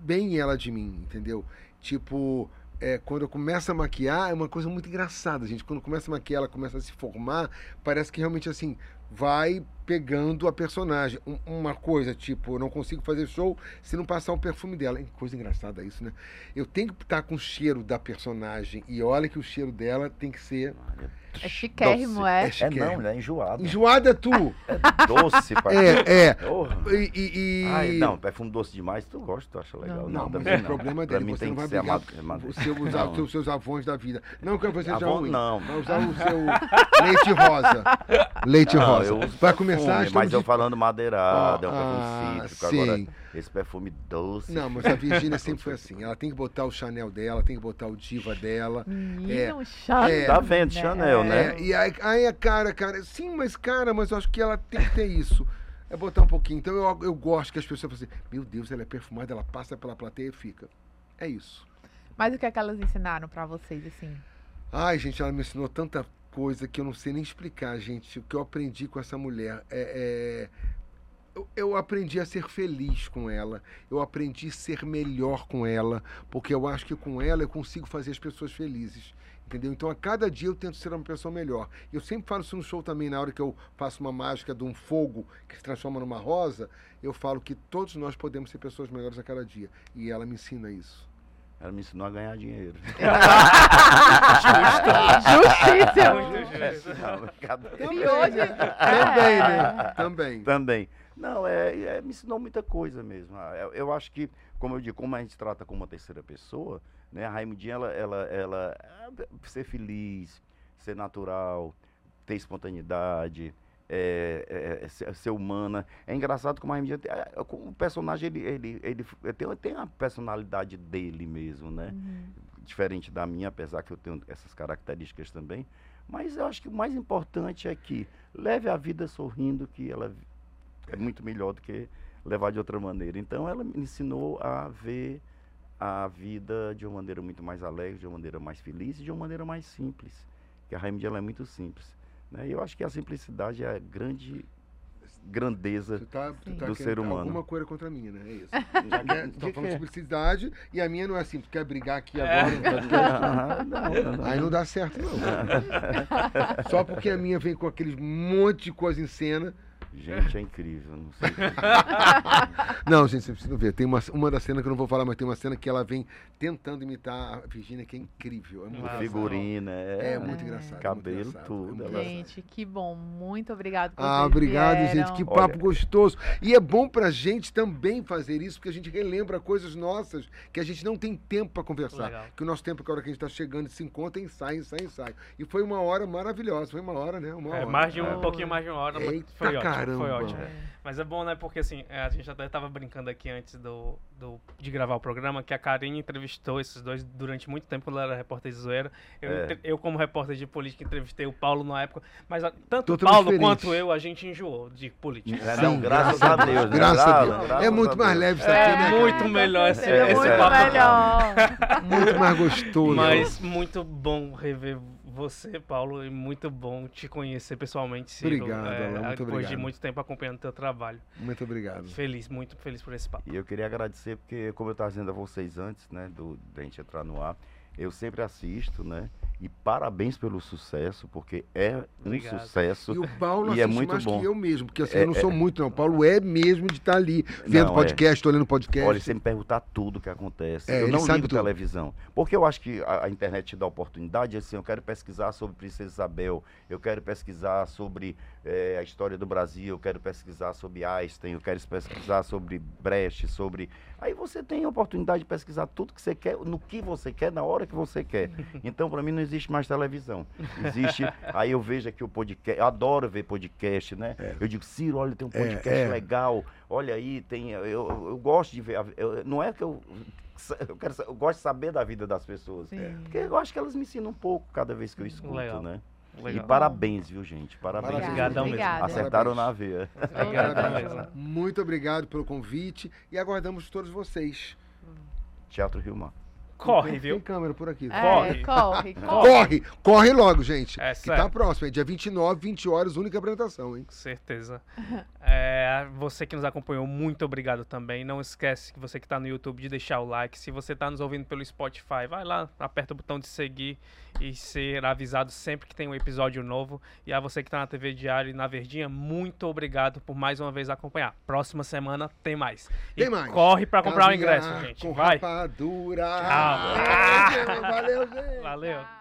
bem ela de mim, entendeu? Tipo, é, quando eu começo a maquiar, é uma coisa muito engraçada, gente. Quando começa a maquiar, ela começa a se formar, parece que realmente assim, vai pegando a personagem. Um- uma coisa, tipo, eu não consigo fazer show se não passar o perfume dela. Que Coisa engraçada isso, né? Eu tenho que estar com o cheiro da personagem. E olha que o cheiro dela tem que ser. É chiquérrimo, é? É É chiquérrimo. não, né? Enjoado. Enjoada é tu! É doce, pai. É, é. Porra. E. e- e- Ai, não, perfume doce demais, tu gosta, tu acha legal? Não. Não, mas também o problema Pra dele, mim você tem não que vai ser brigar amado. amado- Você usar Não. os seus, seus avões da vida. Não que você seja Avon, ruim. não. Vai usar o seu leite rosa. Leite Não, rosa. Vai perfume, começar Mas estamos eu de- falando madeirado, é um Ah, perfume cítrico. Agora, sim. Esse perfume doce. Não, mas a Virgínia sempre foi assim. Ela tem que botar o Chanel dela, tem que botar o Diva dela. Menino chato. é. Tá vendo, Chanel, né? É, e aí, aí a cara, cara, sim, mas cara, mas eu acho que ela tem que ter isso. É botar um pouquinho. Então eu, eu gosto que as pessoas falem assim, meu Deus, ela é perfumada, ela passa pela plateia e fica. É isso. Mas o que é que elas ensinaram pra vocês, assim? Ai, gente, ela me ensinou tanta coisa que eu não sei nem explicar, gente. O que eu aprendi com essa mulher é. é- Eu, eu aprendi a ser feliz com ela. Eu aprendi a ser melhor com ela. Porque eu acho que com ela eu consigo fazer as pessoas felizes. Entendeu? Então a cada dia eu tento ser uma pessoa melhor. Eu sempre falo isso no show também, na hora que eu faço uma mágica de um fogo que se transforma numa rosa. Eu falo que todos nós podemos ser pessoas melhores a cada dia. E ela me ensina isso. Ela me ensinou a ganhar dinheiro. Não, brincadeira. E hoje... Também, né? Também. Também. Não, é, é- me ensinou muita coisa mesmo. Ah, Eu, eu acho que, como eu digo, como a gente trata como uma terceira pessoa, né? A Raimundinha, ela, ela, ela é, ser feliz, ser natural, ter espontaneidade, é, é, é, ser, ser humana. É engraçado como a Raimundinha, como o personagem, ele, ele, ele, tem, tem a personalidade dele mesmo, né? Uhum. diferente da minha, apesar que eu tenho essas características também. Mas eu acho que o mais importante é que leve a vida sorrindo, que ela é muito melhor do que levar de outra maneira. Então ela me ensinou a ver a vida de uma maneira muito mais alegre, de uma maneira mais feliz e de uma maneira mais simples. Que a Raimund ela é muito simples. Né? E eu acho que a simplicidade é a grande grandeza. Você tá, tá Do ser humano. alguma coisa contra mim, né? É isso. Já quer, que- que falando de é? simplicidade e a minha não é assim. Tu quer brigar aqui É. agora? não, não, não. Aí não dá certo, não. Só porque a minha vem com aqueles monte de coisa em cena. Gente, é incrível. Não sei. Não, gente, você precisa ver. Tem uma, uma da cena que eu não vou falar, mas tem uma cena que ela vem tentando imitar a Virgínia, que é incrível. É muito, Ah, figurina, é é, muito É. engraçado. Cabelo, muito engraçado, tudo, é ela- engraçado. Gente, que bom. Muito obrigado por Ah, vocês obrigado, vieram. gente. Que Olha- papo gostoso. E é bom pra gente também fazer isso, porque a gente relembra coisas nossas que a gente não tem tempo pra conversar. Legal. Que o nosso tempo, que a hora que a gente tá chegando, se encontra, ensaio, ensaio, ensaio. E foi uma hora maravilhosa. Foi uma hora, né? Uma É, hora. mais de um, É. um pouquinho mais de uma hora, mas Eita foi ótimo. Caramba. Foi ótimo. É. Mas é bom, né? Porque assim, é, a gente até tava brincando aqui antes do, do- de gravar o programa, que a Karine entrevistou esses dois durante muito tempo quando ela era repórter de zoeira. Eu, É. eu, como repórter de política, entrevistei o Paulo na época. Mas a- tanto o Paulo diferente. quanto eu, a gente enjoou de política. É, Sim, não, graças a Deus. né? Graças a Deus. Graças É muito mais leve isso É, aqui, né? cara? muito melhor esse- esse muito papo. melhor. Muito mais gostoso. Mas muito bom rever você, Paulo, e muito bom te conhecer pessoalmente, Ciro. Obrigado, Alan, muito depois obrigado. de muito tempo acompanhando o teu trabalho. Muito obrigado. Feliz, muito feliz por esse papo. E eu queria agradecer, porque como eu estava dizendo a vocês antes, né, do, da gente entrar no ar, eu sempre assisto, né? E parabéns pelo sucesso, porque é um Obrigado. sucesso. E o Paulo E é muito mais bom. que eu mesmo, porque assim, É, eu não sou muito, não. O Paulo é mesmo de estar ali, vendo Não, é. podcast, olhando podcast. Olha, você me perguntar tudo que acontece. É, eu não ligo tudo. televisão. Porque eu acho que a, a internet te dá oportunidade, assim, eu quero pesquisar sobre Princesa Isabel, eu quero pesquisar sobre eh, a história do Brasil, eu quero pesquisar sobre Einstein, eu quero pesquisar sobre Brecht, sobre... Aí você tem a oportunidade de pesquisar tudo que você quer, no que você quer, na hora que você quer. Então, para mim, não existe mais televisão. Existe... aí eu vejo aqui o podcast, eu adoro ver podcast, né? Eu digo, Ciro, olha, tem um É, podcast é. legal, olha aí, tem... Eu, eu, gosto de ver... a- eu- não é que eu... Eu, quero, eu gosto de saber da vida das pessoas. Sim. Porque eu acho que elas me ensinam um pouco cada vez que eu escuto, Legal. né? Legal. E parabéns, viu, gente? Parabéns. Obrigadão mesmo. Obrigada. Acertaram na veia. Obrigado Parabéns. Muito obrigado pelo convite e aguardamos todos vocês. Teatro Rio Mar. Corre, Tem viu? câmera por aqui. É, Corre. corre, corre. Corre, corre logo, gente. É que tá próximo, é dia 29, 20 horas, única apresentação, hein? Certeza. É, você que nos acompanhou, muito obrigado também. Não esquece que você que está no YouTube de deixar o like. Se você está nos ouvindo pelo Spotify, vai lá, aperta o botão de seguir e ser avisado sempre que tem um episódio novo. E a você que está na TV Diário e na Verdinha, muito obrigado por mais uma vez acompanhar. Próxima semana tem mais. Tem e mais. corre para comprar o ingresso, gente. Com Vai. rapadura. Tchau. Valeu, gente. Valeu.